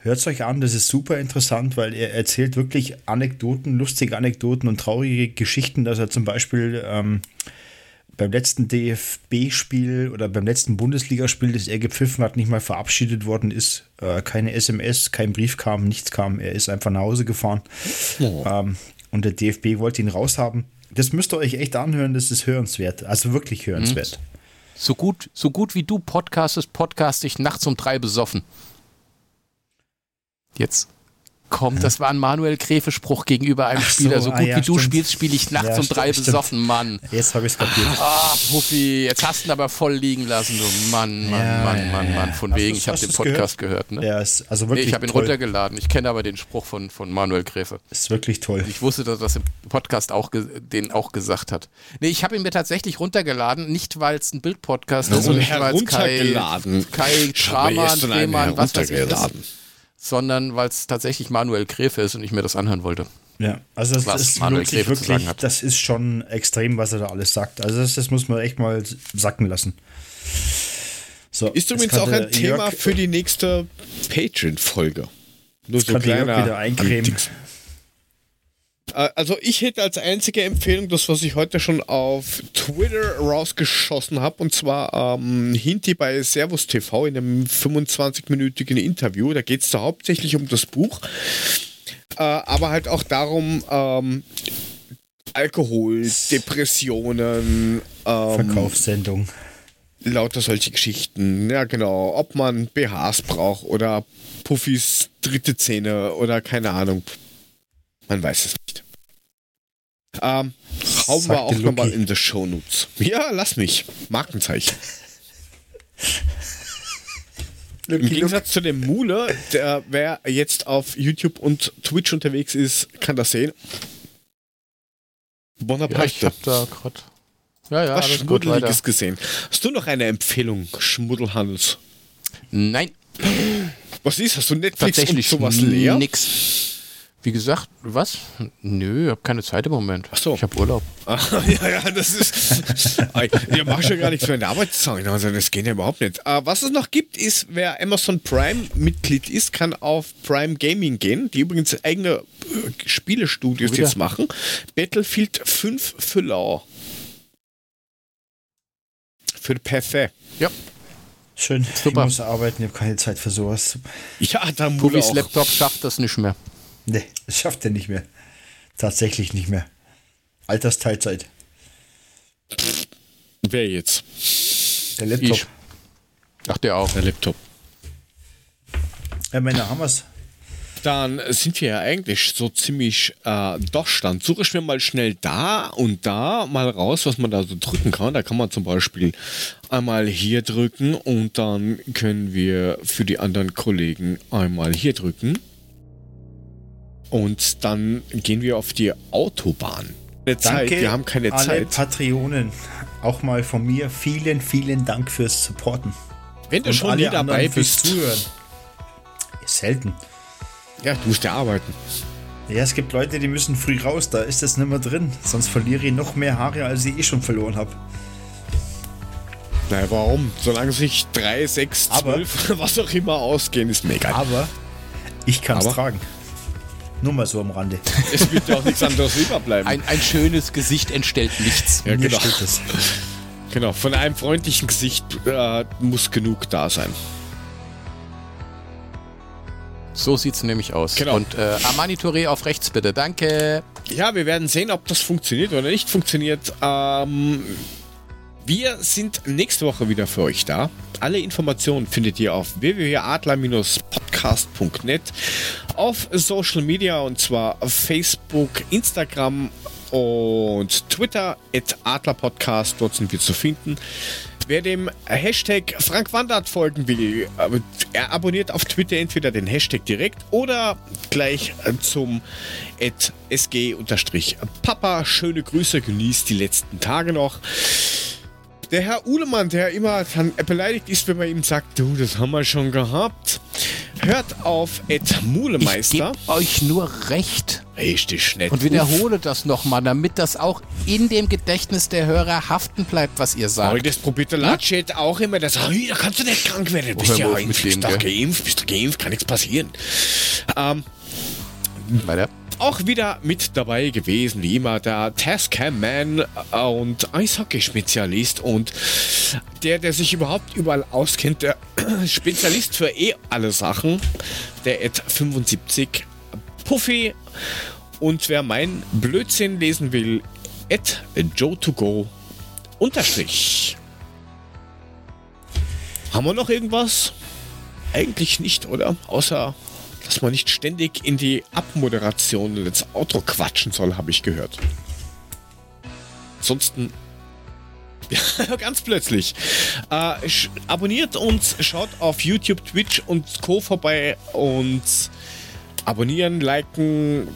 Speaker 3: Hört es euch an, das ist super interessant, weil er erzählt wirklich Anekdoten, lustige Anekdoten und traurige Geschichten, dass er zum Beispiel ähm, beim letzten DFB-Spiel oder beim letzten Bundesligaspiel, das er gepfiffen hat, nicht mal verabschiedet worden ist. Äh, keine SMS, kein Brief kam, nichts kam. Er ist einfach nach Hause gefahren. Oh. Ähm, und der DFB wollte ihn raushaben. Das müsst ihr euch echt anhören, das ist hörenswert. Also wirklich hörenswert. Mhm.
Speaker 2: So gut, so gut wie du podcastest, podcast ich nachts um drei besoffen. Jetzt. Kommt. Das war ein Manuel Gräfe-Spruch gegenüber einem Ach Spieler. So, so ah, gut ah, ja, wie du spielst, spiele ich nachts ja, um drei stimmt. besoffen, Mann.
Speaker 3: Jetzt habe ich es kapiert.
Speaker 2: Ah, Puffi, jetzt hast du ihn aber voll liegen lassen, du Mann, Mann, ja, Mann, Mann, Mann. Von wegen, ich habe den Podcast gehört? gehört ne?
Speaker 3: Ja, ist also wirklich
Speaker 2: nee, ich habe ihn runtergeladen. Ich kenne aber den Spruch von, von Manuel Gräfe.
Speaker 3: Ist wirklich toll.
Speaker 2: Ich wusste, dass das im Podcast auch den auch gesagt hat. Nee, ich habe ihn mir tatsächlich runtergeladen, nicht weil es ein Bildpodcast ist
Speaker 1: nicht weil es Kai,
Speaker 2: Kai Drehmann, was weiß ich ist sondern weil es tatsächlich Manuel Gräfe ist und ich mir das anhören wollte.
Speaker 3: Ja, also das was ist Manuel wirklich, wirklich das ist schon extrem, was er da alles sagt. Also das, das muss man echt mal sacken lassen.
Speaker 1: So, ist übrigens auch ein Thema Jörg, für die nächste Patreon-Folge.
Speaker 3: Nur so kleiner wieder eincremen.
Speaker 1: Äh, also ich hätte als einzige Empfehlung das, was ich heute schon auf Twitter rausgeschossen habe, und zwar ähm, Hinti bei Servus TV in einem 25-minütigen Interview. Da geht es da hauptsächlich um das Buch, äh, aber halt auch darum, ähm, Alkohol, Depressionen,
Speaker 3: ähm, Verkaufssendung.
Speaker 1: Lauter solche Geschichten. Ja, genau. Ob man BHs braucht oder Puffys dritte Zähne oder keine Ahnung. Man weiß es nicht. Ähm, hauen wir auch nochmal in die Show Notes. Ja, lass mich. Markenzeichen. Im Gegensatz zu dem Mule, der, wer jetzt auf YouTube und Twitch unterwegs ist, kann das sehen.
Speaker 2: Bonaparte. Ja, ich hab da gerade
Speaker 1: ja, ja, was Schmuddeliges gesehen. Hast du noch eine Empfehlung, Schmuddelhandels?
Speaker 2: Nein.
Speaker 1: Was ist? Hast du Netflix und sowas leer?
Speaker 2: Nix. Wie gesagt, was? Nö, ich habe keine Zeit im Moment.
Speaker 1: Ach so.
Speaker 2: Ich habe Urlaub.
Speaker 1: Ah, ja, ja, das ist. Ihr macht ja gar nichts für eine Arbeitszeit. Also, das geht ja überhaupt nicht. Uh, was es noch gibt, ist, wer Amazon Prime-Mitglied ist, kann auf Prime Gaming gehen, die übrigens eigene äh, Spielestudios jetzt machen. Battlefield 5 für Law. Für PC.
Speaker 2: Ja.
Speaker 3: Schön. Super. Ich muss arbeiten, ich habe keine Zeit für sowas.
Speaker 2: Ja, dann Pulis Laptop schafft das nicht mehr.
Speaker 3: Nee, das schafft er nicht mehr. Tatsächlich nicht mehr. Altersteilzeit.
Speaker 1: Wer jetzt?
Speaker 3: Der Laptop. Ich.
Speaker 2: Ach, der auch.
Speaker 1: Der Laptop.
Speaker 3: Ja, Männer, haben wir's
Speaker 1: dann sind wir ja eigentlich so ziemlich äh, doch dann Suche ich mir mal schnell da und da mal raus, was man da so drücken kann. Da kann man zum Beispiel einmal hier drücken und dann können wir für die anderen Kollegen einmal hier drücken. Und dann gehen wir auf die Autobahn.
Speaker 3: Danke Zeit. Wir haben keine alle Zeit. Patreonen, auch mal von mir vielen, vielen Dank fürs Supporten.
Speaker 1: Wenn du und schon nie dabei bist. Zuhören.
Speaker 3: Selten.
Speaker 1: Ja, du musst ja arbeiten.
Speaker 3: Ja, es gibt Leute, die müssen früh raus, da ist das nicht mehr drin. Sonst verliere ich noch mehr Haare, als ich eh schon verloren habe.
Speaker 1: Naja, warum? Solange sich 3, 6, 12, was auch immer ausgehen, ist mega.
Speaker 3: Aber ich kann es tragen. Nur mal so am Rande.
Speaker 1: Es wird ja auch nichts anderes überbleiben.
Speaker 2: Ein, ein schönes Gesicht entstellt nichts.
Speaker 1: Ja, genau. Genau, von einem freundlichen Gesicht äh, muss genug da sein.
Speaker 2: So sieht es nämlich aus.
Speaker 1: Genau.
Speaker 2: Und äh, Armani Touré auf rechts bitte. Danke.
Speaker 1: Ja, wir werden sehen, ob das funktioniert oder nicht funktioniert. Ähm, wir sind nächste Woche wieder für euch da. Alle Informationen findet ihr auf www.adler-podcast.net, auf Social Media und zwar Facebook, Instagram und Twitter, Adlerpodcast. Dort sind wir zu finden. Wer dem Hashtag Frank Wandert folgen will, äh, er abonniert auf Twitter entweder den Hashtag direkt oder gleich äh, zum sg-papa. Schöne Grüße, genießt die letzten Tage noch. Der Herr Uhlemann, der immer dann beleidigt ist, wenn man ihm sagt, du, das haben wir schon gehabt. Hört auf Ed Mulemeister.
Speaker 2: Ich euch nur recht.
Speaker 1: Richtig nett.
Speaker 2: Und wiederhole das nochmal, damit das auch in dem Gedächtnis der Hörer haften bleibt, was ihr sagt.
Speaker 1: das probiert der Latschet auch immer. Das, da kannst du nicht krank werden. Du bist ja
Speaker 2: bist dem,
Speaker 1: doch geimpft, bist du geimpft, kann nichts passieren. Ähm,
Speaker 2: Weiter
Speaker 1: auch wieder mit dabei gewesen, wie immer, der Tascam-Man und Eishockey-Spezialist und der, der sich überhaupt überall auskennt, der Spezialist für eh alle Sachen, der Ed 75 Puffy. Und wer mein Blödsinn lesen will, Ed Joe2Go unterstrich. Haben wir noch irgendwas? Eigentlich nicht, oder? Außer dass man nicht ständig in die Abmoderation und ins Outro quatschen soll, habe ich gehört. Ansonsten ganz plötzlich. Äh, abonniert uns, schaut auf YouTube, Twitch und Co. vorbei und abonnieren, liken,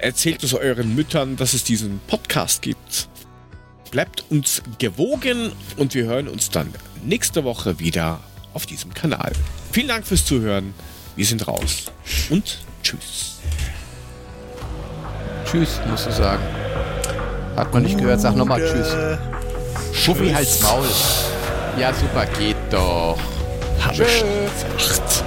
Speaker 1: erzählt es euren Müttern, dass es diesen Podcast gibt. Bleibt uns gewogen und wir hören uns dann nächste Woche wieder auf diesem Kanal. Vielen Dank fürs Zuhören. Wir sind raus. Und tschüss.
Speaker 2: Tschüss, musst du sagen. Hat man nicht gehört, sag nochmal Tschüss. Schuffi halt's Maul. Ja, super, geht doch.
Speaker 1: Hab Tschüss.